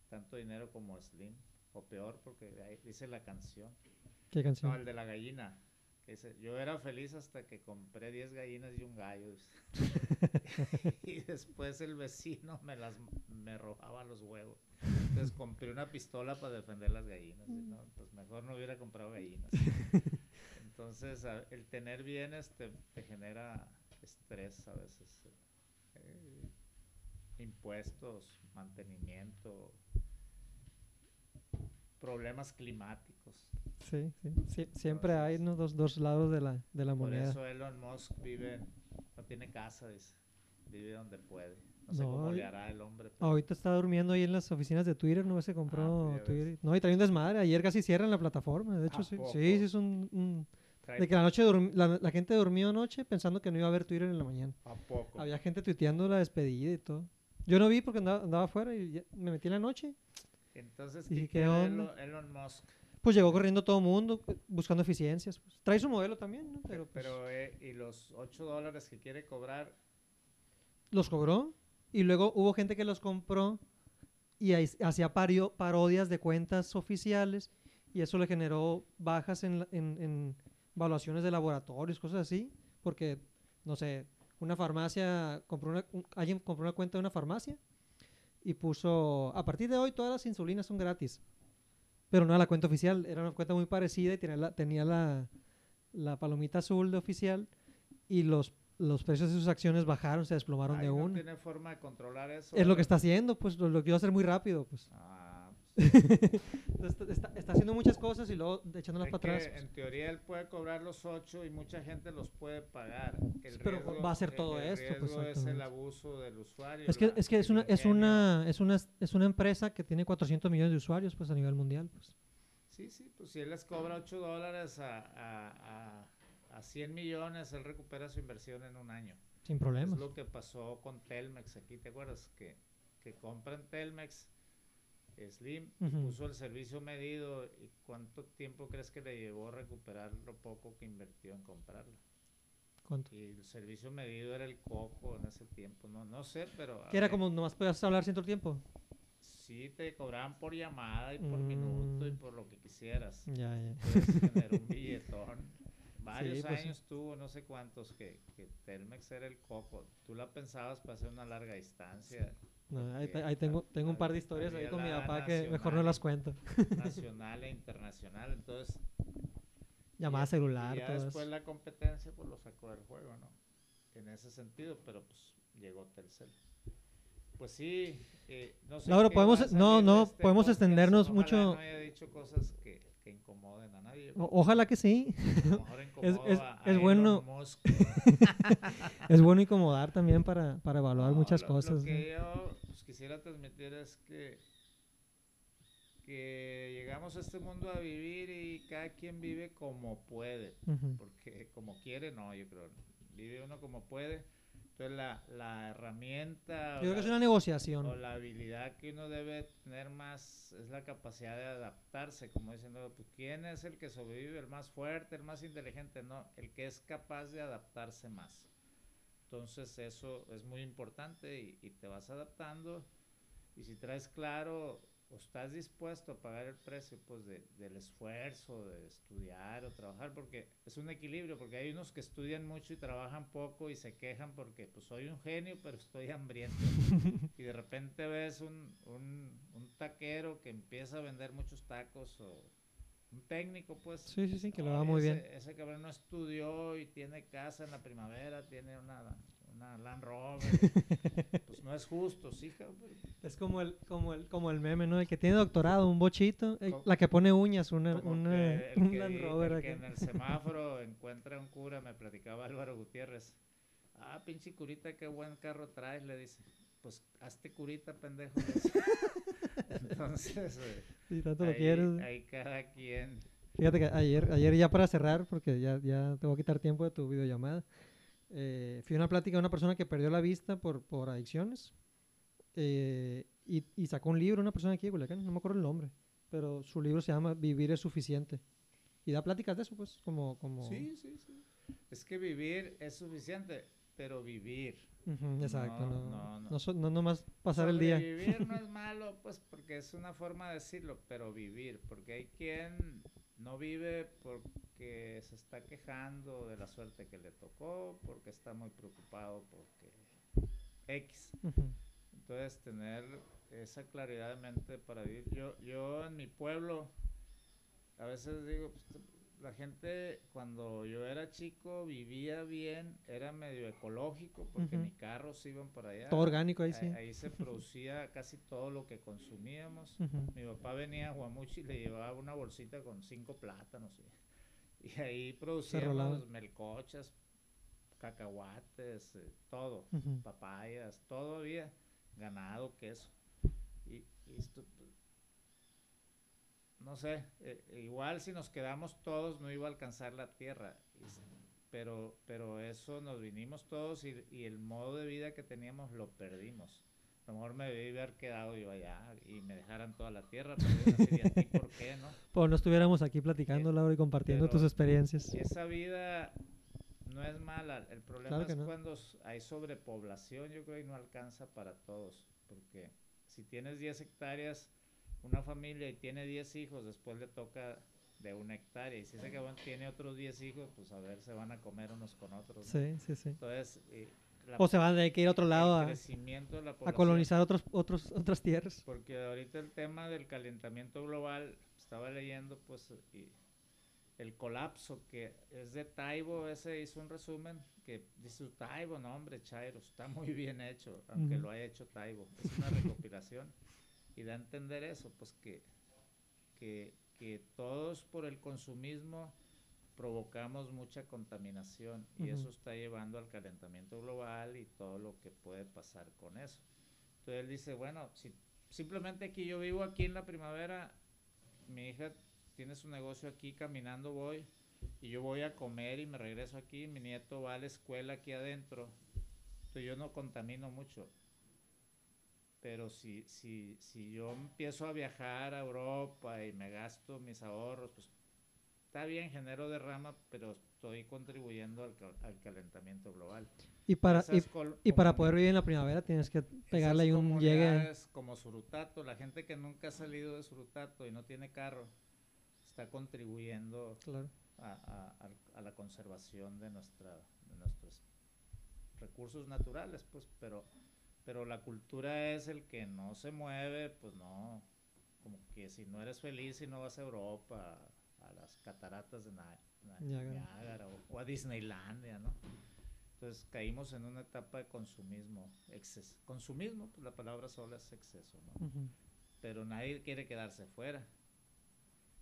[SPEAKER 2] tanto dinero como Slim. O peor, porque ahí dice la canción.
[SPEAKER 1] ¿Qué
[SPEAKER 2] No,
[SPEAKER 1] canción?
[SPEAKER 2] el de la gallina. que dice, yo era feliz hasta que compré 10 gallinas y un gallo. [LAUGHS] y después el vecino me las me robaba los huevos. Entonces compré una pistola para defender las gallinas. y no, pues mejor no hubiera comprado gallinas. [LAUGHS] Entonces, el tener bienes te, te genera estrés a veces. eh, impuestos, mantenimiento, problemas climáticos.
[SPEAKER 1] Sí, sí. sí, Siempre hay ¿no? dos, dos lados de la, de la
[SPEAKER 2] Por
[SPEAKER 1] moneda.
[SPEAKER 2] eso Elon Musk vive, no tiene casa, dice. Vive donde puede. No sé
[SPEAKER 1] No,
[SPEAKER 2] cómo
[SPEAKER 1] y-
[SPEAKER 2] le hará el hombre. pero-
[SPEAKER 1] Ahorita está durmiendo ahí en las oficinas de Twitter, ¿no? Se compró
[SPEAKER 2] ves.
[SPEAKER 1] Twitter. No, y trae un desmadre. Ayer casi cierran la plataforma. De hecho,
[SPEAKER 2] ¿A
[SPEAKER 1] sí. Sí, sí, es un... De que la noche la, la gente durmió anoche pensando que no iba a haber Twitter en la mañana.
[SPEAKER 2] ¿A poco?
[SPEAKER 1] Había gente tuiteando la despedida y todo. Yo no vi porque andaba, andaba afuera y ya- me metí en la noche.
[SPEAKER 2] Entonces, ¿qué,
[SPEAKER 1] ¿qué onda?
[SPEAKER 2] Elon, Musk?
[SPEAKER 1] Pues llegó corriendo todo el mundo eh, buscando eficiencias. pues. Trae su modelo también, ¿no? Pero,
[SPEAKER 2] Pero,
[SPEAKER 1] pues,
[SPEAKER 2] eh, ¿y los 8 dólares que quiere cobrar?
[SPEAKER 1] los cobró y luego hubo gente que los compró y hacía parodias de cuentas oficiales y eso le generó bajas en, la- en, en evaluaciones de laboratorios, cosas así, porque, no sé, una farmacia, compró una, un- alguien compró una cuenta de una farmacia y puso, a partir de hoy todas las insulinas son gratis, pero no era la cuenta oficial, era una cuenta muy parecida y tenía la, tenía la, la palomita azul de oficial y los, los precios de sus acciones bajaron, se desplomaron
[SPEAKER 2] Ay,
[SPEAKER 1] de
[SPEAKER 2] no
[SPEAKER 1] una.
[SPEAKER 2] tiene forma de controlar eso.
[SPEAKER 1] Es lo que está haciendo, pues lo, lo quiero hacer muy rápido, pues.
[SPEAKER 2] Ah, [LAUGHS]
[SPEAKER 1] Entonces, está, está haciendo muchas cosas y luego echándolas
[SPEAKER 2] es
[SPEAKER 1] para atrás. pues.
[SPEAKER 2] En teoría él puede cobrar los 8 y mucha gente los puede pagar. El
[SPEAKER 1] pero va a hacer
[SPEAKER 2] el-
[SPEAKER 1] todo
[SPEAKER 2] el
[SPEAKER 1] esto, pues,
[SPEAKER 2] es el abuso del usuario.
[SPEAKER 1] Es que,
[SPEAKER 2] la-
[SPEAKER 1] es que es una, es una, es una, es una empresa que tiene 400 millones de usuarios, pues a nivel mundial, pues.
[SPEAKER 2] Sí, sí, pues si él les cobra 8 dólares a, a, a, a 100 millones, él recupera su inversión en un año.
[SPEAKER 1] Sin
[SPEAKER 2] Es
[SPEAKER 1] problemas.
[SPEAKER 2] lo que pasó con Telmex aquí, ¿te acuerdas? Que, que compran Telmex, Slim,
[SPEAKER 1] Ujú.
[SPEAKER 2] puso el servicio medido. ¿Y cuánto tiempo crees que le llevó recuperar lo poco que invirtió en comprarlo?
[SPEAKER 1] ¿Cuánto?
[SPEAKER 2] Y el servicio medido era el coco en ese tiempo, no, no sé, pero...
[SPEAKER 1] Que era
[SPEAKER 2] había-
[SPEAKER 1] como nomás podías hablar cierto tiempo.
[SPEAKER 2] Sí, te cobraban por llamada y por
[SPEAKER 1] Mm.
[SPEAKER 2] minuto y por lo que quisieras.
[SPEAKER 1] Ya, ya.
[SPEAKER 2] Generó un billetón. [LAUGHS] Varios
[SPEAKER 1] pues sí.
[SPEAKER 2] años tuvo, no sé cuántos, que, que Telmex era el coco. Tú la pensabas para hacer una larga distancia
[SPEAKER 1] No, ahí, ahí tengo, tengo un par de historias ahí con mi papá que mejor no las
[SPEAKER 2] y-
[SPEAKER 1] cuento.
[SPEAKER 2] nacional e internacional. Entonces,
[SPEAKER 1] Llamada
[SPEAKER 2] ya-
[SPEAKER 1] celular,
[SPEAKER 2] y ya
[SPEAKER 1] todo
[SPEAKER 2] después
[SPEAKER 1] eso.
[SPEAKER 2] la competencia pues lo sacó del juego, ¿no? En ese sentido, pero pues llegó Telcel. Pues sí, eh, no sé
[SPEAKER 1] Laura, podemos-
[SPEAKER 2] a
[SPEAKER 1] no, no,
[SPEAKER 2] este
[SPEAKER 1] podemos
[SPEAKER 2] podcast,
[SPEAKER 1] extendernos
[SPEAKER 2] ojalá
[SPEAKER 1] mucho.
[SPEAKER 2] no haya dicho cosas que, que incomoden a nadie.
[SPEAKER 1] O- ojalá que sí.
[SPEAKER 2] A lo mejor [LAUGHS] incomodo
[SPEAKER 1] es-
[SPEAKER 2] a-
[SPEAKER 1] es bueno-. [LAUGHS] Es bueno incomodar también para, para evaluar
[SPEAKER 2] No,
[SPEAKER 1] muchas
[SPEAKER 2] lo-
[SPEAKER 1] cosas.
[SPEAKER 2] Lo
[SPEAKER 1] ¿no?
[SPEAKER 2] que yo pues, quisiera transmitir es que, que llegamos a este mundo a vivir y cada quien vive como puede. Porque como quiere, no, yo creo. Vive uno como puede. Entonces la, la herramienta
[SPEAKER 1] Yo creo que es
[SPEAKER 2] la-
[SPEAKER 1] una negociación.
[SPEAKER 2] o la habilidad que uno debe tener más es la capacidad de adaptarse, como diciendo, pues, ¿quién es el que sobrevive, el más fuerte, el más inteligente? No, el que es capaz de adaptarse más. Entonces eso es muy importante y, y te vas adaptando. Y si traes claro o estás dispuesto a pagar el precio pues de- del esfuerzo de estudiar o trabajar porque es un equilibrio porque hay unos que estudian mucho y trabajan poco y se quejan porque pues soy un genio pero estoy hambriento. [LAUGHS] Y de repente ves un, un, un taquero que empieza a vender muchos tacos o un técnico pues
[SPEAKER 1] Sí, sí, sí, que le
[SPEAKER 2] "Ay,
[SPEAKER 1] va muy
[SPEAKER 2] ese-
[SPEAKER 1] bien.
[SPEAKER 2] ese cabrón no estudió y tiene casa en la primavera tiene una, una Land Rover [LAUGHS] pues no es justo sí cabrón.
[SPEAKER 1] Es como el, como el, como el meme, ¿no? El que tiene doctorado, un bochito, eh, la que pone uñas, una, una,
[SPEAKER 2] que [LAUGHS]
[SPEAKER 1] un
[SPEAKER 2] que
[SPEAKER 1] Land Rover
[SPEAKER 2] el que en el semáforo encuentra un cura, me platicaba Álvaro Gutiérrez. Ah, pinche curita, qué buen carro traes, le dice. Pues hazte curita, pendejo. [LAUGHS] Entonces, eh,
[SPEAKER 1] tanto lo
[SPEAKER 2] ahí,
[SPEAKER 1] quieres.
[SPEAKER 2] ahí cada quien.
[SPEAKER 1] Fíjate que ayer, ayer ya para cerrar, porque ya, ya te voy a quitar tiempo de tu videollamada, eh, fui a una plática de una persona que perdió la vista por, por adicciones eh, y, y sacó un libro, una persona aquí de Culiacán, no me acuerdo el nombre, pero su libro se llama Vivir es suficiente. Y da pláticas de eso, pues, como... como...
[SPEAKER 2] Sí, sí, sí. Es que vivir es suficiente, pero vivir.
[SPEAKER 1] Exacto,
[SPEAKER 2] No,
[SPEAKER 1] no,
[SPEAKER 2] no,
[SPEAKER 1] no,
[SPEAKER 2] no.
[SPEAKER 1] nomás pasar el día.
[SPEAKER 2] Vivir no es [LAUGHS] malo, pues porque es una forma de decirlo, pero vivir, porque hay quien no vive porque se está quejando de la suerte que le tocó, porque está muy preocupado, porque X. Entonces, tener esa claridad de mente para vivir. Yo, yo en mi pueblo, a veces digo, pues, la gente cuando yo era chico vivía bien, era medio ecológico, porque
[SPEAKER 1] Ujú.
[SPEAKER 2] ni carros iban para allá.
[SPEAKER 1] Todo orgánico ahí,
[SPEAKER 2] Ahí,
[SPEAKER 1] sí.
[SPEAKER 2] ahí se producía casi todo lo que consumíamos. Mi papá venía a Guamuchi y le llevaba una bolsita con cinco plátanos. Y, y ahí producíamos melcochas, cacahuates, eh, todo papayas, todo había, ganado, queso. Y, y esto, pues, no sé, eh, igual si nos quedamos todos no iba a alcanzar la tierra, pero, pero eso nos vinimos todos y, y el modo de vida que teníamos lo perdimos. A lo mejor me debí haber quedado yo allá y me dejaran toda la tierra, pero yo no sé, ¿y a ti por qué, no? [LAUGHS]
[SPEAKER 1] Pues no estuviéramos aquí platicando,
[SPEAKER 2] Eh,
[SPEAKER 1] Laura, y compartiendo tus experiencias.
[SPEAKER 2] Esa vida no es mala, el problema
[SPEAKER 1] Claro
[SPEAKER 2] es
[SPEAKER 1] no.
[SPEAKER 2] cuando hay sobrepoblación, yo creo, y no alcanza para todos, porque si tienes 10 hectáreas, una familia y tiene 10 hijos, después le toca de una hectárea, y si ese cabrón tiene otros 10 hijos, pues a ver, se van a comer unos con otros. ¿no?
[SPEAKER 1] Sí, sí, sí.
[SPEAKER 2] Entonces, eh, la-
[SPEAKER 1] O se van a tener que ir a otro lado a,
[SPEAKER 2] crecimiento de la
[SPEAKER 1] a colonizar otros, otros, otras tierras.
[SPEAKER 2] porque ahorita el tema del calentamiento global, estaba leyendo, pues, y el colapso que es de Taibo, ese hizo un resumen que dice Taibo, no hombre, Chairo, está muy bien hecho, aunque lo haya hecho Taibo, es una recopilación y da a entender eso, pues que, que, que todos por el consumismo provocamos mucha contaminación y eso está llevando al calentamiento global y todo lo que puede pasar con eso. Entonces él dice, bueno, si simplemente aquí yo vivo aquí en la primavera, mi hija tiene su negocio aquí, caminando voy, y yo voy a comer y me regreso aquí, mi nieto va a la escuela aquí adentro, entonces yo no contamino mucho. Pero si, si, si yo empiezo a viajar a Europa y me gasto mis ahorros, pues está bien, genero derrama, pero estoy contribuyendo al, cal- al calentamiento global.
[SPEAKER 1] Y para, y, para poder vivir en la primavera tienes que pegarle ahí un llegue.
[SPEAKER 2] como Surutato, la gente que nunca ha salido de Surutato y no tiene carro, está contribuyendo
[SPEAKER 1] Claro.
[SPEAKER 2] a, a- a la conservación de, nuestra, de nuestros recursos naturales, pues, pero, pero la cultura es el que no se mueve, pues no, como que si no eres feliz y no vas a Europa, a las cataratas de
[SPEAKER 1] Niágara.
[SPEAKER 2] O, o a Disneylandia, ¿no? Entonces caímos en una etapa de consumismo, exces consumismo, pues la palabra sola es exceso, ¿no? Pero nadie quiere quedarse fuera.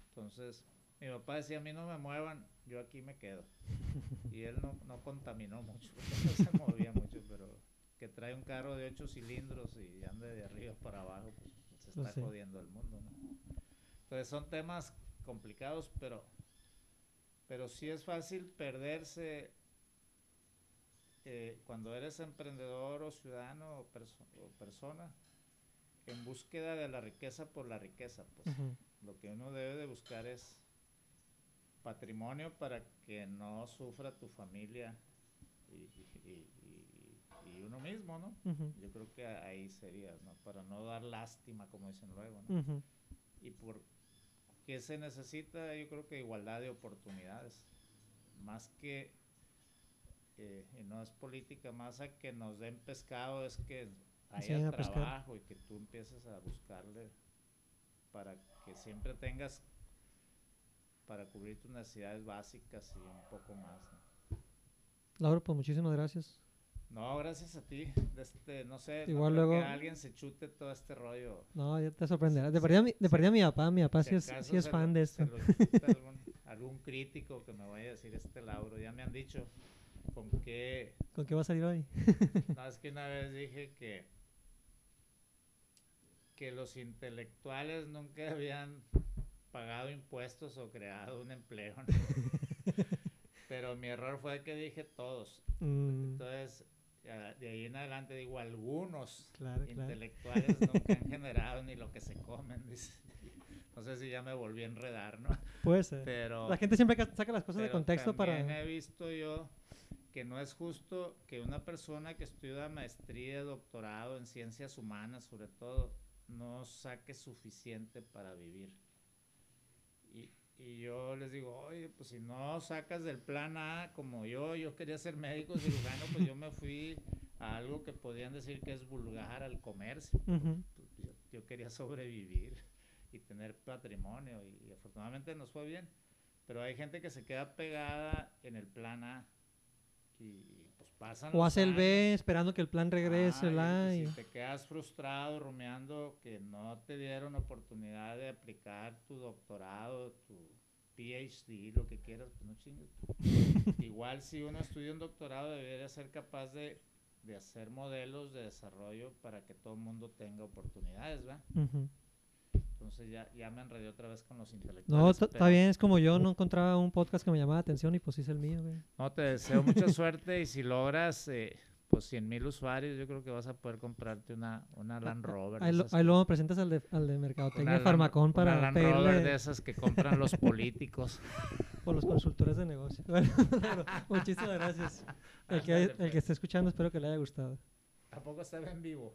[SPEAKER 2] Entonces, mi papá decía, a mí no me muevan, yo aquí me quedo. [LAUGHS] Y él no, no contaminó mucho, [LAUGHS] no se movía mucho, pero que trae un carro de ocho cilindros y ande de arriba para abajo, pues se
[SPEAKER 1] Pues
[SPEAKER 2] está
[SPEAKER 1] sí.
[SPEAKER 2] jodiendo el mundo, ¿no? Entonces son temas complicados, pero, pero sí es fácil perderse eh, cuando eres emprendedor o ciudadano o, perso- o persona en búsqueda de la riqueza por la riqueza, pues lo que uno debe de buscar es patrimonio para que no sufra tu familia y, y- y- uno mismo, ¿no?
[SPEAKER 1] Ujú.
[SPEAKER 2] Yo creo que ahí sería, ¿no? Para no dar lástima, como dicen luego, ¿no? Y por qué se necesita, yo creo que igualdad de oportunidades, más que, eh, y no es política, más a que nos den pescado, es que haya
[SPEAKER 1] pescar.
[SPEAKER 2] trabajo y que tú empieces a buscarle para que siempre tengas para cubrir tus necesidades básicas y un poco más. ¿no?
[SPEAKER 1] Laura, pues muchísimas gracias.
[SPEAKER 2] No, gracias a ti. Este, no sé, no
[SPEAKER 1] Igual
[SPEAKER 2] creo
[SPEAKER 1] luego-
[SPEAKER 2] que alguien se chute todo este rollo.
[SPEAKER 1] No, ya te sorprenderás. De
[SPEAKER 2] Sí,
[SPEAKER 1] perdida, mi- de
[SPEAKER 2] sí.
[SPEAKER 1] perdida mi papá, mi papá
[SPEAKER 2] Si
[SPEAKER 1] sí es, sí es fan
[SPEAKER 2] lo-
[SPEAKER 1] de esto.
[SPEAKER 2] algún, algún crítico que me vaya a decir este Lauro. Ya me han dicho con qué.
[SPEAKER 1] ¿Con qué va a salir hoy? [LAUGHS]
[SPEAKER 2] No, es que una vez dije que que los intelectuales nunca habían pagado impuestos o creado un empleo. ¿no? [LAUGHS] Pero mi error fue que dije todos.
[SPEAKER 1] Mm,
[SPEAKER 2] Entonces, de ahí en adelante digo, algunos
[SPEAKER 1] Claro, claro.
[SPEAKER 2] intelectuales nunca han [LAUGHS] generado ni lo que se comen, dice. No sé si ya me volví a enredar, ¿no?
[SPEAKER 1] Puede ser.
[SPEAKER 2] Pero,
[SPEAKER 1] La gente siempre ca- saca las cosas de contexto para...
[SPEAKER 2] también he visto yo que no es justo que una persona que estudia maestría, doctorado en ciencias humanas, sobre todo, no saque suficiente para vivir. Y, yo les digo, oye, pues si no sacas del plan A como yo, yo quería ser médico cirujano, pues yo me fui a algo que podían decir que es vulgar al comercio. Pues yo, yo quería sobrevivir y tener patrimonio y, y afortunadamente nos fue bien. Pero hay gente que se queda pegada en el plan A y, pasan
[SPEAKER 1] O hace el B esperando que el plan regrese,
[SPEAKER 2] y-
[SPEAKER 1] la,
[SPEAKER 2] y si te quedas frustrado, rumiando que no te dieron oportunidad de aplicar tu doctorado, tu PhD, lo que quieras, pues no chingues. [LAUGHS] Igual si uno estudia un doctorado debería ser capaz de, de hacer modelos de desarrollo para que todo el mundo tenga oportunidades, ¿va?
[SPEAKER 1] Ujú.
[SPEAKER 2] Entonces ya, ya me enredé otra vez con los intelectuales.
[SPEAKER 1] No, está bien, es como yo no encontraba un podcast que me llamaba la atención y pues hice el mío, güey.
[SPEAKER 2] No, te deseo mucha [LAUGHS] suerte y si logras eh, pues 100 mil usuarios, yo creo que vas a poder comprarte una, una Land Rover.
[SPEAKER 1] Ahí, lo- ahí luego presentas al de, al de Mercadotecnia
[SPEAKER 2] una
[SPEAKER 1] Farmacón
[SPEAKER 2] una
[SPEAKER 1] para
[SPEAKER 2] Land Rover de
[SPEAKER 1] pedirle
[SPEAKER 2] esas que compran los [LAUGHS] políticos.
[SPEAKER 1] por los consultores de negocio. [LAUGHS] Bueno, pero muchísimas gracias. El que, el que
[SPEAKER 2] pues.
[SPEAKER 1] esté escuchando espero que le haya gustado.
[SPEAKER 2] ¿A poco estaba en vivo?